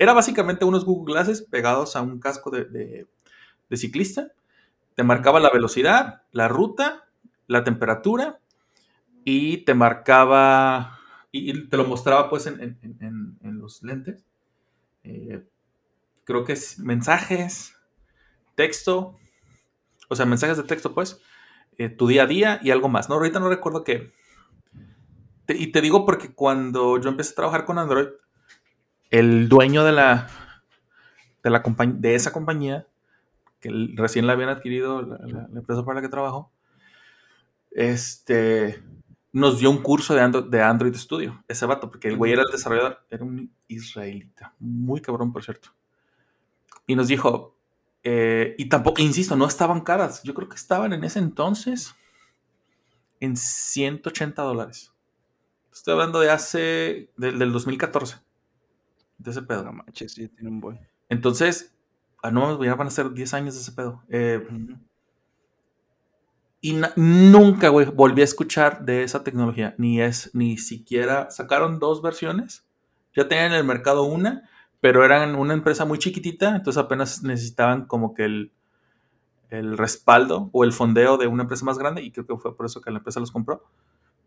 Speaker 4: Era básicamente unos Google Glasses pegados a un casco de, de- de ciclista. Te marcaba la velocidad, la ruta, la temperatura y te marcaba y, te lo mostraba pues en, los lentes. Eh, creo que es mensajes, texto, o sea, mensajes de texto pues, eh, tu día a día y algo más. No, ahorita no recuerdo qué. y te digo porque cuando yo empecé a trabajar con Android, el dueño de la, de, la de esa compañía, que recién la habían adquirido la, empresa para la que trabajo, este, nos dio un curso de, Android, Studio, ese vato, porque el güey era el desarrollador, era un israelita, muy cabrón, por cierto. Y nos dijo, eh, y tampoco, insisto, no estaban caras, yo creo que estaban en ese entonces en 180 dólares. Estoy hablando de hace, del 2014, de ese pedo.
Speaker 5: No manches, sí, tiene un buen.
Speaker 4: Entonces, ah, no, ya van a ser 10 años de ese pedo. Eh, y nunca, güey, volví a escuchar de esa tecnología. Ni es, ni siquiera. Sacaron dos versiones. Ya tenían en el mercado una, pero eran una empresa muy chiquitita, entonces apenas necesitaban como que el, el respaldo o el fondeo de una empresa más grande, y creo que fue por eso que la empresa los compró.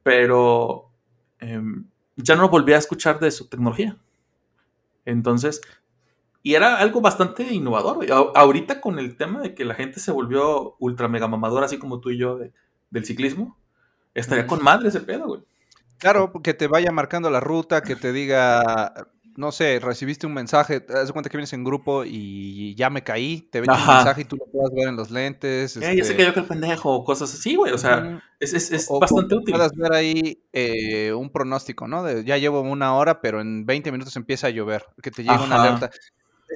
Speaker 4: Pero em, ya no volví a escuchar de su tecnología. Entonces, y era algo bastante innovador. ahorita con el tema de que la gente se volvió ultra mega mamador, así como tú y yo, del ciclismo, estaría con madre ese pedo, güey.
Speaker 5: Claro, que te vaya marcando la ruta, que te diga, no sé, recibiste un mensaje, te das cuenta que vienes en grupo y ya me caí, te ven un mensaje y tú lo puedas ver en los lentes.
Speaker 4: Eh, Ya se cayó que el pendejo, cosas así, güey, o sea, es, es, es bastante útil.
Speaker 5: Puedas ver ahí eh, un pronóstico, ¿no? De, ya llevo una hora, pero en 20 minutos empieza a llover, que te llega una alerta.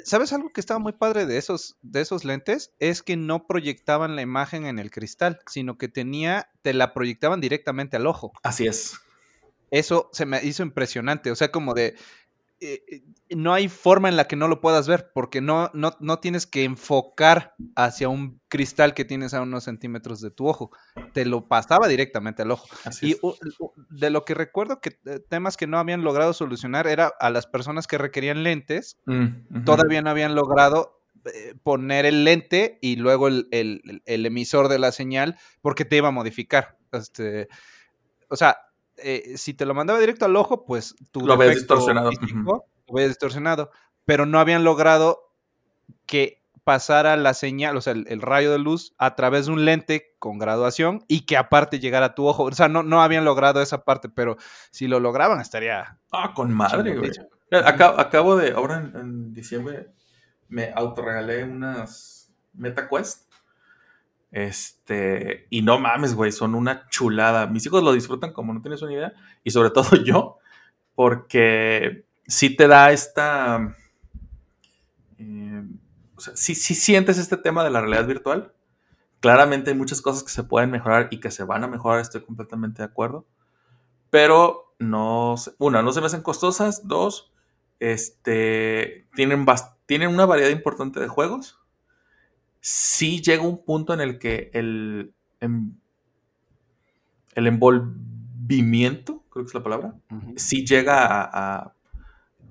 Speaker 5: ¿Sabes algo que estaba muy padre de esos, de esos lentes? Es que no proyectaban la imagen en el cristal, sino que tenía, te la proyectaban directamente al ojo.
Speaker 4: Así es.
Speaker 5: Eso se me hizo impresionante. O sea, como de, eh, eh, no hay forma en la que no lo puedas ver, porque no, no, no, tienes que enfocar hacia un cristal que tienes a unos centímetros de tu ojo. Te lo pasaba directamente al ojo. y de lo que recuerdo que eh, temas que no habían logrado solucionar era a las personas que requerían lentes, mm, todavía no habían logrado poner el lente y luego el, emisor de la señal porque te iba a modificar. Este, o sea, eh, si te lo mandaba directo al ojo, pues
Speaker 4: tu lo ves distorsionado.
Speaker 5: Lo ves distorsionado. Pero no habían logrado que pasara la señal, o sea, el, rayo de luz a través de un lente con graduación y que aparte llegara a tu ojo. O sea, no, no habían logrado esa parte, pero si lo lograban estaría...
Speaker 4: Ah, con madre, güey. Acabo, de, ahora en, en diciembre, me autorregalé unas MetaQuest este, y no mames, güey, son una chulada. Mis hijos lo disfrutan como no tienes una idea. Y sobre todo yo, porque sí te da esta... Eh, o sea, sí, sientes este tema de la realidad virtual. Claramente hay muchas cosas que se pueden mejorar y que se van a mejorar, estoy completamente de acuerdo. Pero no, una, no se me hacen costosas. Dos, este, tienen, tienen una variedad importante de juegos sí llega un punto en el que el, em, el envolvimiento, creo que es la palabra, sí llega a,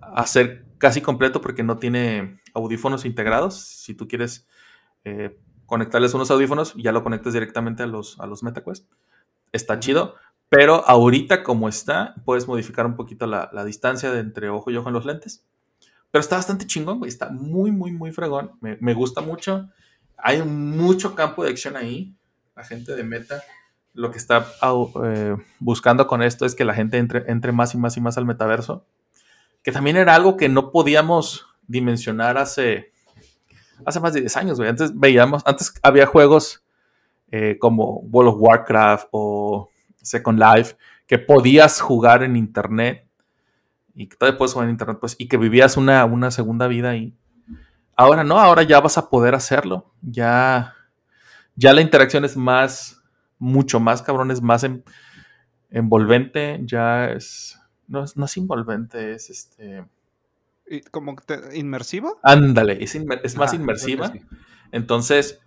Speaker 4: a, ser casi completo porque no tiene audífonos integrados. Si tú quieres eh, conectarles unos audífonos, ya lo conectas directamente a los, a los MetaQuest. Está chido. Pero ahorita como está, puedes modificar un poquito la, distancia de entre ojo y ojo en los lentes. Pero está bastante chingón, güey. Está muy, muy, muy fregón. Me, me gusta mucho hay mucho campo de acción ahí. La gente de Meta lo que está eh, buscando con esto es que la gente entre, entre más y más y más al metaverso. Que también era algo que no podíamos dimensionar hace, hace más de 10 años, Antes veíamos, antes había juegos eh, como World of Warcraft o Second Life que podías jugar en internet y que todavía puedes jugar en internet, pues, y que vivías una, una segunda vida ahí. Ahora no, ahora ya vas a poder hacerlo. Ya, ya la interacción es más, mucho más cabrón, es más envolvente, ya es, no, no es envolvente, es este...
Speaker 5: ¿Como inmersiva?
Speaker 4: Ándale, es, más inmersiva. Entonces,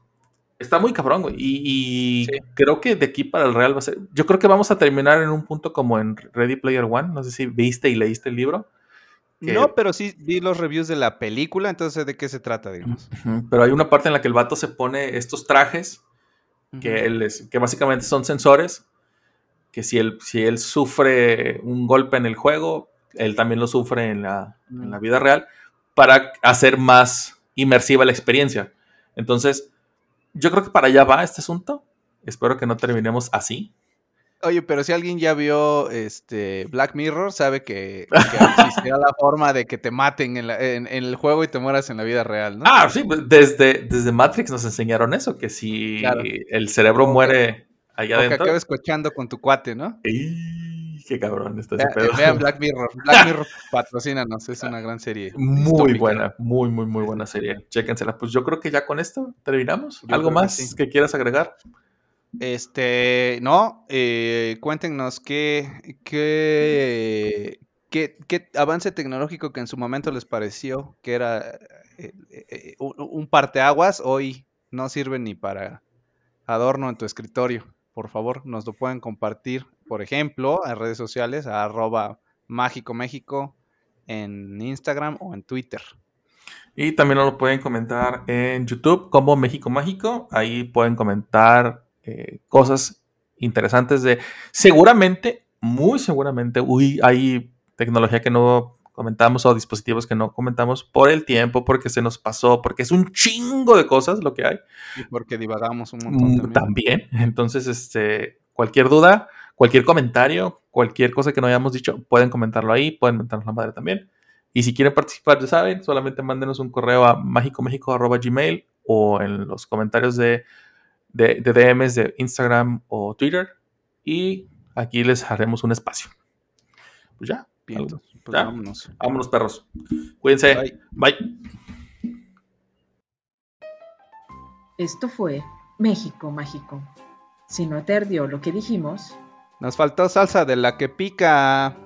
Speaker 4: está muy cabrón, güey. Y, creo que de aquí para el Real va a ser. Yo creo que vamos a terminar en un punto como en Ready Player One. No sé si viste y leíste el libro.
Speaker 5: No, pero sí vi los reviews de la película, entonces de qué se trata, digamos.
Speaker 4: Pero hay una parte en la que el vato se pone estos trajes que, él es, que básicamente son sensores que si él, si él sufre un golpe en el juego, él también lo sufre en la, en la vida real para hacer más inmersiva la experiencia. Entonces, yo creo que para allá va este asunto. Espero que no terminemos así.
Speaker 5: Oye, pero si alguien ya vio este Black Mirror, sabe que, que existirá la forma de que te maten en, en, el juego y te mueras en la vida real, ¿no?
Speaker 4: Ah, sí, pues, desde, desde Matrix nos enseñaron eso, que si el cerebro muere allá adentro.
Speaker 5: que acabes cochando con tu cuate, ¿no?
Speaker 4: qué cabrón está ese
Speaker 5: pedo. Vean Black Mirror. Black Mirror patrocínanos, es una gran serie.
Speaker 4: Muy buena, muy, muy, muy buena serie. Chéquensela. Pues yo creo que ya con esto terminamos. ¿Algo más que, quieras agregar?
Speaker 5: Este, no, eh, cuéntenos qué, qué, qué, avance tecnológico que en su momento les pareció que era eh, eh, un parteaguas, hoy no sirve ni para adorno en tu escritorio. Por favor, nos lo pueden compartir por ejemplo, en redes sociales, a arroba mágico México en Instagram o en Twitter.
Speaker 4: Y también lo pueden comentar en YouTube como México Mágico. Ahí pueden comentar eh, cosas interesantes de... Seguramente, muy seguramente, uy, hay tecnología que no comentamos o dispositivos que no comentamos por el tiempo, porque se nos pasó, porque es un chingo de cosas lo que hay.
Speaker 5: Y porque divagamos un montón.
Speaker 4: Mm, también. Entonces, este, cualquier duda, Cualquier comentario, cualquier cosa que no hayamos dicho, pueden comentarlo ahí, pueden mentarnos la madre también. Y si quieren participar, ya saben, solamente mándenos un correo a mágicomexico.gmail o en los comentarios de, de, DMs de Instagram o Twitter. Y aquí les haremos un espacio. Pues ya.
Speaker 5: Bien, pues vámonos.
Speaker 4: Vámonos, perros. Cuídense. Bye.
Speaker 6: Esto fue México Mágico. Si no te ardió lo que dijimos,
Speaker 5: nos faltó salsa de la que pica.